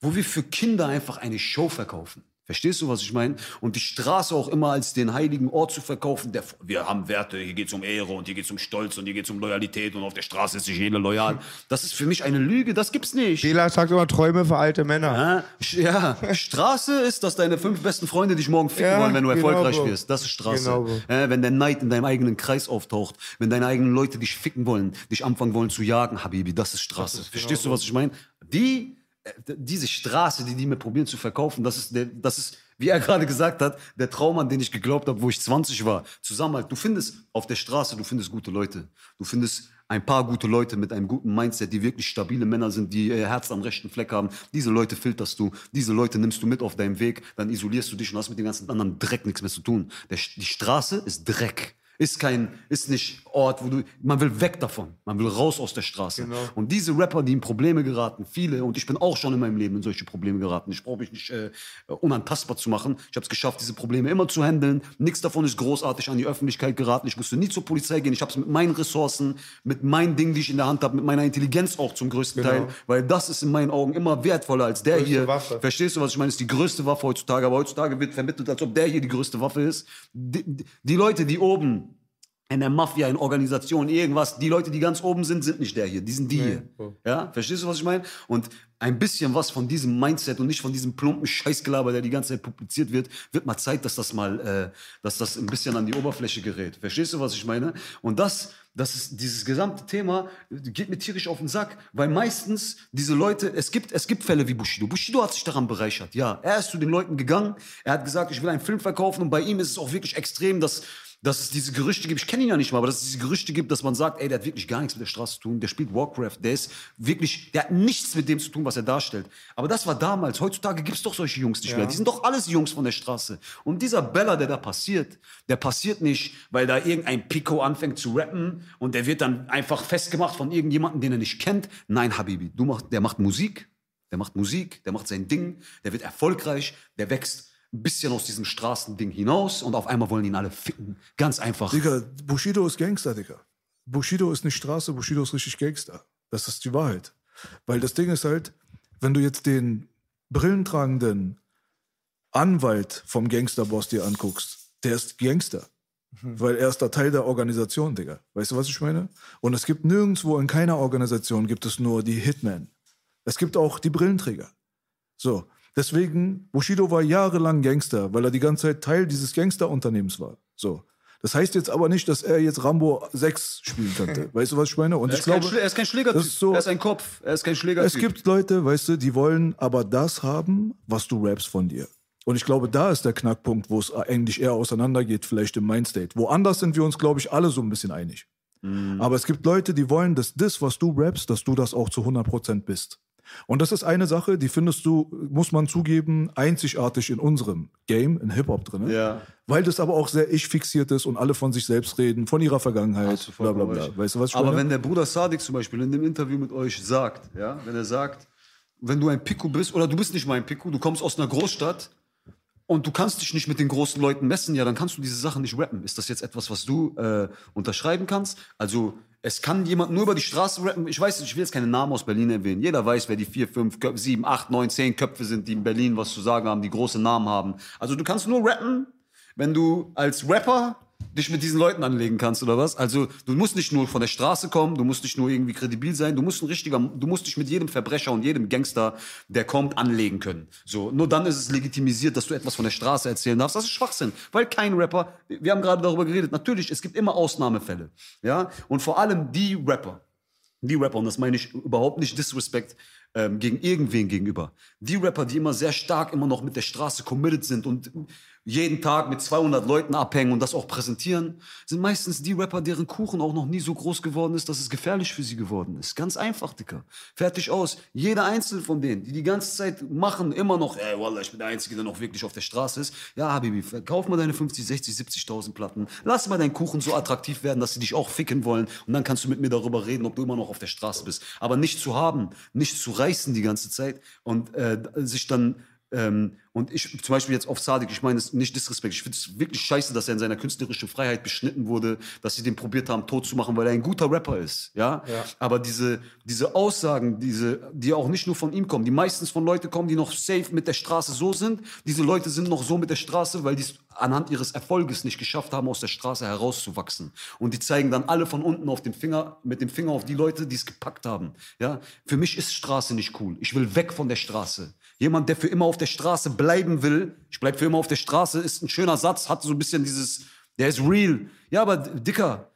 wo wir für Kinder einfach eine Show verkaufen. Verstehst du, was ich meine? Und die Straße auch immer als den heiligen Ort zu verkaufen. Der, wir haben Werte, hier geht's um Ehre und hier geht's um Stolz und hier geht's um Loyalität und auf der Straße ist sich jeder loyal. Das ist für mich eine Lüge, das gibt's nicht. Bela sagt immer Träume für alte Männer. Ja, ja, Straße ist, dass deine fünf besten Freunde dich morgen ficken Ja, wollen, wenn du genau, erfolgreich Bro. wirst. Das ist Straße. Genau, äh, wenn der Neid in deinem eigenen Kreis auftaucht, wenn deine eigenen Leute dich ficken wollen, dich anfangen wollen zu jagen, Habibi, das ist Straße. Verstehst du, was ich meine? Die, diese Straße, die die mir probieren zu verkaufen, das ist, der, das ist, wie er gerade gesagt hat, der Traum, an den ich geglaubt habe, wo ich 20 war. Zusammenhalt. Du findest auf der Straße, du findest gute Leute. Du findest ein paar gute Leute mit einem guten Mindset, die wirklich stabile Männer sind, die ihr Herz am rechten Fleck haben. Diese Leute filterst du, diese Leute nimmst du mit auf deinem Weg, dann isolierst du dich und hast mit dem ganzen anderen Dreck nichts mehr zu tun. Der, die Straße ist Dreck. Ist kein, ist nicht Ort, wo du, man will weg davon. Man will raus aus der Straße. Genau. Und diese Rapper, die in Probleme geraten, viele, und ich bin auch schon in meinem Leben in solche Probleme geraten. Ich brauche mich nicht äh, unantastbar zu machen. Ich habe es geschafft, diese Probleme immer zu handeln. Nichts davon ist großartig an die Öffentlichkeit geraten. Ich musste nie zur Polizei gehen. Ich habe es mit meinen Ressourcen, mit meinen Dingen, die ich in der Hand habe, mit meiner Intelligenz auch zum größten Genau. Teil. Weil das ist in meinen Augen immer wertvoller als der Größte hier. Waffe. Verstehst du, was ich meine? Ist die größte Waffe heutzutage. Aber heutzutage wird vermittelt, als ob der hier die größte Waffe ist. Die, die- die Leute, die oben in der Mafia, in Organisationen, irgendwas, die Leute, die ganz oben sind, sind nicht der hier, die sind die hier. Ja, verstehst du, was ich meine? Und ein bisschen was von diesem Mindset und nicht von diesem plumpen Scheißgelaber, der die ganze Zeit publiziert wird, wird mal Zeit, dass das mal, äh, dass das ein bisschen an die Oberfläche gerät. Verstehst du, was ich meine? Und das, das ist dieses gesamte Thema geht mir tierisch auf den Sack, weil meistens diese Leute, es gibt, es gibt Fälle wie Bushido. Bushido hat sich daran bereichert. Ja, er ist zu den Leuten gegangen. Er hat gesagt, ich will einen Film verkaufen und bei ihm ist es auch wirklich extrem, dass dass es diese Gerüchte gibt, ich kenne ihn ja nicht mal, aber dass es diese Gerüchte gibt, dass man sagt, ey, der hat wirklich gar nichts mit der Straße zu tun, der spielt Warcraft, der ist wirklich, der hat nichts mit dem zu tun, was er darstellt. Aber das war damals, heutzutage gibt es doch solche Jungs nicht mehr, die sind doch alles Jungs von der Straße. Und dieser Bella, der da passiert, der passiert nicht, weil da irgendein Pico anfängt zu rappen und der wird dann einfach festgemacht von irgendjemandem, den er nicht kennt. Nein, Habibi, du machst, der macht Musik, der macht Musik, der macht sein Ding, der wird erfolgreich, der wächst ein bisschen aus diesem Straßending hinaus und auf einmal wollen ihn alle ficken. Ganz einfach. Digga, Bushido ist Gangster, Digga. Bushido ist nicht Straße, Bushido ist richtig Gangster. Das ist die Wahrheit. Weil das Ding ist halt, wenn du jetzt den brillentragenden Anwalt vom Gangsterboss dir anguckst, der ist Gangster. Weil er ist da Teil der Organisation, Digga. Weißt du, was ich meine? Und es gibt nirgendwo in keiner Organisation gibt es nur die Hitmen. Es gibt auch die Brillenträger. So. Deswegen, Bushido war jahrelang Gangster, weil er die ganze Zeit Teil dieses Gangsterunternehmens war. So. Das heißt jetzt aber nicht, dass er jetzt Rambo 6 spielen könnte. Weißt du, was ich meine? Und Er ich ist, kein, glaube, Schlä- er ist kein Schlägertyp. so- er ist ein Kopf. Er ist kein Schlägertyp. es gibt Leute, weißt du, die wollen aber das haben, was du rappst von dir. Und ich glaube, da ist der Knackpunkt, wo es eigentlich eher auseinandergeht, vielleicht im Mindstate. Woanders sind wir uns, glaube ich, alle so ein bisschen einig. Aber es gibt Leute, die wollen, dass das, was du rappst, dass du das auch zu 100% bist. Und das ist eine Sache, die findest du, muss man zugeben, einzigartig in unserem Game, in Hip-Hop drin. Ja. Weil das aber auch sehr ich-fixiert ist und alle von sich selbst reden, von ihrer Vergangenheit, bla bla bla. Weißt du, was ich Aber meine? wenn der Bruder Sadik zum Beispiel in dem Interview mit euch sagt, ja, wenn er sagt, wenn du ein Piku bist, oder du bist nicht mal ein Piku, du kommst aus einer Großstadt und du kannst dich nicht mit den großen Leuten messen, ja, dann kannst du diese Sachen nicht rappen. Ist das jetzt etwas, was du äh, unterschreiben kannst? Also, es kann jemand nur über die Straße rappen. Ich weiß ich will jetzt keine Namen aus Berlin erwähnen. Jeder weiß, wer die vier, fünf, sieben, acht, neun, zehn Köpfe sind, die in Berlin was zu sagen haben, die große Namen haben. Also, du kannst nur rappen, wenn du als Rapper dich mit diesen Leuten anlegen kannst oder was? Also du musst nicht nur von der Straße kommen, du musst nicht nur irgendwie kredibil sein, du musst ein richtiger, du musst dich mit jedem Verbrecher und jedem Gangster, der kommt, anlegen können. So, nur dann ist es legitimisiert, dass du etwas von der Straße erzählen darfst. Das ist Schwachsinn, weil kein Rapper, wir haben gerade darüber geredet, natürlich, es gibt immer Ausnahmefälle, ja? Und vor allem die Rapper, die Rapper, und das meine ich überhaupt nicht Disrespect ähm, gegen irgendwen gegenüber. Die Rapper, die immer sehr stark immer noch mit der Straße committed sind und jeden Tag mit 200 Leuten abhängen und das auch präsentieren, sind meistens die Rapper, deren Kuchen auch noch nie so groß geworden ist, dass es gefährlich für sie geworden ist. Ganz einfach, Dicker. Fertig aus. Jeder einzelne von denen, die die ganze Zeit machen, immer noch, ey, Wallah, ich bin der Einzige, der noch wirklich auf der Straße ist. Ja, Habibi, verkauf mal deine 50, 60, 70.000 Platten. Lass mal deinen Kuchen so attraktiv werden, dass sie dich auch ficken wollen. Und dann kannst du mit mir darüber reden, ob du immer noch auf der Straße bist. Aber nicht zu haben, nicht zu reißen die ganze Zeit und äh, sich dann ähm, und ich zum Beispiel jetzt auf Sadik, ich meine es nicht Disrespekt, ich finde es wirklich scheiße, dass er in seiner künstlerischen Freiheit beschnitten wurde, dass sie den probiert haben, tot zu machen, weil er ein guter Rapper ist, ja. Aber diese, diese Aussagen, diese, die auch nicht nur von ihm kommen, die meistens von Leuten kommen, die noch safe mit der Straße so sind, diese Leute sind noch so mit der Straße, weil die es anhand ihres Erfolges nicht geschafft haben, aus der Straße herauszuwachsen. Und die zeigen dann alle von unten auf den Finger, mit dem Finger auf die Leute, die es gepackt haben, ja. Für mich ist Straße nicht cool. Ich will weg von der Straße. Jemand, der für immer auf der Straße bleiben will, ich bleib für immer auf der Straße, ist ein schöner Satz, hat so ein bisschen dieses, der ist real. Ja, aber Dicker,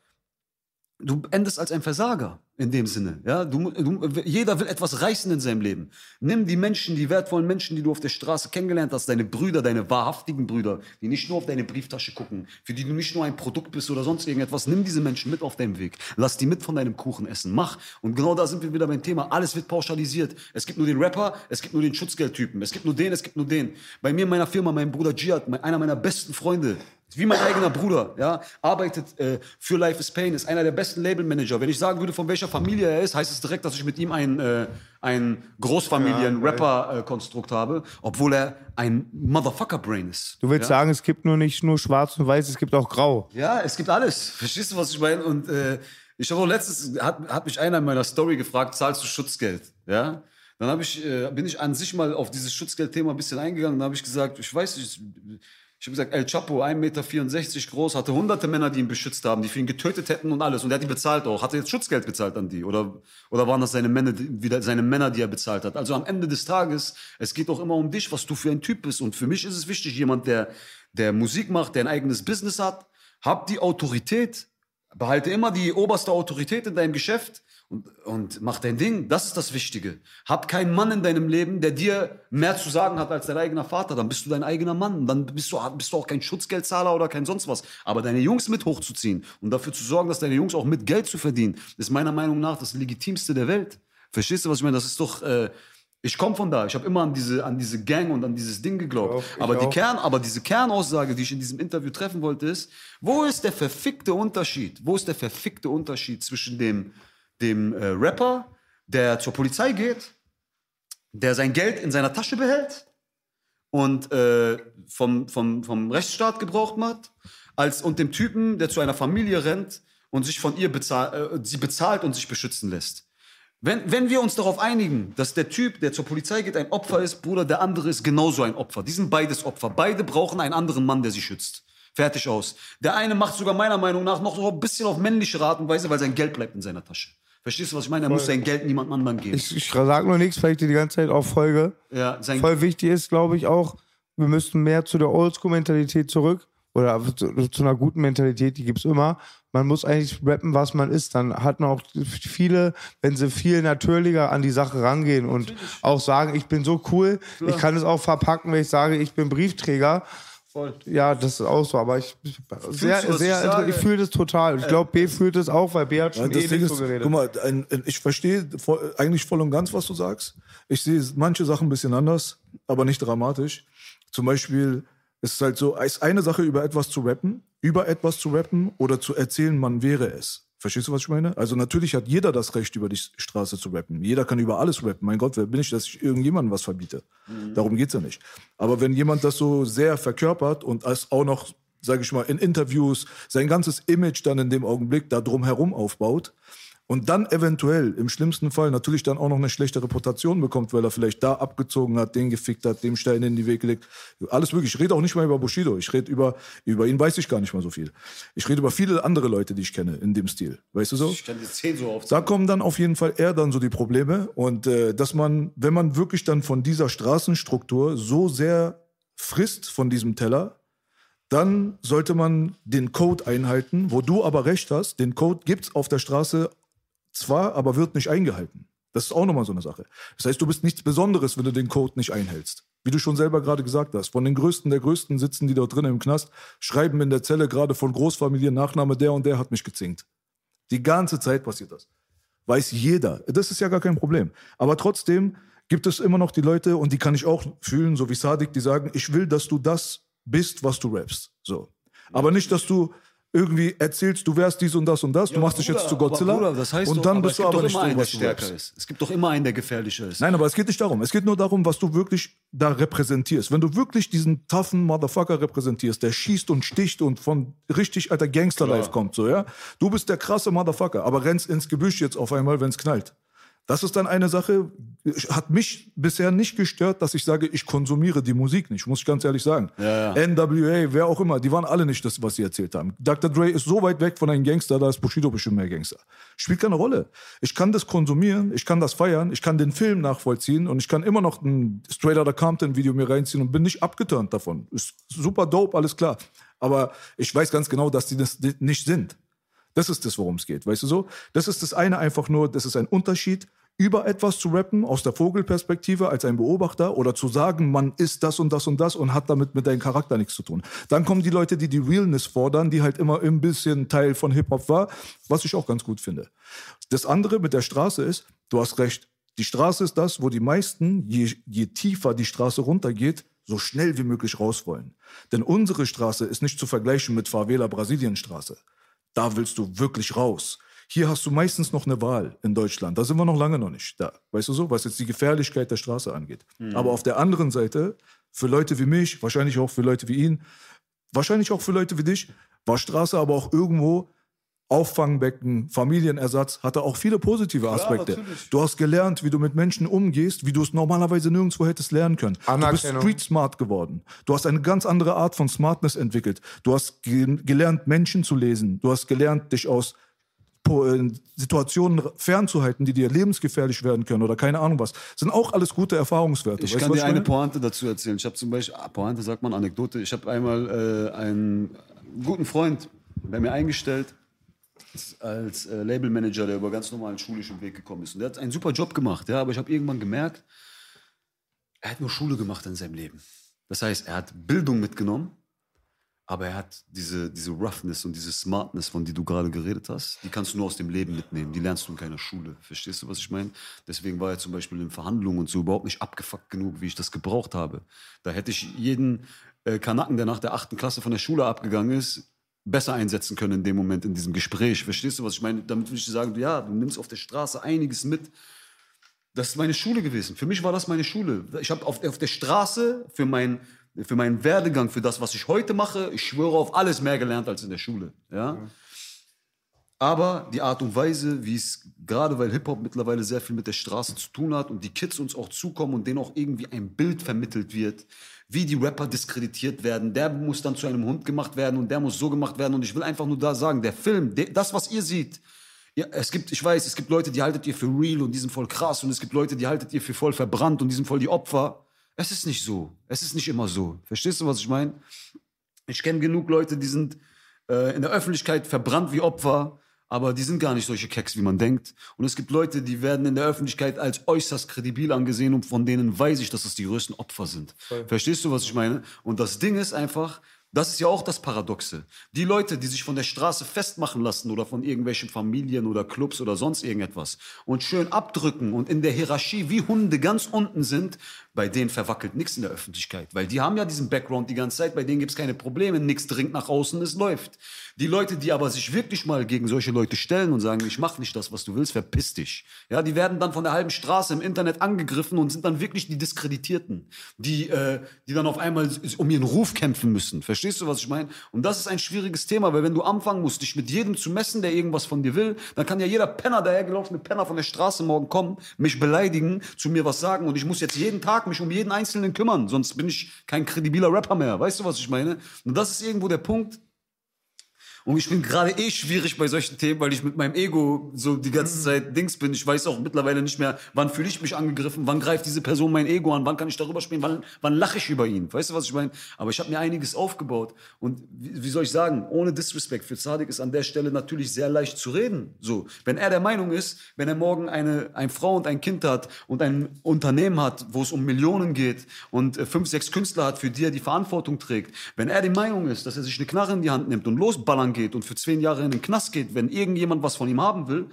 du endest als ein Versager in dem Sinne. Ja, du, du, jeder will etwas reißen in seinem Leben. Nimm die Menschen, die wertvollen Menschen, die du auf der Straße kennengelernt hast, deine Brüder, deine wahrhaftigen Brüder, die nicht nur auf deine Brieftasche gucken, für die du nicht nur ein Produkt bist oder sonst irgendetwas. Nimm diese Menschen mit auf deinem Weg. Lass die mit von deinem Kuchen essen. Mach. Und genau da sind wir wieder beim Thema. Alles wird pauschalisiert. Es gibt nur den Rapper, es gibt nur den Schutzgeldtypen, es gibt nur den, es gibt nur den. Bei mir in meiner Firma, mein Bruder mein, einer meiner besten Freunde, wie mein eigener Bruder, ja, arbeitet äh, für Life is Pain, ist einer der besten Labelmanager. Wenn ich sagen würde, von welcher Familie er ist, heißt es direkt, dass ich mit ihm ein, äh, ein Großfamilien-Rapper-Konstrukt habe, obwohl er ein Motherfucker-Brain ist. Du willst ja? sagen, es gibt nur nicht nur schwarz und weiß, es gibt auch grau. Ja, es gibt alles. Verstehst du, was ich meine? Und äh, ich habe auch letztens, hat, hat mich einer in meiner Story gefragt, zahlst du Schutzgeld? Ja? Dann ich, äh, bin ich an sich mal auf dieses Schutzgeldthema ein bisschen eingegangen. Dann habe ich gesagt, ich weiß nicht, ich habe gesagt, El Chapo, 1,64 Meter groß, hatte hunderte Männer, die ihn beschützt haben, die für ihn getötet hätten und alles. Und er hat die bezahlt auch. Hat er jetzt Schutzgeld bezahlt an die? Oder, oder waren das seine Männer, wieder seine Männer, die er bezahlt hat? Also am Ende des Tages, es geht auch immer um dich, was du für ein Typ bist. Und für mich ist es wichtig, jemand, der, der Musik macht, der ein eigenes Business hat, hab die Autorität, behalte immer die oberste Autorität in deinem Geschäft und, und mach dein Ding. Das ist das Wichtige. Hab keinen Mann in deinem Leben, der dir mehr zu sagen hat als dein eigener Vater. Dann bist du dein eigener Mann. Dann bist du, bist du auch kein Schutzgeldzahler oder kein sonst was. Aber deine Jungs mit hochzuziehen und dafür zu sorgen, dass deine Jungs auch mit Geld zu verdienen, ist meiner Meinung nach das legitimste der Welt. Verstehst du, was ich meine? Das ist doch, äh, ich komme von da. Ich habe immer an diese, an diese Gang und an dieses Ding geglaubt. Ich auch, ich aber, die auch. Kern, aber diese Kernaussage, die ich in diesem Interview treffen wollte, ist, wo ist der verfickte Unterschied? Wo ist der verfickte Unterschied zwischen dem, dem äh, Rapper, der zur Polizei geht, der sein Geld in seiner Tasche behält und äh, vom, vom, vom Rechtsstaat gebraucht macht, als und dem Typen, der zu einer Familie rennt und sich von ihr bezahl, äh, sie bezahlt und sich beschützen lässt. Wenn, wenn wir uns darauf einigen, dass der Typ, der zur Polizei geht, ein Opfer ist, Bruder, der andere ist genauso ein Opfer. Die sind beides Opfer. Beide brauchen einen anderen Mann, der sie schützt. Fertig aus. Der eine macht sogar meiner Meinung nach noch so ein bisschen auf männliche Art und Weise, weil sein Geld bleibt in seiner Tasche. Verstehst du, was ich meine? Er muss sein Geld niemand anderem geben. Ich, ich sag nur nichts, dir die ganze Zeit auf Folge. ja, sein Voll wichtig ist, glaube ich, auch, wir müssten mehr zu der Oldschool-Mentalität zurück. Oder zu, zu einer guten Mentalität, die gibt's immer. Man muss eigentlich rappen, was man ist. Dann hat man auch viele, wenn sie viel natürlicher an die Sache rangehen und auch sagen, ich bin so cool, ich kann es auch verpacken, wenn ich sage, ich bin Briefträger. Voll. Ja, das ist auch so, aber ich sehr, du, sehr, ich sage? ich fühle das total. Ich glaube, B fühlt es auch, weil B hat Ja, schon das eh Ding nicht ist, so geredet. guck mal, ein, ein, ich verstehe voll, eigentlich voll und ganz, was du sagst. Ich sehe manche Sachen ein bisschen anders, aber nicht dramatisch. Zum Beispiel ist es halt so, es ist eine Sache, über etwas zu rappen, über etwas zu rappen oder zu erzählen, man wäre es. Verstehst du, was ich meine? Also natürlich hat jeder das Recht, über die Straße zu rappen. Jeder kann über alles rappen. Mein Gott, wer bin ich, dass ich irgendjemandem was verbiete? Darum geht's ja nicht. Aber wenn jemand das so sehr verkörpert und es auch noch, sage ich mal, in Interviews sein ganzes Image dann in dem Augenblick da drumherum aufbaut und dann eventuell im schlimmsten Fall natürlich dann auch noch eine schlechte Reputation bekommt, weil er vielleicht da abgezogen hat, den gefickt hat, dem Stein in die Weg gelegt. Alles wirklich. Ich rede auch nicht mal über Bushido. Ich rede über, über ihn weiß ich gar nicht mal so viel. Ich rede über viele andere Leute, die ich kenne in dem Stil. Weißt du so? Ich kann die zehn so auf. Da kommen dann auf jeden Fall eher dann so die Probleme und äh, dass man, wenn man wirklich dann von dieser Straßenstruktur so sehr frisst von diesem Teller, dann sollte man den Code einhalten, wo du aber recht hast, den Code gibt's auf der Straße zwar, aber wird nicht eingehalten. Das ist auch nochmal so eine Sache. Das heißt, du bist nichts Besonderes, wenn du den Code nicht einhältst. Wie du schon selber gerade gesagt hast, von den Größten der Größten sitzen die dort drinnen im Knast, schreiben in der Zelle gerade von Großfamilien Nachname, der und der hat mich gezinkt. Die ganze Zeit passiert das. Weiß jeder. Das ist ja gar kein Problem. Aber trotzdem gibt es immer noch die Leute, und die kann ich auch fühlen, so wie Sadik, die sagen, ich will, dass du das bist, was du rappst. So. Aber nicht, dass du irgendwie erzählst, du wärst dies und das und das, du machst dich jetzt zu Godzilla. Bruder, das heißt und doch, dann aber bist du aber doch nicht immer so, was du ist. Es gibt doch immer einen, der gefährlicher ist. Nein, aber es geht nicht darum. Es geht nur darum, was du wirklich da repräsentierst. Wenn du wirklich diesen toughen Motherfucker repräsentierst, der schießt und sticht und von richtig alter Gangster-Life kommt, so, ja. Du bist der krasse Motherfucker, aber rennst ins Gebüsch jetzt auf einmal, wenn es knallt. Das ist dann eine Sache, hat mich bisher nicht gestört, dass ich sage, ich konsumiere die Musik nicht, muss ich ganz ehrlich sagen. NWA, wer auch immer, die waren alle nicht das, was sie erzählt haben. Dr. Dre ist so weit weg von einem Gangster, da ist Bushido bestimmt mehr Gangster. Spielt keine Rolle. Ich kann das konsumieren, ich kann das feiern, ich kann den Film nachvollziehen und ich kann immer noch ein Straight Outta Compton Video mir reinziehen und bin nicht abgeturnt davon. Ist super dope, alles klar. Aber ich weiß ganz genau, dass die das nicht sind. Das ist das, worum es geht. Weißt du so? Das ist das eine einfach nur, das ist ein Unterschied, über etwas zu rappen aus der Vogelperspektive als ein Beobachter oder zu sagen, man ist das und das und das und hat damit mit deinem Charakter nichts zu tun. Dann kommen die Leute, die die Realness fordern, die halt immer ein bisschen Teil von Hip-Hop war, was ich auch ganz gut finde. Das andere mit der Straße ist, du hast recht, die Straße ist das, wo die meisten, je, je tiefer die Straße runtergeht, so schnell wie möglich raus wollen. Denn unsere Straße ist nicht zu vergleichen mit Favela Brasilienstraße. Da willst du wirklich raus. Hier hast du meistens noch eine Wahl in Deutschland. Da sind wir noch lange noch nicht da. Weißt du so, was jetzt die Gefährlichkeit der Straße angeht. Aber auf der anderen Seite, für Leute wie mich, wahrscheinlich auch für Leute wie ihn, wahrscheinlich auch für Leute wie dich, war Straße aber auch irgendwo Auffangbecken, Familienersatz, hatte auch viele positive Aspekte. du hast gelernt, wie du mit Menschen umgehst, wie du es normalerweise nirgendwo hättest lernen können. Du bist street smart geworden. Du hast eine ganz andere Art von Smartness entwickelt. Du hast ge gelernt, Menschen zu lesen. Du hast gelernt, dich aus Situationen fernzuhalten, die dir lebensgefährlich werden können oder keine Ahnung was. sind auch alles gute Erfahrungswerte. Ich Weißt kann dir eine meine? Pointe dazu erzählen. Ich habe zum Beispiel, ah, Pointe sagt man, Anekdote. Ich habe einmal äh, einen guten Freund bei mir eingestellt als äh, Labelmanager, der über ganz normalen schulischen Weg gekommen ist. Und der hat einen super Job gemacht, ja, aber ich habe irgendwann gemerkt, er hat nur Schule gemacht in seinem Leben. Das heißt, er hat Bildung mitgenommen, aber er hat diese, diese Roughness und diese Smartness, von die du gerade geredet hast, die kannst du nur aus dem Leben mitnehmen. Die lernst du in keiner Schule. Verstehst du, was ich meine? Deswegen war er zum Beispiel in Verhandlungen und so überhaupt nicht abgefuckt genug, wie ich das gebraucht habe. Da hätte ich jeden äh, Kanaken, der nach der achten Klasse von der Schule abgegangen ist, besser einsetzen können in dem Moment, in diesem Gespräch. Verstehst du, was ich meine? Damit will ich dir sagen, ja, du nimmst auf der Straße einiges mit. Das ist meine Schule gewesen. Für mich war das meine Schule. Ich habe auf, auf der Straße für, mein, für meinen Werdegang, für das, was ich heute mache, ich schwöre auf alles mehr gelernt als in der Schule. Ja? Aber die Art und Weise, wie es, gerade weil Hip-Hop mittlerweile sehr viel mit der Straße zu tun hat und die Kids uns auch zukommen und denen auch irgendwie ein Bild vermittelt wird, wie die Rapper diskreditiert werden, der muss dann zu einem Hund gemacht werden und der muss so gemacht werden. Und ich will einfach nur da sagen, der Film, der, das, was ihr seht, ja, es gibt, ich weiß, es gibt Leute, die haltet ihr für real und die sind voll krass und es gibt Leute, die haltet ihr für voll verbrannt und die sind voll die Opfer. Es ist nicht so. Es ist nicht immer so. Verstehst du, was ich meine? Ich kenne genug Leute, die sind äh, in der Öffentlichkeit verbrannt wie Opfer, aber die sind gar nicht solche Keks, wie man denkt. Und es gibt Leute, die werden in der Öffentlichkeit als äußerst kredibil angesehen und von denen weiß ich, dass es die größten Opfer sind. Verstehst du, was ich meine? Und das Ding ist einfach, das ist ja auch das Paradoxe. Die Leute, die sich von der Straße festmachen lassen oder von irgendwelchen Familien oder Clubs oder sonst irgendetwas und schön abdrücken und in der Hierarchie wie Hunde ganz unten sind, bei denen verwackelt nichts in der Öffentlichkeit. Weil die haben ja diesen Background die ganze Zeit, bei denen gibt es keine Probleme, nichts dringt nach außen, es läuft. Die Leute, die aber sich wirklich mal gegen solche Leute stellen und sagen, ich mach nicht das, was du willst, verpiss dich. Ja, die werden dann von der halben Straße im Internet angegriffen und sind dann wirklich die Diskreditierten, die, äh, die dann auf einmal um ihren Ruf kämpfen müssen. Verstehst du, was ich meine? Und das ist ein schwieriges Thema, weil wenn du anfangen musst, dich mit jedem zu messen, der irgendwas von dir will, dann kann ja jeder Penner, dahergelaufene Penner von der Straße morgen kommen, mich beleidigen, zu mir was sagen und ich muss jetzt jeden Tag mich um jeden Einzelnen kümmern, sonst bin ich kein kredibiler Rapper mehr. Weißt du, was ich meine? Und das ist irgendwo der Punkt, und ich bin gerade eh schwierig bei solchen Themen, weil ich mit meinem Ego so die ganze Zeit Dings bin. Ich weiß auch mittlerweile nicht mehr, wann fühle ich mich angegriffen, wann greift diese Person mein Ego an, wann kann ich darüber sprechen, wann, wann lache ich über ihn. Weißt du, was ich meine? Aber ich habe mir einiges aufgebaut. Und wie, wie soll ich sagen, ohne Disrespect für Zadig ist an der Stelle natürlich sehr leicht zu reden. So, wenn er der Meinung ist, wenn er morgen eine, eine Frau und ein Kind hat und ein Unternehmen hat, wo es um Millionen geht und äh, fünf, sechs Künstler hat, für die er die Verantwortung trägt, wenn er die Meinung ist, dass er sich eine Knarre in die Hand nimmt und losballern geht und für zehn Jahre in den Knast geht, wenn irgendjemand was von ihm haben will,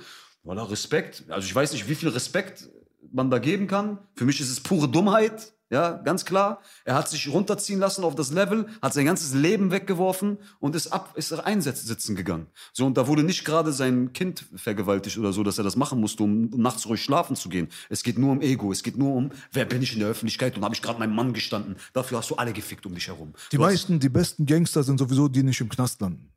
voilà, Respekt. Also ich weiß nicht, wie viel Respekt man da geben kann. Für mich ist es pure Dummheit. Ja, ganz klar. Er hat sich runterziehen lassen auf das Level, hat sein ganzes Leben weggeworfen und ist ab, ist einsitzen gegangen. So, und da wurde nicht gerade sein Kind vergewaltigt oder so, dass er das machen musste, um nachts ruhig schlafen zu gehen. Es geht nur um Ego. Es geht nur um, wer bin ich in der Öffentlichkeit und habe ich gerade meinem Mann gestanden. Dafür hast du alle gefickt um dich herum. Die Du meisten, die besten Gangster sind sowieso die nicht im Knast landen.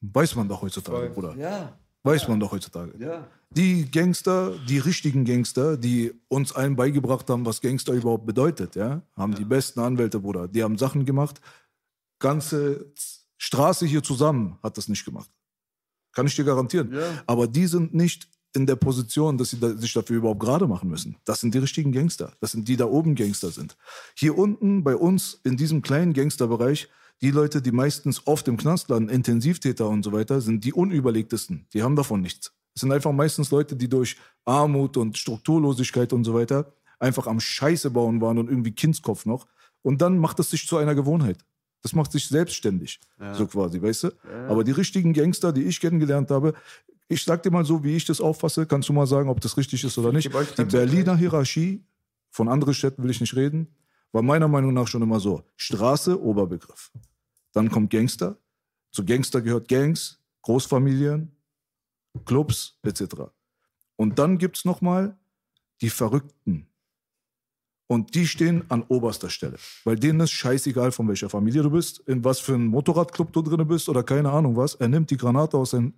Weiß man doch heutzutage, Bruder. Ja, Weiß man doch heutzutage. ja. Die Gangster, die richtigen Gangster, die uns allen beigebracht haben, was Gangster überhaupt bedeutet, ja, haben die besten Anwälte, Bruder. Die haben Sachen gemacht. Ganze Straße hier zusammen hat das nicht gemacht. Kann ich dir garantieren. Ja. Aber die sind nicht in der Position, dass sie da, sich dafür überhaupt gerade machen müssen. Das sind die richtigen Gangster. Das sind die da oben Gangster sind. Hier unten bei uns in diesem kleinen Gangsterbereich, die Leute, die meistens oft im Knast landen, Intensivtäter und so weiter, sind die unüberlegtesten. Die haben davon nichts. Es sind einfach meistens Leute, die durch Armut und Strukturlosigkeit und so weiter einfach am Scheiße bauen waren und irgendwie Kindskopf noch. Und dann macht es sich zu einer Gewohnheit. Das macht sich selbstständig, so quasi, weißt du? Aber die richtigen Gangster, die ich kennengelernt habe, ich sag dir mal so, wie ich das auffasse, kannst du mal sagen, ob das richtig ist oder nicht. Die Berliner Hierarchie, von anderen Städten will ich nicht reden, war meiner Meinung nach schon immer so. Straße, Oberbegriff. Dann kommt Gangster. Zu Gangster gehört Gangs, Großfamilien, Clubs etc. Und dann gibt's noch mal die Verrückten. Und die stehen an oberster Stelle. Weil denen ist scheißegal, von welcher Familie du bist, in was für einem Motorradclub du drin bist oder keine Ahnung was. Er nimmt die Granate aus, sein,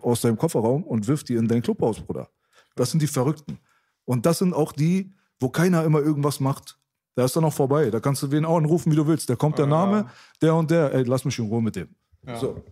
aus seinem Kofferraum und wirft die in dein Club aus, Bruder. Das sind die Verrückten. Und das sind auch die, wo keiner immer irgendwas macht. Da ist dann auch vorbei. Da kannst du wen auch anrufen, wie du willst. Da kommt der Name, der und der. Ey, lass mich in Ruhe mit dem. So.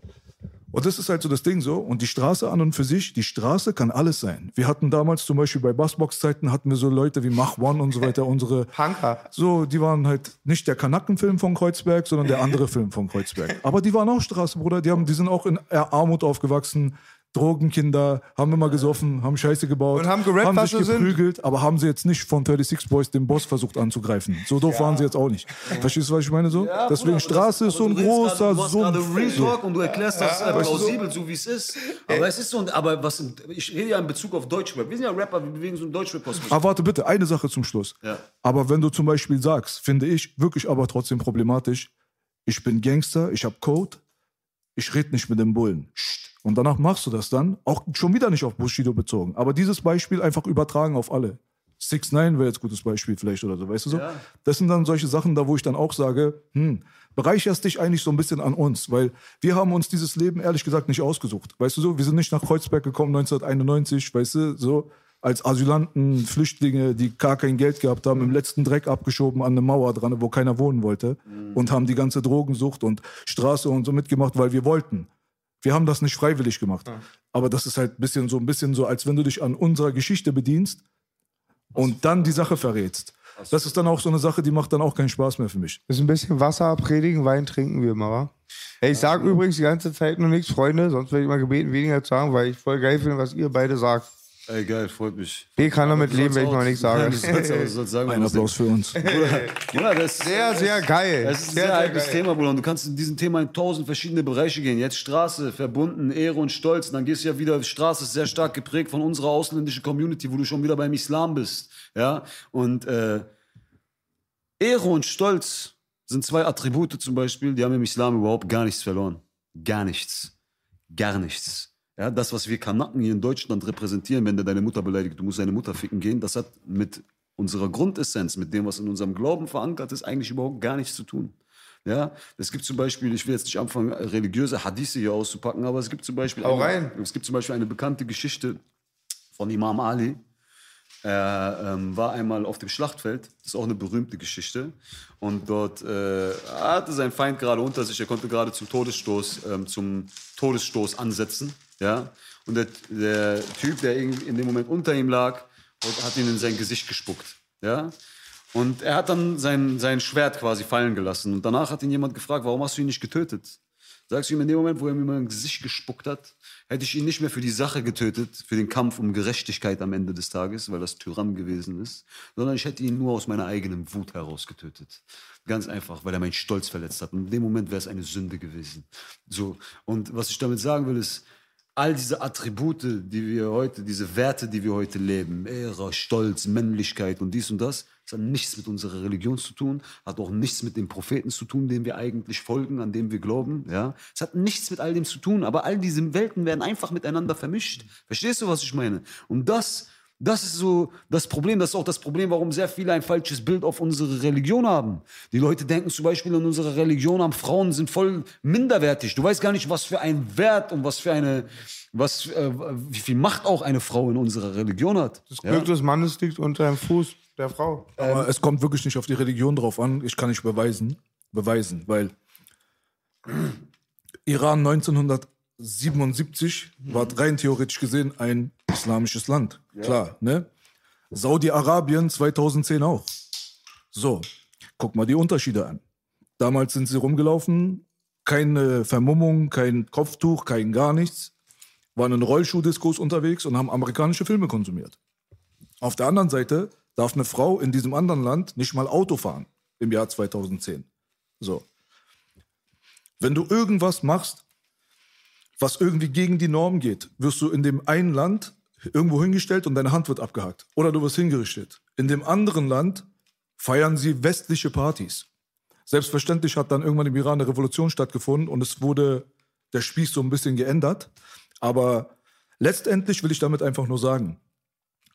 Und das ist halt so das Ding so. Und die Straße an und für sich, die Straße kann alles sein. Wir hatten damals zum Beispiel bei Bassbox-Zeiten hatten wir so Leute wie Mach One und so weiter, unsere Punker. so, die waren halt nicht der Kanackenfilm von Kreuzberg, sondern der andere Film von Kreuzberg. Aber die waren auch Straße, Bruder. Die, haben, die sind auch in Armut aufgewachsen. Drogenkinder, haben immer gesoffen, haben Scheiße gebaut, Und haben gerappt, haben sich sie sind. geprügelt, aber haben sie jetzt nicht von 36 Boys den Boss versucht anzugreifen. So doof waren sie jetzt auch nicht. Verstehst du, was ich meine so? Deswegen Straße ist so ein großer Du Sumpf. gerade Real So. Talk und du erklärst das äh, plausibel, so wie es ist. Aber es ist so, ein- aber was, ich rede ja in Bezug auf Deutschrap. Wir sind ja Rapper, wir bewegen so einen Deutschrap-Kosmos. Aber warte bitte, eine Sache zum Schluss. Ja. Aber wenn du zum Beispiel sagst, finde ich wirklich aber trotzdem problematisch, ich bin Gangster, ich habe Code, ich rede nicht mit dem Bullen. Psst. Und danach machst du das dann, auch schon wieder nicht auf Bushido bezogen, aber dieses Beispiel einfach übertragen auf alle. 6 9 wäre jetzt ein gutes Beispiel vielleicht oder so, weißt du so? Das sind dann solche Sachen, da wo ich dann auch sage, hm, bereicherst dich eigentlich so ein bisschen an uns, weil wir haben uns dieses Leben ehrlich gesagt nicht ausgesucht. Weißt du so, wir sind nicht nach Kreuzberg gekommen 1991, weißt du, so als Asylanten, Flüchtlinge, die gar kein Geld gehabt haben, im letzten Dreck abgeschoben an eine Mauer dran, wo keiner wohnen wollte und haben die ganze Drogensucht und Straße und so mitgemacht, weil wir wollten. Wir haben das nicht freiwillig gemacht. Aber das ist halt ein bisschen so ein bisschen so, als wenn du dich an unserer Geschichte bedienst und dann die Sache verrätst. Das ist dann auch so eine Sache, die macht dann auch keinen Spaß mehr für mich. Das ist ein bisschen Wasser predigen, Wein trinken wir immer, wa? Ey, ich sag übrigens die ganze Zeit nur nichts, Freunde, sonst werde ich mal gebeten, weniger zu sagen, weil ich voll geil finde, was ihr beide sagt. Ey, geil, freut mich. Ich kann damit leben, wenn ich mal nichts sage. Ein Applaus für uns. Ja, das Sehr, sehr geil. Es ist ein sehr, sehr, heikles geil. Thema, Bruder. Und du kannst in diesem Thema in tausend verschiedene Bereiche gehen. Jetzt Straße, verbunden, Ehre und Stolz. Und dann gehst du ja wieder, Straße ist sehr stark geprägt von unserer ausländischen Community, wo du schon wieder beim Islam bist. Ja, und äh, Ehre und Stolz sind zwei Attribute zum Beispiel, die haben im Islam überhaupt gar nichts verloren. Gar nichts. Gar nichts. Ja, das, was wir Kanaken hier in Deutschland repräsentieren, wenn der deine Mutter beleidigt, du musst deine Mutter ficken gehen, das hat mit unserer Grundessenz, mit dem, was in unserem Glauben verankert ist, eigentlich überhaupt gar nichts zu tun. Ja, es gibt zum Beispiel, ich will jetzt nicht anfangen, religiöse Hadithe hier auszupacken, aber es gibt zum Beispiel, eine, es gibt zum Beispiel eine bekannte Geschichte von Imam Ali. Er ähm, war einmal auf dem Schlachtfeld, das ist auch eine berühmte Geschichte. Und dort äh, hatte sein Feind gerade unter sich, er konnte gerade zum Todesstoß, ähm, zum Todesstoß ansetzen. Ja? Und der, der Typ, der in, dem Moment unter ihm lag, hat ihn in sein Gesicht gespuckt. Ja? Und er hat dann sein, sein Schwert quasi fallen gelassen. Und danach hat ihn jemand gefragt, warum hast du ihn nicht getötet? Sagst du ihm, in dem Moment, wo er mir mein Gesicht gespuckt hat, hätte ich ihn nicht mehr für die Sache getötet, für den Kampf um Gerechtigkeit am Ende des Tages, weil das Tyrann gewesen ist, sondern ich hätte ihn nur aus meiner eigenen Wut heraus getötet. Ganz einfach, weil er meinen Stolz verletzt hat. Und in dem Moment wäre es eine Sünde gewesen. So. Und was ich damit sagen will, ist, all diese Attribute, die wir heute, diese Werte, die wir heute leben, Ehre, Stolz, Männlichkeit und dies und das, das hat nichts mit unserer Religion zu tun, hat auch nichts mit dem Propheten zu tun, dem wir eigentlich folgen, an dem wir glauben. Ja, es hat nichts mit all dem zu tun, aber all diese Welten werden einfach miteinander vermischt. Verstehst du, was ich meine? Und das das ist so das Problem, das ist auch das Problem, warum sehr viele ein falsches Bild auf unsere Religion haben. Die Leute denken zum Beispiel in unserer Religion haben Frauen sind voll minderwertig. Du weißt gar nicht, was für ein Wert und was für eine, was, äh, wie viel Macht auch eine Frau in unserer Religion hat. Das Glück des Mannes liegt unter dem Fuß der Frau. Aber es kommt wirklich nicht auf die Religion drauf an. Ich kann nicht beweisen, beweisen, weil Iran 1977 war rein theoretisch gesehen ein islamisches Land. Klar, ne? Saudi-Arabien 2010 auch. So, guck mal die Unterschiede an. Damals sind sie rumgelaufen, keine Vermummung, kein Kopftuch, kein gar nichts. Waren in Rollschuhdiskos unterwegs und haben amerikanische Filme konsumiert. Auf der anderen Seite darf eine Frau in diesem anderen Land nicht mal Auto fahren im Jahr 2010. So. Wenn du irgendwas machst, was irgendwie gegen die Norm geht, wirst du in dem einen Land irgendwo hingestellt und deine Hand wird abgehackt. Oder du wirst hingerichtet. In dem anderen Land feiern sie westliche Partys. Selbstverständlich hat dann irgendwann im Iran eine Revolution stattgefunden und es wurde der Spieß so ein bisschen geändert. Aber letztendlich will ich damit einfach nur sagen,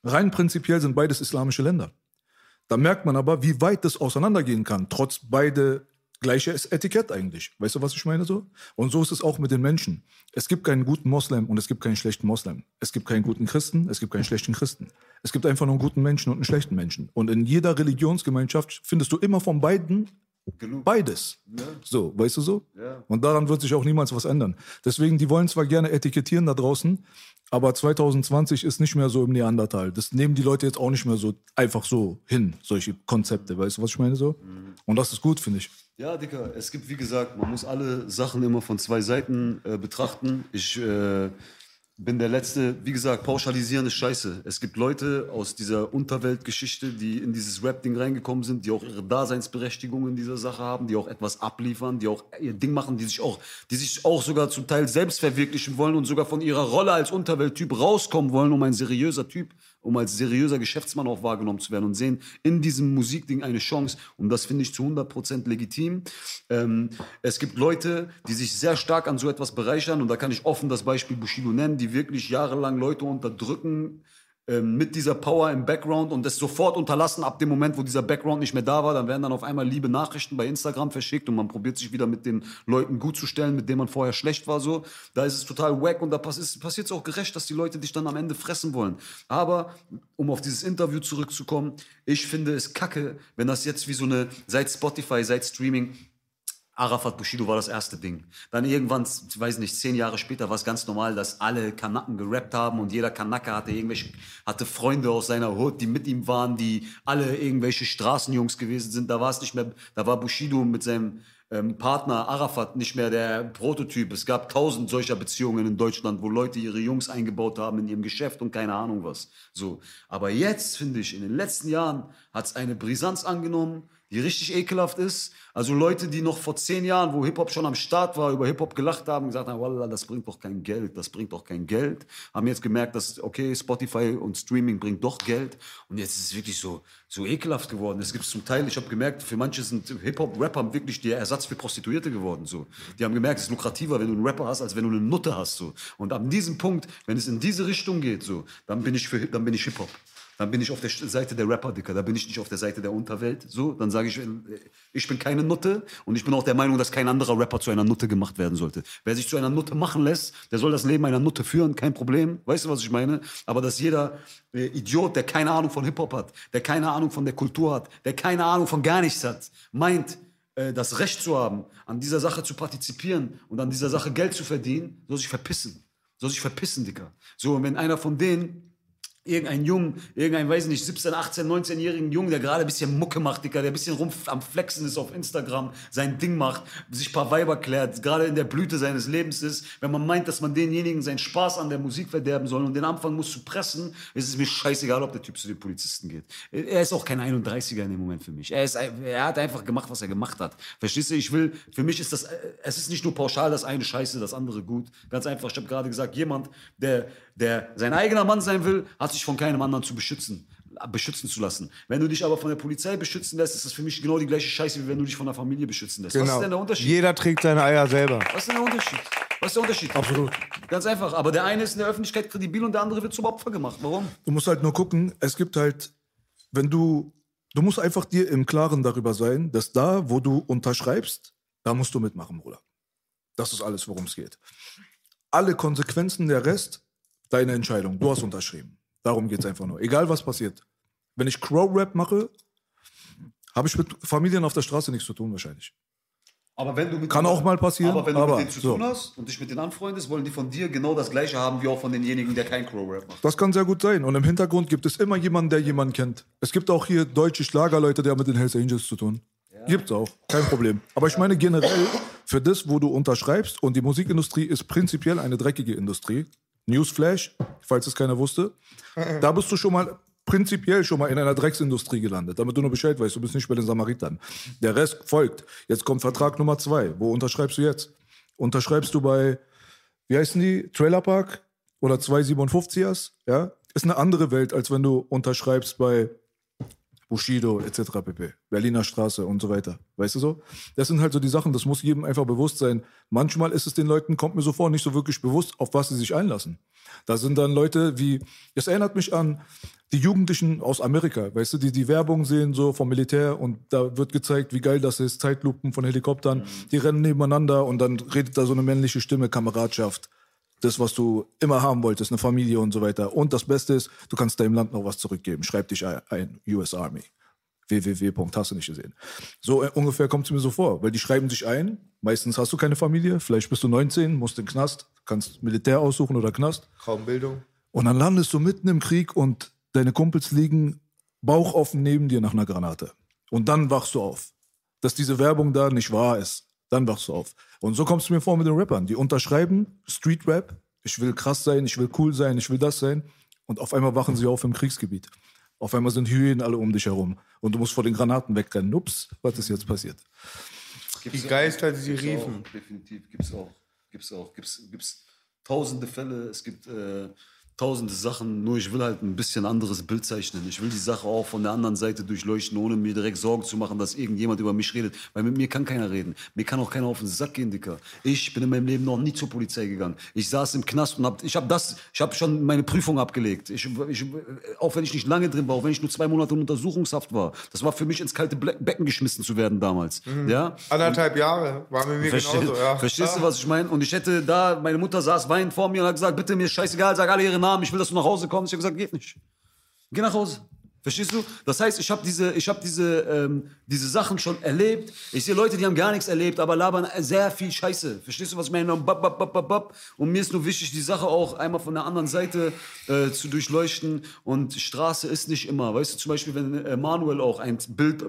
rein prinzipiell sind beides islamische Länder. Da merkt man aber, wie weit das auseinandergehen kann, trotz beide gleiches Etikett eigentlich. Weißt du, was ich meine so? Und so ist es auch mit den Menschen. Es gibt keinen guten Moslem und es gibt keinen schlechten Moslem. Es gibt keinen guten Christen, es gibt keinen schlechten Christen. Es gibt einfach nur einen guten Menschen und einen schlechten Menschen. Und in jeder Religionsgemeinschaft findest du immer von beiden Genug. beides. Ja. So, weißt du so? Ja. Und daran wird sich auch niemals was ändern. Deswegen, die wollen zwar gerne etikettieren da draußen, aber 2020 ist nicht mehr so im Neandertal. Das nehmen die Leute jetzt auch nicht mehr so einfach so hin, solche Konzepte. Weißt du, was ich meine so? Und das ist gut, finde ich. Ja, Dicker, es gibt, wie gesagt, man muss alle Sachen immer von zwei Seiten äh, betrachten. Ich äh, bin der Letzte, wie gesagt, pauschalisieren ist scheiße. Es gibt Leute aus dieser Unterweltgeschichte, die in dieses Rap-Ding reingekommen sind, die auch ihre Daseinsberechtigung in dieser Sache haben, die auch etwas abliefern, die auch ihr Ding machen, die sich auch, die sich auch sogar zum Teil selbst verwirklichen wollen und sogar von ihrer Rolle als Unterwelttyp rauskommen wollen, um ein seriöser Typ, um als seriöser Geschäftsmann auch wahrgenommen zu werden und sehen in diesem Musikding eine Chance. Und das finde ich zu 100% legitim. Ähm, es gibt Leute, die sich sehr stark an so etwas bereichern und da kann ich offen das Beispiel Bushido nennen, die wirklich jahrelang Leute unterdrücken, mit dieser Power im Background und das sofort unterlassen ab dem Moment, wo dieser Background nicht mehr da war. Dann werden dann auf einmal liebe Nachrichten bei Instagram verschickt und man probiert sich wieder mit den Leuten gut zu stellen, mit denen man vorher schlecht war. So, da ist es total wack und da passiert es auch gerecht, dass die Leute dich dann am Ende fressen wollen. Aber um auf dieses Interview zurückzukommen, ich finde es kacke, wenn das jetzt wie so eine seit Spotify, seit Streaming Arafat Bushido war das erste Ding. Dann irgendwann, ich weiß nicht, zehn Jahre später war es ganz normal, dass alle Kanaken gerappt haben und jeder Kanake hatte irgendwelche, hatte Freunde aus seiner Hut, die mit ihm waren, die alle irgendwelche Straßenjungs gewesen sind. Da war es nicht mehr, da war Bushido mit seinem ähm, Partner Arafat nicht mehr der Prototyp. Es gab tausend solcher Beziehungen in Deutschland, wo Leute ihre Jungs eingebaut haben in ihrem Geschäft und keine Ahnung was. So. Aber jetzt, finde ich, in den letzten Jahren hat es eine Brisanz angenommen, die richtig ekelhaft ist. Also Leute, die noch vor zehn Jahren, wo Hip-Hop schon am Start war, über Hip-Hop gelacht haben, gesagt haben, Wallah, das bringt doch kein Geld, das bringt doch kein Geld. Haben jetzt gemerkt, dass, okay, Spotify und Streaming bringt doch Geld. Und jetzt ist es wirklich so, so ekelhaft geworden. Es gibt zum Teil, ich habe gemerkt, für manche sind Hip-Hop-Rapper wirklich der Ersatz für Prostituierte geworden. So. Die haben gemerkt, es ist lukrativer, wenn du einen Rapper hast, als wenn du eine Nutte hast. So. Und an diesem Punkt, wenn es in diese Richtung geht, so, dann bin ich, für, dann bin ich Hip-Hop. Dann bin ich auf der Seite der Rapper, Dicker. Da bin ich nicht auf der Seite der Unterwelt. So, dann sage ich, äh, ich bin keine Nutte und ich bin auch der Meinung, dass kein anderer Rapper zu einer Nutte gemacht werden sollte. Wer sich zu einer Nutte machen lässt, der soll das Leben einer Nutte führen, kein Problem. Weißt du, was ich meine? Aber dass jeder äh, Idiot, der keine Ahnung von Hip-Hop hat, der keine Ahnung von der Kultur hat, der keine Ahnung von gar nichts hat, meint, äh, das Recht zu haben, an dieser Sache zu partizipieren und an dieser Sache Geld zu verdienen, soll sich verpissen. Soll sich verpissen, Dicker. So, und wenn einer von denen irgendein Jung, irgendein, weiß nicht, 17, 18, 19-jährigen Jungen, der gerade ein bisschen Mucke macht, Dicker, der ein bisschen rum am Flexen ist auf Instagram, sein Ding macht, sich ein paar Weiber klärt, gerade in der Blüte seines Lebens ist, wenn man meint, dass man denjenigen seinen Spaß an der Musik verderben soll und den Anfang muss zu pressen, ist es mir scheißegal, ob der Typ zu den Polizisten geht. Er ist auch kein 31er in dem Moment für mich. Er, ist, er hat einfach gemacht, was er gemacht hat. Verstehst du? Ich will, für mich ist das, es ist nicht nur pauschal das eine scheiße, das andere gut. Ganz einfach, ich habe gerade gesagt, jemand, der, der sein eigener Mann sein will, hat sich von keinem anderen zu beschützen beschützen zu lassen. Wenn du dich aber von der Polizei beschützen lässt, ist das für mich genau die gleiche Scheiße, wie wenn du dich von der Familie beschützen lässt. Was Genau. ist denn der Unterschied? Jeder trägt seine Eier selber. Was ist denn der Unterschied? Was ist der Unterschied? Absolut. Ganz einfach. Aber der eine ist in der Öffentlichkeit kredibil und der andere wird zum Opfer gemacht. Warum? Du musst halt nur gucken, es gibt halt, wenn du, du musst einfach dir im Klaren darüber sein, dass da, wo du unterschreibst, da musst du mitmachen, Bruder. Das ist alles, worum es geht. Alle Konsequenzen, der Rest, deine Entscheidung. Du hast unterschrieben. Darum geht es einfach nur. Egal, was passiert. Wenn ich Crow-Rap mache, habe ich mit Familien auf der Straße nichts zu tun, wahrscheinlich. Aber wenn du mit Kann auch mal passieren, Aber wenn du aber mit denen zu so. tun hast und dich mit denen anfreundest, wollen die von dir genau das Gleiche haben wie auch von denjenigen, der kein Crow-Rap macht. Das kann sehr gut sein. Und im Hintergrund gibt es immer jemanden, der jemanden kennt. Es gibt auch hier deutsche Schlagerleute, die haben mit den Hells Angels zu tun. Gibt's auch, kein Problem. Aber ich meine generell, für das, wo du unterschreibst, und die Musikindustrie ist prinzipiell eine dreckige Industrie. Newsflash, falls es keiner wusste. Da bist du schon mal prinzipiell schon mal in einer Drecksindustrie gelandet, damit du nur Bescheid weißt, du bist nicht bei den Samaritern. Der Rest folgt. Jetzt kommt Vertrag Nummer zwei. Wo unterschreibst du jetzt? Unterschreibst du bei, wie heißen die? Trailer Park oder 257ers? Ja? Ist eine andere Welt, als wenn du unterschreibst bei Bushido etc. pp. Berliner Straße und so weiter. Weißt du so? Das sind halt so die Sachen, das muss jedem einfach bewusst sein. Manchmal ist es den Leuten, kommt mir so vor, nicht so wirklich bewusst, auf was sie sich einlassen. Da sind dann Leute wie, das erinnert mich an die Jugendlichen aus Amerika, weißt du, die die Werbung sehen so vom Militär und da wird gezeigt, wie geil das ist, Zeitlupen von Helikoptern, die rennen nebeneinander und dann redet da so eine männliche Stimme, Kameradschaft. Das, was du immer haben wolltest, eine Familie und so weiter. Und das Beste ist, du kannst deinem Land noch was zurückgeben. Schreib dich ein, US Army www. hast du nicht gesehen. So äh, ungefähr kommt es mir so vor, weil die schreiben sich ein. Meistens hast du keine Familie, vielleicht bist du 19, musst in den Knast, kannst Militär aussuchen oder Knast. Kaum Bildung. Und dann landest du mitten im Krieg und deine Kumpels liegen bauchoffen neben dir nach einer Granate. Und dann wachst du auf, dass diese Werbung da nicht wahr ist. Dann wachst du auf. Und so kommst du mir vor mit den Rappern. Die unterschreiben Street Rap. Ich will krass sein, ich will cool sein, ich will das sein. Und auf einmal wachen sie auf im Kriegsgebiet. Auf einmal sind Hyänen alle um dich herum. Und du musst vor den Granaten wegrennen. Ups, was ist jetzt passiert? Die Geister, die sie Gibt's riefen. Auch, definitiv, gibt's auch. Gibt's auch. Gibt's, gibt's tausende Fälle, es gibt äh, tausende Sachen, nur ich will halt ein bisschen anderes Bild zeichnen. Ich will die Sache auch von der anderen Seite durchleuchten, ohne mir direkt Sorgen zu machen, dass irgendjemand über mich redet. Weil mit mir kann keiner reden. Mir kann auch keiner auf den Sack gehen, Dicker. Ich bin in meinem Leben noch nie zur Polizei gegangen. Ich saß im Knast und hab, ich habe das, ich habe schon meine Prüfung abgelegt. Ich, ich, auch wenn ich nicht lange drin war, auch wenn ich nur zwei Monate in Untersuchungshaft war. Das war für mich ins kalte Becken geschmissen zu werden damals. Ja? Anderthalb Jahre war mit mir Versteh, genauso. Ja. Verstehst du, was ich meine? Und ich hätte da, meine Mutter saß weinend vor mir und hat gesagt, bitte, mir scheißegal, sag alle ihre Namen, ich will, dass du nach Hause kommst. Ich habe gesagt, geht nicht. Geh nach Hause. Verstehst du? Das heißt, ich habe diese, hab diese, ähm, diese Sachen schon erlebt. Ich sehe Leute, die haben gar nichts erlebt, aber labern sehr viel Scheiße. Verstehst du, was ich meine? Bap, bap, bap, bap. und mir ist nur wichtig, die Sache auch einmal von der anderen Seite äh, zu durchleuchten. Und Straße ist nicht immer. Weißt du, zum Beispiel, wenn äh, Manuel auch ein Bild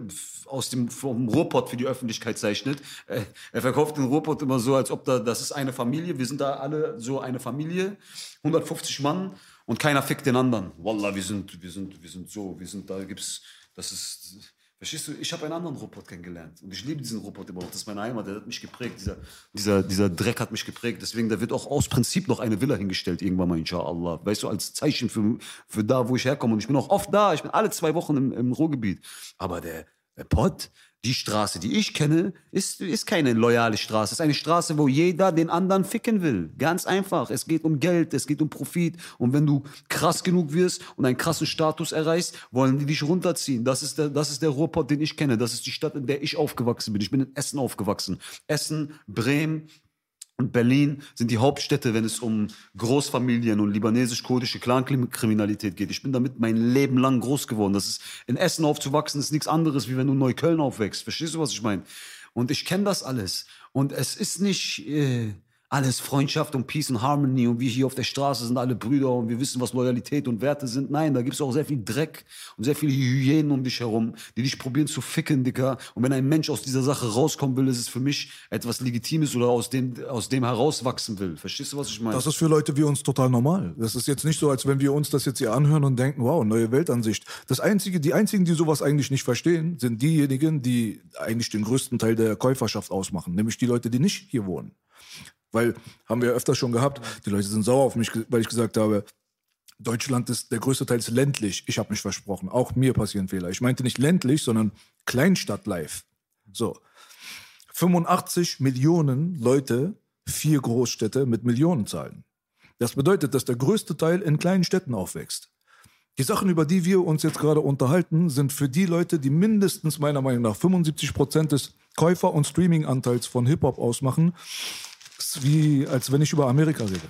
aus dem vom Ruhrpott für die Öffentlichkeit zeichnet, äh, er verkauft den Ruhrpott immer so, als ob da, das ist eine Familie. Wir sind da alle so eine Familie, 150 Mann und keiner fickt den anderen. Wallah, wir sind, wir sind, wir sind so, wir sind da, gibt's, das ist, verstehst du, ich habe einen anderen Robot kennengelernt. Und ich liebe diesen Robot immer noch, das ist meine Heimat, der hat mich geprägt, dieser, dieser, dieser Dreck hat mich geprägt, deswegen, da wird auch aus Prinzip noch eine Villa hingestellt, irgendwann mal, inshallah, weißt du, als Zeichen für, für da, wo ich herkomme. Und ich bin auch oft da, ich bin alle zwei Wochen im, im Ruhrgebiet, aber der, der Pott, die Straße, die ich kenne, ist, ist keine loyale Straße. Es ist eine Straße, wo jeder den anderen ficken will. Ganz einfach. Es geht um Geld, es geht um Profit. Und wenn du krass genug wirst und einen krassen Status erreichst, wollen die dich runterziehen. Das ist der, das ist der Ruhrpott, den ich kenne. Das ist die Stadt, in der ich aufgewachsen bin. Ich bin in Essen aufgewachsen. Essen, Bremen, und Berlin sind die Hauptstädte, wenn es um Großfamilien und libanesisch-kurdische Clankriminalität geht. Ich bin damit mein Leben lang groß geworden. Das ist, in Essen aufzuwachsen ist nichts anderes, wie wenn du in Neukölln aufwächst. Verstehst du, was ich meine? Und ich kenne das alles. Und es ist nicht äh, alles Freundschaft und Peace and Harmony und wir hier auf der Straße sind alle Brüder und wir wissen, was Loyalität und Werte sind. Nein, da gibt es auch sehr viel Dreck und sehr viele Hyänen um dich herum, die dich probieren zu ficken, Dicker. Und wenn ein Mensch aus dieser Sache rauskommen will, ist es für mich etwas Legitimes oder aus dem, aus dem herauswachsen will. Verstehst du, was ich meine? Das ist für Leute wie uns total normal. Das ist jetzt nicht so, als wenn wir uns das jetzt hier anhören und denken, wow, neue Weltansicht. Das einzige, die einzigen, die sowas eigentlich nicht verstehen, sind diejenigen, die eigentlich den größten Teil der Käuferschaft ausmachen, nämlich die Leute, die nicht hier wohnen. Weil, haben wir öfter schon gehabt, die Leute sind sauer auf mich, weil ich gesagt habe, Deutschland ist, der größte Teil ist ländlich. Ich habe mich versprochen. Auch mir passieren Fehler. Ich meinte nicht ländlich, sondern Kleinstadt live. So. 85 Millionen Leute, vier Großstädte mit Millionenzahlen. Das bedeutet, dass der größte Teil in kleinen Städten aufwächst. Die Sachen, über die wir uns jetzt gerade unterhalten, sind für die Leute, die mindestens meiner Meinung nach 75 Prozent des Käufer- und Streaming-Anteils von Hip-Hop ausmachen, ist wie als wenn ich über Amerika rede.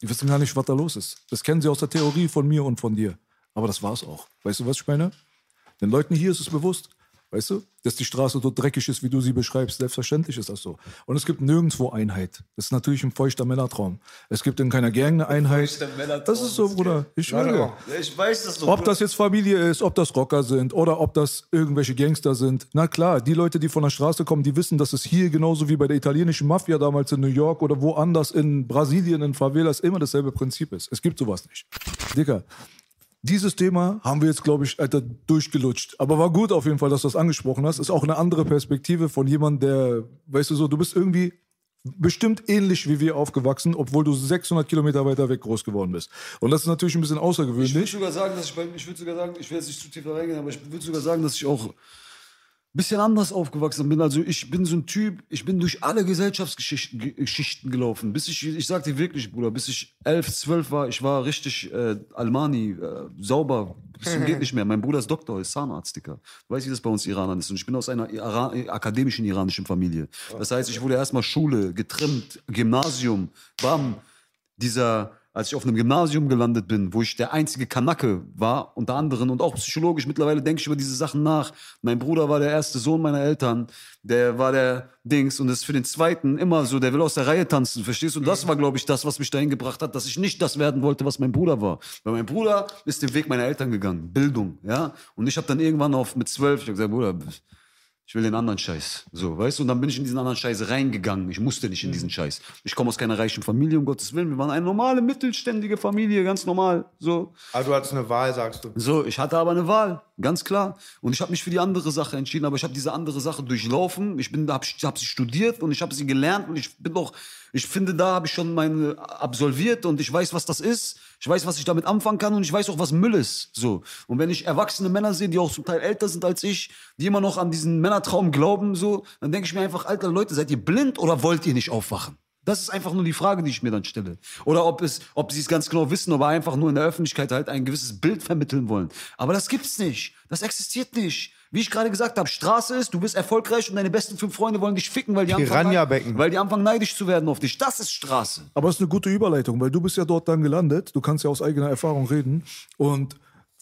Die wissen gar nicht, was da los ist. Das kennen sie aus der Theorie von mir und von dir. Aber das war's auch. Weißt du, was ich meine? Den Leuten hier ist es bewusst. Weißt du? Dass die Straße dort dreckig ist, wie du sie beschreibst. Selbstverständlich ist das so. Und es gibt nirgendwo Einheit. Das ist natürlich ein feuchter Männertraum. Es gibt in keiner Gang eine Einheit. Das ist so, Bruder. Ich schwöre. Ich weiß das doch. Ob das jetzt Familie ist, ob das Rocker sind oder ob das irgendwelche Gangster sind. Na klar, die Leute, die von der Straße kommen, die wissen, dass es hier genauso wie bei der italienischen Mafia damals in New York oder woanders in Brasilien, in Favelas immer dasselbe Prinzip ist. Es gibt sowas nicht. Dicker, dieses Thema haben wir jetzt, glaube ich, Alter, durchgelutscht. Aber war gut auf jeden Fall, dass du das angesprochen hast. Ist auch eine andere Perspektive von jemandem, der, weißt du so, du bist irgendwie bestimmt ähnlich wie wir aufgewachsen, obwohl du 600 Kilometer weiter weg groß geworden bist. Und das ist natürlich ein bisschen Ich würde außergewöhnlich. sogar sagen, dass ich bei, ich würde sogar sagen, ich will jetzt nicht zu tief reingehen, aber ich würde sogar sagen, dass ich auch bisschen anders aufgewachsen bin. Also ich bin so ein Typ, ich bin durch alle Gesellschaftsgeschichten Ge- Geschichten gelaufen. Bis ich, ich sag dir wirklich, Bruder, bis ich elf, zwölf war, ich war richtig äh, Almani, äh, sauber, bis zum geht nicht mehr. Mein Bruder ist Doktor, ist Zahnarzt, Dicker. Du weißt, wie das bei uns Iranern ist. Und ich bin aus einer Ira akademischen iranischen Familie. Das heißt, ich wurde erstmal Schule, getrimmt, Gymnasium, bam. Dieser, als ich auf einem Gymnasium gelandet bin, wo ich der einzige Kanake war, unter anderem und auch psychologisch, mittlerweile denke ich über diese Sachen nach. Mein Bruder war der erste Sohn meiner Eltern, der war der Dings und das ist für den zweiten immer so, der will aus der Reihe tanzen, verstehst du? Und das war, glaube ich, das, was mich dahin gebracht hat, dass ich nicht das werden wollte, was mein Bruder war. Weil mein Bruder ist den Weg meiner Eltern gegangen, Bildung, ja? Und ich habe dann irgendwann auf mit zwölf, ich habe gesagt, Bruder, ich will den anderen Scheiß. So, weißt du? Und dann bin ich in diesen anderen Scheiß reingegangen. Ich musste nicht in diesen Scheiß. Ich komme aus keiner reichen Familie, um Gottes Willen. Wir waren eine normale, mittelständige Familie, ganz normal. So. Also du hattest eine Wahl, sagst du. So, ich hatte aber eine Wahl, ganz klar. Und ich habe mich für die andere Sache entschieden, aber ich habe diese andere Sache durchlaufen. Ich bin, habe hab sie studiert und ich habe sie gelernt und ich bin auch, ich finde, da habe ich schon meine absolviert und ich weiß, was das ist. Ich weiß, was ich damit anfangen kann und ich weiß auch, was Müll ist. So. Und wenn ich erwachsene Männer sehe, die auch zum Teil älter sind als ich, die immer noch an diesen Männertraum glauben, so, dann denke ich mir einfach, alter Leute, seid ihr blind oder wollt ihr nicht aufwachen? Das ist einfach nur die Frage, die ich mir dann stelle. Oder ob es, ob sie es ganz genau wissen, aber einfach nur in der Öffentlichkeit halt ein gewisses Bild vermitteln wollen. Aber das gibt's nicht. Das existiert nicht. Wie ich gerade gesagt habe, Straße ist, du bist erfolgreich und deine besten fünf Freunde wollen dich ficken, weil die, anfangen, weil die anfangen neidisch zu werden auf dich. Das ist Straße. Aber es ist eine gute Überleitung, weil du bist ja dort dann gelandet. Du kannst ja aus eigener Erfahrung reden. Und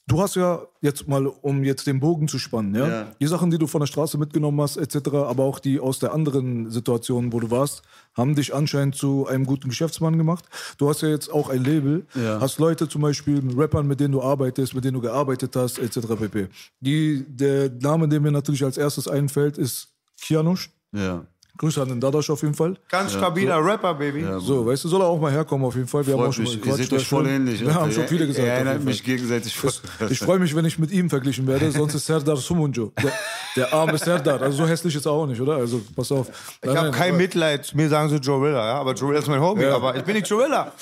du hast ja jetzt mal, um jetzt den Bogen zu spannen, ja, Ja. die Sachen, die du von der Straße mitgenommen hast, etc., aber auch die aus der anderen Situation, wo du warst, haben dich anscheinend zu einem guten Geschäftsmann gemacht. Du hast ja jetzt auch ein Label, Ja. hast Leute zum Beispiel, Rappern, mit denen du arbeitest, mit denen du gearbeitet hast, etc. pp. Die, der Name, der mir natürlich als erstes einfällt, ist Kianush. Ja. Grüße an den Dadasch auf jeden Fall. Ganz stabiler Rapper, Baby. So, weißt du, soll er auch mal herkommen auf jeden Fall. Wir haben auch Freut schon mal mich. Gequatscht. seht euch voll ähnlich. Wir haben schon viele gesagt. Auf erinnert mich gegenseitig voll. Ich freue mich, wenn ich mit ihm verglichen werde, sonst ist Serdar Sumunjo. Der, der arme Serdar. Also so hässlich ist er auch nicht, oder? Also pass auf. Ich habe kein Mitleid. Mir sagen sie Joe Willer, ja? aber Joe Willer ist mein Homie. Ja. Aber ich bin nicht Joe Willer.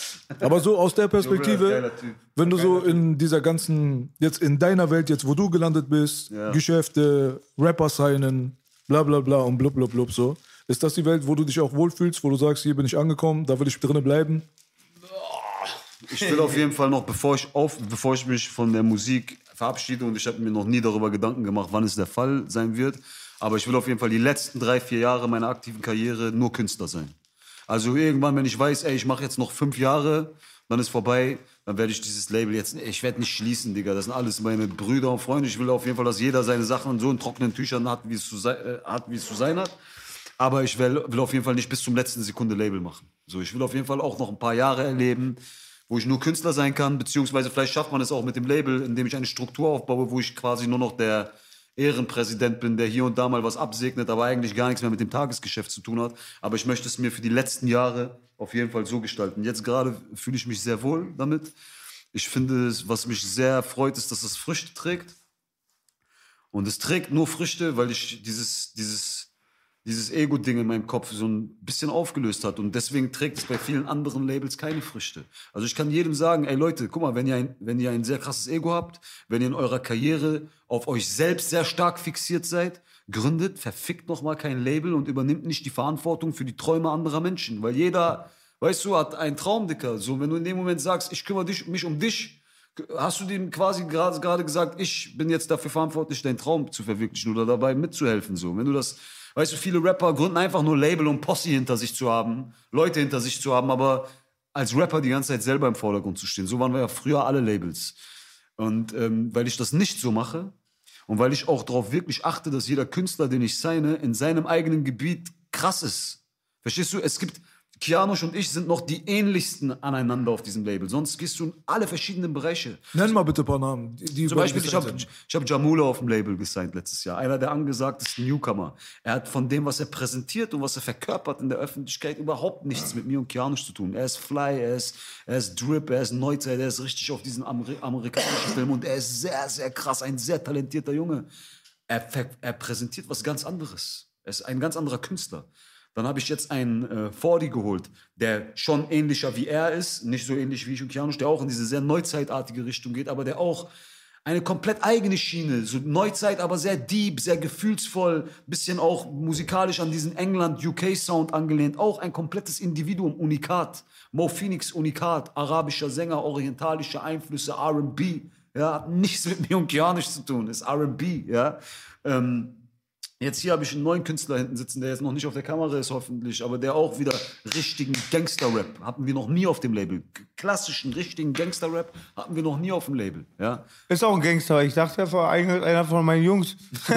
Aber so aus der Perspektive, wenn du so in dieser ganzen, jetzt in deiner Welt, jetzt wo du gelandet bist, Ja. Geschäfte, Rapper signen, bla bla bla und blub blub blub so. Ist das die Welt, wo du dich auch wohlfühlst, wo du sagst, hier bin ich angekommen, da will ich drinnen bleiben? Ich will auf jeden Fall noch, bevor ich, auf, bevor ich mich von der Musik verabschiede, und ich habe mir noch nie darüber Gedanken gemacht, wann es der Fall sein wird, aber ich will auf jeden Fall die letzten drei, vier Jahre meiner aktiven Karriere nur Künstler sein. Also irgendwann, wenn ich weiß, ey, ich mache jetzt noch fünf Jahre, dann ist vorbei, dann werde ich dieses Label jetzt, ich werde nicht schließen, Digga. Das sind alles meine Brüder und Freunde. Ich will auf jeden Fall, dass jeder seine Sachen so in trockenen Tüchern hat, wie es zu, sei, äh, hat, wie es zu sein hat. Aber ich will, will auf jeden Fall nicht bis zum letzten Sekunde Label machen. So, ich will auf jeden Fall auch noch ein paar Jahre erleben, wo ich nur Künstler sein kann, beziehungsweise vielleicht schafft man es auch mit dem Label, indem ich eine Struktur aufbaue, wo ich quasi nur noch der Ehrenpräsident bin, der hier und da mal was absegnet, aber eigentlich gar nichts mehr mit dem Tagesgeschäft zu tun hat. Aber ich möchte es mir für die letzten Jahre auf jeden Fall so gestalten. Jetzt gerade fühle ich mich sehr wohl damit. Ich finde, was mich sehr freut, ist, dass es Früchte trägt. Und es trägt nur Früchte, weil ich dieses, dieses, dieses Ego-Ding in meinem Kopf so ein bisschen aufgelöst hat. Und deswegen trägt es bei vielen anderen Labels keine Früchte. Also ich kann jedem sagen, ey Leute, guck mal, wenn ihr ein, wenn ihr ein sehr krasses Ego habt, wenn ihr in eurer Karriere auf euch selbst sehr stark fixiert seid, gründet, verfickt noch mal kein Label und übernimmt nicht die Verantwortung für die Träume anderer Menschen. Weil jeder, weißt du, hat einen Traum, Dicker. So, wenn du in dem Moment sagst, ich kümmere dich, mich um dich, Hast du dem quasi gerade gesagt, ich bin jetzt dafür verantwortlich, deinen Traum zu verwirklichen oder dabei mitzuhelfen? So, wenn du das, weißt du, viele Rapper gründen einfach nur Label, um Posse hinter sich zu haben, Leute hinter sich zu haben, aber als Rapper die ganze Zeit selber im Vordergrund zu stehen. So waren wir ja früher alle Labels. Und ähm, weil ich das nicht so mache Und weil ich auch darauf wirklich achte, dass jeder Künstler, den ich signe, in seinem eigenen Gebiet krass ist. Verstehst du? Es gibt, Kianosch und ich sind noch die ähnlichsten aneinander auf diesem Label. Sonst gehst du in alle verschiedenen Bereiche. Nenn mal bitte ein paar Namen. Die, Zum Beispiel, ich habe ich hab Jamula auf dem Label gesigned letztes Jahr. Einer der angesagtesten Newcomer. Er hat von dem, was er präsentiert und was er verkörpert in der Öffentlichkeit, überhaupt nichts mit mir und Kianosch zu tun. Er ist Fly, er ist, er ist Drip, er ist Neuzeit, er ist richtig auf diesen Ameri amerikanischen Film und er ist sehr, sehr krass, ein sehr talentierter Junge. Er, er präsentiert was ganz anderes. Er ist ein ganz anderer Künstler. Dann habe ich jetzt einen äh, Fordi geholt, der schon ähnlicher wie er ist, nicht so ähnlich wie ich und Kianosch, der auch in diese sehr neuzeitartige Richtung geht, aber der auch eine komplett eigene Schiene, so Neuzeit, aber sehr deep, sehr gefühlsvoll, bisschen auch musikalisch an diesen England-UK-Sound angelehnt, auch ein komplettes Individuum, Unikat. Mo Phoenix, Unikat, arabischer Sänger, orientalische Einflüsse, R&B, ja, hat nichts mit mir und Kianisch zu tun, ist R&B, ja. Ähm, Jetzt hier habe ich einen neuen Künstler hinten sitzen, der jetzt noch nicht auf der Kamera ist, hoffentlich, aber der auch wieder richtigen Gangster-Rap hatten wir noch nie auf dem Label. Klassischen, richtigen Gangster-Rap hatten wir noch nie auf dem Label. Ja? Ist auch ein Gangster. Ich dachte, er war eigentlich einer von meinen Jungs.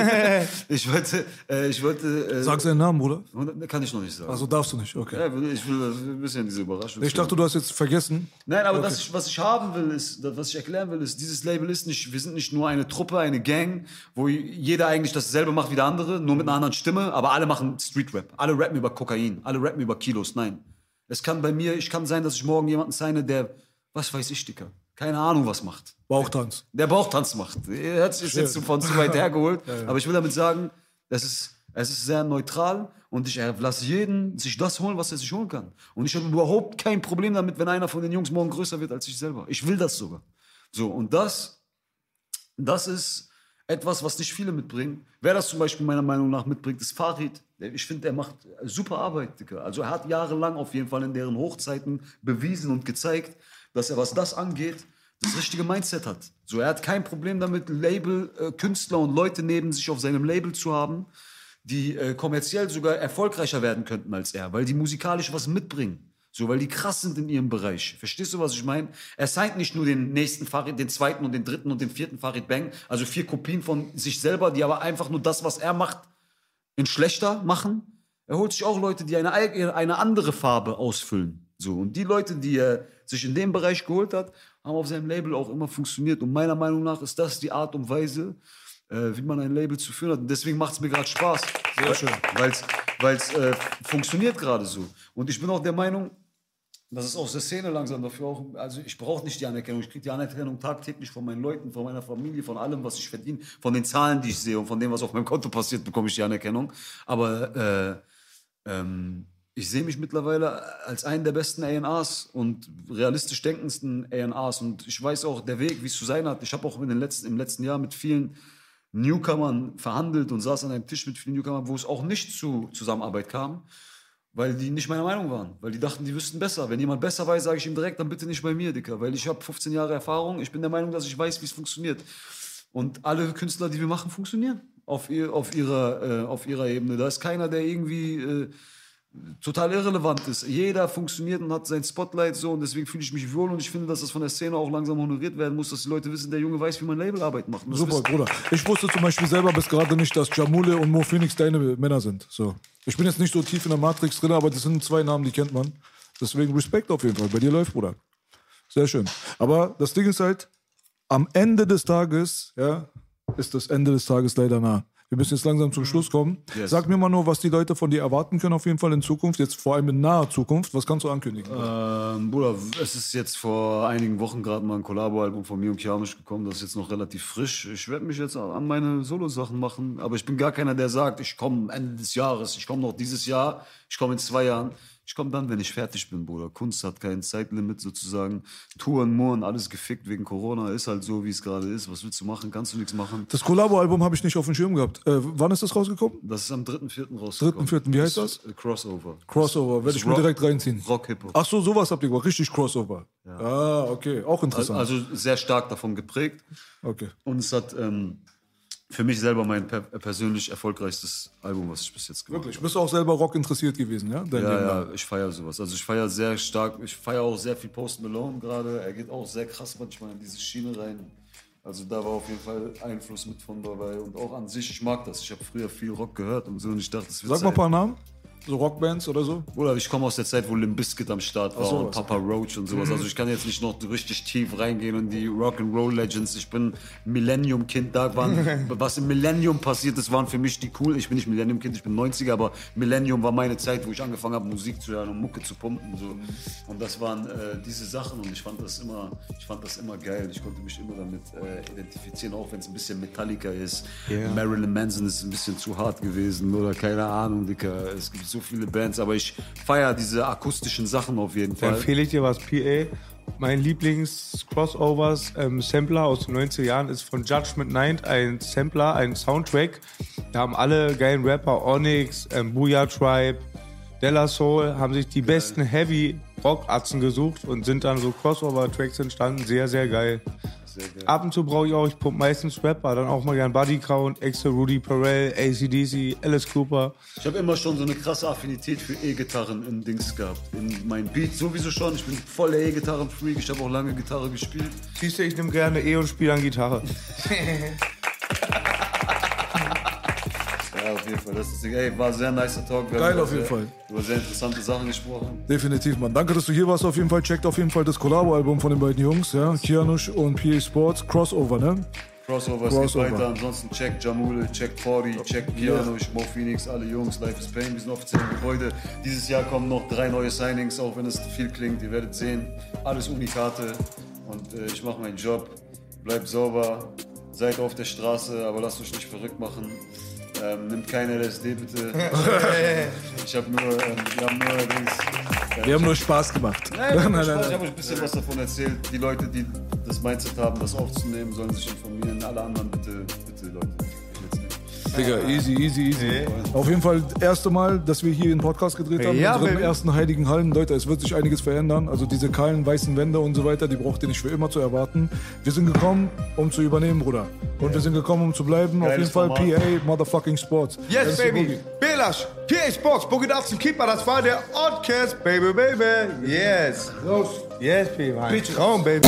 Ich wollte, äh, ich wollte, äh, Sag seinen Namen, Bruder. kann ich noch nicht sagen. Also darfst du nicht, okay. ja, ich will ein bisschen diese Überraschung. Ich dachte, du hast jetzt vergessen. Nein, aber das, ich, was ich haben will, ist, das, was ich erklären will, ist, dieses Label ist nicht, wir sind nicht nur eine Truppe, eine Gang, wo jeder eigentlich dasselbe macht wie der andere, nur mit einer anderen Stimme, aber alle machen Street Rap. Alle rappen über Kokain, alle rappen über Kilos. Nein. Es kann bei mir, ich kann sein, dass ich morgen jemanden signe, der, was weiß ich, Dicker, keine Ahnung was macht. Bauchtanz. Der Bauchtanz macht. Er hat sich jetzt von zu weit hergeholt. Aber ich will damit sagen, es ist, es ist sehr neutral und ich lasse jeden sich das holen, was er sich holen kann. Und ich habe überhaupt kein Problem damit, wenn einer von den Jungs morgen größer wird als ich selber. Ich will das sogar. So, und das, das ist etwas, was nicht viele mitbringen. Wer das zum Beispiel meiner Meinung nach mitbringt, ist Farid. Ich finde, er macht super Arbeit, Digga. Also er hat jahrelang auf jeden Fall in deren Hochzeiten bewiesen und gezeigt, dass er, was das angeht, das richtige Mindset hat. So, er hat kein Problem damit, Label, äh, Künstler und Leute neben sich auf seinem Label zu haben, die äh, kommerziell sogar erfolgreicher werden könnten als er, weil die musikalisch was mitbringen. So, weil die krass sind in ihrem Bereich. Verstehst du, was ich meine? Er signed nicht nur den nächsten Farid, den zweiten und den dritten und den vierten Farid Bang, also vier Kopien von sich selber, die aber einfach nur das, was er macht, in schlechter machen. Er holt sich auch Leute, die eine, eine andere Farbe ausfüllen. So, und die Leute, die er sich in dem Bereich geholt hat, haben auf seinem Label auch immer funktioniert. Und meiner Meinung nach ist das die Art und Weise, äh, wie man ein Label zu führen hat. Und deswegen macht es mir gerade Spaß. Sehr schön. Weil es äh, funktioniert gerade so. Und ich bin auch der Meinung, das ist aus der Szene langsam dafür auch. Also ich brauche nicht die Anerkennung. Ich kriege die Anerkennung tagtäglich von meinen Leuten, von meiner Familie, von allem, was ich verdiene, von den Zahlen, die ich sehe und von dem, was auf meinem Konto passiert, bekomme ich die Anerkennung. Aber äh, ähm, ich sehe mich mittlerweile als einen der besten A&Rs und realistisch denkendsten A&Rs. Und ich weiß auch der Weg, wie es zu sein hat. Ich habe auch in den letzten, im letzten Jahr mit vielen Newcomern verhandelt und saß an einem Tisch mit vielen Newcomern, wo es auch nicht zu Zusammenarbeit kam. Weil die nicht meiner Meinung waren. Weil die dachten, die wüssten besser. Wenn jemand besser weiß, sage ich ihm direkt, dann bitte nicht bei mir, Dicker. Weil ich habe 15 Jahre Erfahrung. Ich bin der Meinung, dass ich weiß, wie es funktioniert. Und alle Künstler, die wir machen, funktionieren. Auf, ihr, auf, ihrer, äh, auf ihrer Ebene. Da ist keiner, der irgendwie äh, total irrelevant ist. Jeder funktioniert und hat sein Spotlight so. Und deswegen fühle ich mich wohl. Und ich finde, dass das von der Szene auch langsam honoriert werden muss, dass die Leute wissen, der Junge weiß, wie man Labelarbeit macht. Super, wissen- Bruder. Ich wusste zum Beispiel selber bis gerade nicht, dass Jamule und Mo Phoenix deine Männer sind. So. Ich bin jetzt nicht so tief in der Matrix drin, aber das sind zwei Namen, die kennt man. Deswegen Respekt auf jeden Fall. Bei dir läuft, Bruder. Sehr schön. Aber das Ding ist halt, am Ende des Tages, ja, ist das Ende des Tages leider nah. Wir müssen jetzt langsam zum Schluss kommen. Yes. Sag mir mal nur, was die Leute von dir erwarten können, auf jeden Fall in Zukunft, jetzt vor allem in naher Zukunft. Was kannst du ankündigen? Ähm, Bruder, es ist jetzt vor einigen Wochen gerade mal ein Kollabo-Album von mir und Kianisch gekommen. Das ist jetzt noch relativ frisch. Ich werde mich jetzt an meine Solo-Sachen machen. Aber ich bin gar keiner, der sagt, ich komme Ende des Jahres, ich komme noch dieses Jahr, ich komme in zwei Jahren. Ich komme dann, wenn ich fertig bin, Bruder. Kunst hat kein Zeitlimit sozusagen. Touren, Muren, alles gefickt wegen Corona. Ist halt so, wie es gerade ist. Was willst du machen? Kannst du nichts machen. Das Kollabo-Album habe ich nicht auf dem Schirm gehabt. Äh, wann ist das rausgekommen? Das ist am 3.4. rausgekommen. 3.4., wie heißt ist, äh, Crossover. Crossover, werde Das ich mir direkt reinziehen. Rock Hip Hop. Ach so, sowas habt ihr gemacht, richtig Crossover. Ah, okay, auch interessant. Also sehr stark davon geprägt. okay. Und es hat ähm, für mich selber mein per persönlich erfolgreichstes Album, was ich bis jetzt gemacht Wirklich, bist du auch selber Rock interessiert gewesen, ja? Dein habe. Ja, ja, ich feiere sowas. Also ich feiere sehr stark, ich feiere auch sehr viel Post Malone gerade. Er geht auch sehr krass manchmal in diese Schiene rein. Also da war auf jeden Fall Einfluss mit von dabei und auch an sich, ich mag das. Ich habe früher viel Rock gehört und so und ich dachte, das wird Sag mal ein paar Namen. So Rockbands oder so. Bruder, ich komme aus der Zeit, wo Limp Bizkit am Start war so, und. Papa Roach und sowas. Also ich kann jetzt nicht noch richtig tief reingehen in die Rock'n'Roll Legends. Ich bin Millennium-Kind. Da waren, was im Millennium passiert ist, waren für mich die cool. Ich bin nicht Millennium-Kind, ich bin 90er, aber Millennium war meine Zeit, wo ich angefangen habe, Musik zu hören und Mucke zu pumpen. So. Und das waren äh, diese Sachen und ich fand das immer, ich fand das immer geil. Ich konnte mich immer damit äh, identifizieren, auch wenn es ein bisschen Metallica ist. Marilyn Manson ist ein bisschen zu hart gewesen oder keine Ahnung, Dicker. Es gibt so viele Bands, aber ich feiere diese akustischen Sachen auf jeden Fall. empfehle ich dir was, PA. Mein Lieblings-Crossovers ähm, Sampler aus den 90er Jahren ist von Judgment Night, ein Sampler, ein Soundtrack. Da haben alle geilen Rapper, Onyx, ähm, Booyah Tribe, Della Soul, haben sich die besten Heavy-Rock-Atzen gesucht und sind dann so Crossover-Tracks entstanden. Sehr, sehr geil. Ab und zu brauche ich auch, ich pump meistens Rapper, dann auch mal gern Buddy Count, Extra Rudy Perel, ACDC, Alice Cooper. Ich habe immer schon so eine krasse Affinität für E-Gitarren in Dings gehabt. In meinen Beats sowieso schon. Ich bin voller E-Gitarren-Freak. Ich habe auch lange Gitarre gespielt. Siehst du, ich nehme gerne E und spiele an Gitarre. Ja, auf jeden Fall. Das ist, ey, war ein sehr nicer Talk. Wir Geil, auf jeden sehr, Fall. Über sehr interessante Sachen gesprochen. Definitiv, Mann. Danke, dass du hier warst. Auf jeden Fall checkt auf jeden Fall das Collabo-Album von den beiden Jungs, ja. Kianush und PA Sports. Crossover, ne? Crossover, es Crossover. geht weiter. Ansonsten check Jamule, check Fordy, check Piano, Mo Phoenix, alle Jungs, Life is Pain. Wir sind offiziell im Gebäude. Dieses Jahr kommen noch drei neue Signings, auch wenn es viel klingt. Ihr werdet sehen, alles Unikate. Und äh, ich mache meinen Job. Bleibt sauber, seid auf der Straße, aber lasst euch nicht verrückt machen. Ähm, nimmt keine LSD bitte. ich habe nur, ähm, wir haben nur Dings. äh, Wir haben nur Spaß gemacht. Nein, nein, nein, Ich habe euch ein bisschen was davon erzählt. Die Leute, die das Mindset haben, das aufzunehmen, sollen sich informieren. Alle anderen bitte, bitte, Digga, easy, easy, easy. Auf jeden Fall das erste Mal, dass wir hier einen Podcast gedreht haben. Ja, in unseren Baby. ersten heiligen Hallen. Leute, es wird sich einiges verändern. Also diese kahlen weißen Wände und so weiter, die braucht ihr nicht für immer zu erwarten. Wir sind gekommen, um zu übernehmen, Bruder. Und wir sind gekommen, um zu bleiben. Auf jeden Geiles Fall Format. PA, Motherfucking Sports. Yes, MC baby. Belash, PA Sports, Boogie Datsun Keeper, das war der Oddcast, baby, baby. Yes. Los. Yes, baby. Traum, baby.